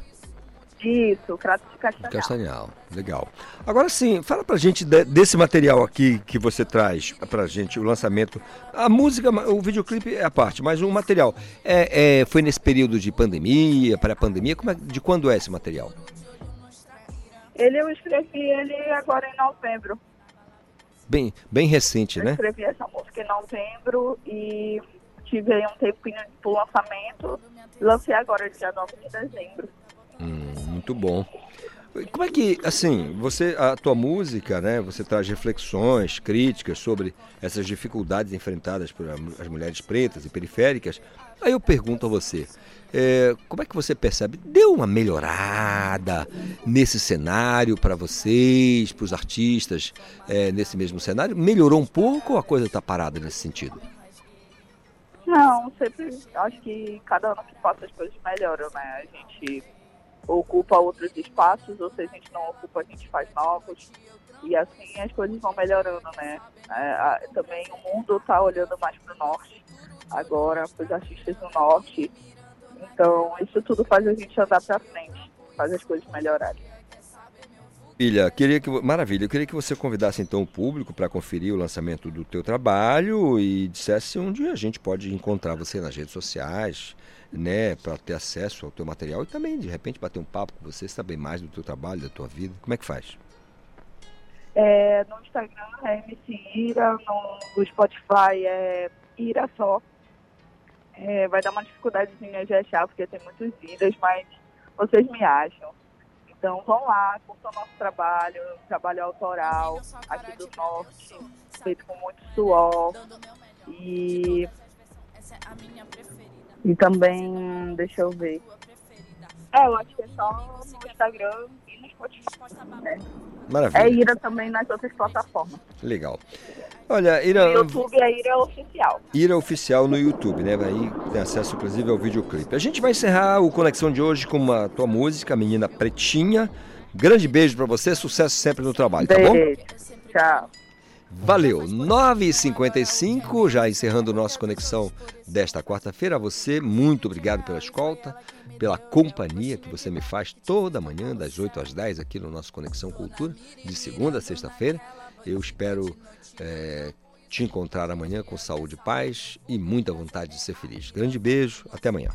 Isso, Kratos de Castanhal. Castanhal, legal. Agora sim, fala pra gente de- desse material aqui que você traz pra gente, o lançamento. A música, o videoclipe é a parte, mas o material é, é- foi nesse período de pandemia, pré-pandemia, é- de quando é esse material? Ele eu escrevi ele agora em novembro. Bem, bem recente, Eu né? escrevi essa música em novembro e tive aí um tempinho pro lançamento. Lancei agora, dia 9 de dezembro. Hum, muito bom. Como é que, assim, você, a tua música, né, você traz reflexões, críticas sobre essas dificuldades enfrentadas por as mulheres pretas e periféricas. Aí eu pergunto a você, é, como é que você percebe? Deu uma melhorada nesse cenário para vocês, para os artistas, é, nesse mesmo cenário? Melhorou um pouco ou a coisa está parada nesse sentido? Não, sempre acho que cada ano que passa as coisas melhoram, né? A gente ocupa outros espaços, ou se a gente não ocupa, a gente faz novos. E assim as coisas vão melhorando, né? É, também o mundo está olhando mais para o norte, agora, para os artistas do norte. Então, isso tudo faz a gente andar para frente, faz as coisas melhorarem. Ilha, queria que maravilha, eu queria que você convidasse então o público para conferir o lançamento do teu trabalho e dissesse onde a gente pode encontrar você nas redes sociais, né, para ter acesso ao teu material e também de repente bater um papo com você, saber mais do teu trabalho, da tua vida. Como é que faz? É, no Instagram é MC Ira, no, no Spotify é Ira só. É, vai dar uma dificuldadezinha de achar, porque tem muitos vídeos, mas vocês me acham. Então vão lá, curtam o nosso trabalho, trabalho autoral aqui do norte, feito com muito suor. E, e também, deixa eu ver. É, eu acho que é só no Instagram e no Spotify. né? Maravilha. É Ira também nas outras plataformas. Legal. Olha, Ira, No YouTube é Ira Oficial. Ira Oficial no YouTube, né? Aí tem acesso inclusive ao videoclipe. A gente vai encerrar o Conexão de hoje com uma tua música, Menina Pretinha. Grande beijo pra você, sucesso sempre no trabalho, tá bom? Beijo. Tchau. Valeu. 9h55, já encerrando o nosso Conexão desta quarta-feira. A você, muito obrigado pela escolta, pela companhia que você me faz toda manhã, das 8 às 10, aqui no nosso Conexão Cultura, de segunda a sexta-feira. Eu espero eh, te encontrar amanhã com saúde paz e muita vontade de ser feliz. Grande beijo, até amanhã.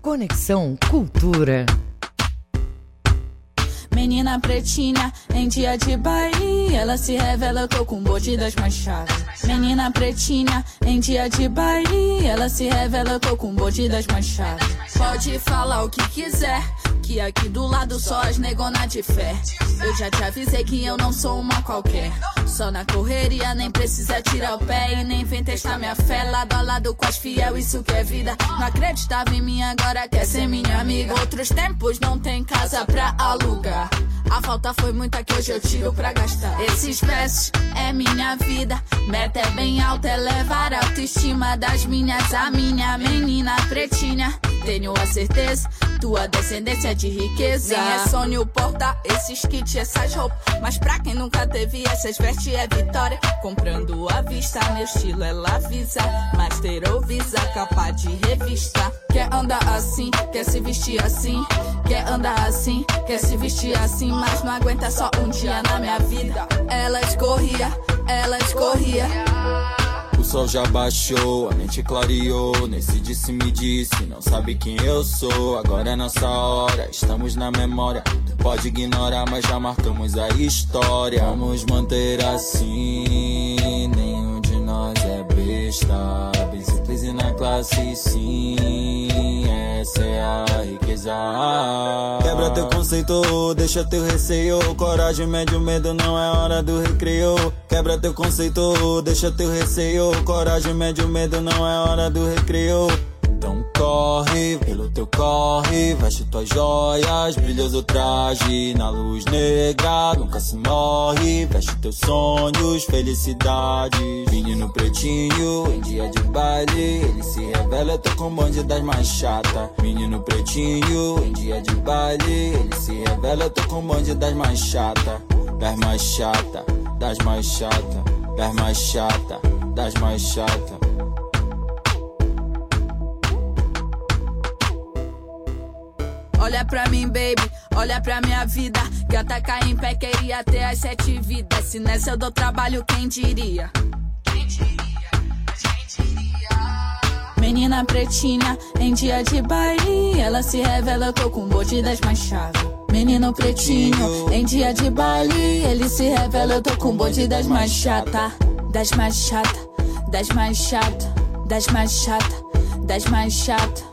Conexão Cultura. Menina pretinha, em dia de baile, ela se revela, eu tô com bote das manchadas. Menina pretinha, em dia de baile, ela se revela, eu tô com bote das manchadas. Pode falar o que quiser, que aqui do lado só as negona de fé. Eu já te avisei que eu não sou uma qualquer. Só na correria, nem precisa tirar o pé e nem vem testar minha fé. Lado a lado com as fiel, isso que é vida. Não acreditava em mim, agora quer ser minha amiga. Outros tempos não tem casa pra alugar. A falta foi muita que hoje eu tiro pra gastar. Esses versos é minha vida. Meta é bem alta, é levar a autoestima das minhas. A minha menina pretinha, tenho a certeza. Tua descendência é de riqueza. Nem é sonho portar esses kits, essas roupas. Mas pra quem nunca teve essas vestes é vitória. Comprando à vista, meu estilo ela avisa. Master ou visa, capa de revista. Quer andar assim, quer se vestir assim. Quer andar assim, quer se vestir assim. Mas não aguenta só um dia na minha vida. Ela escorria, ela escorria. O sol já baixou, a mente clareou. Nesse disse me disse, não sabe quem eu sou. Agora é nossa hora, estamos na memória. Tu pode ignorar, mas já marcamos a história. Vamos manter assim, nenhum de nós é besta. Na classe, sim. Essa é a riqueza. Quebra teu conceito, deixa teu receio. Coragem mede o medo, não é hora do recreio. Quebra teu conceito, deixa teu receio. Coragem mede o medo, não é hora do recreio. Então corre, pelo teu corre, veste tuas joias, brilhoso traje na luz negra, nunca se morre, veste teus sonhos, felicidades. Menino pretinho, em dia de baile, ele se revela, eu tô com bonde das mais chata. Menino pretinho, em dia de baile, ele se revela, eu tô com bonde das mais chata, das mais chata, das mais chata, das mais chata, das mais chata. Olha pra mim, baby, olha pra minha vida. Gata cai em pé, queria ter as sete vidas. Se nessa eu dou trabalho, quem diria? Menina pretinha, em dia de baile, ela se revela, tô com bote das manchadas. Menino pretinho, em dia de baile, ele se revela, eu tô com bote das mais chata, das mais chata, das mais chata, das mais chata, das mais chata.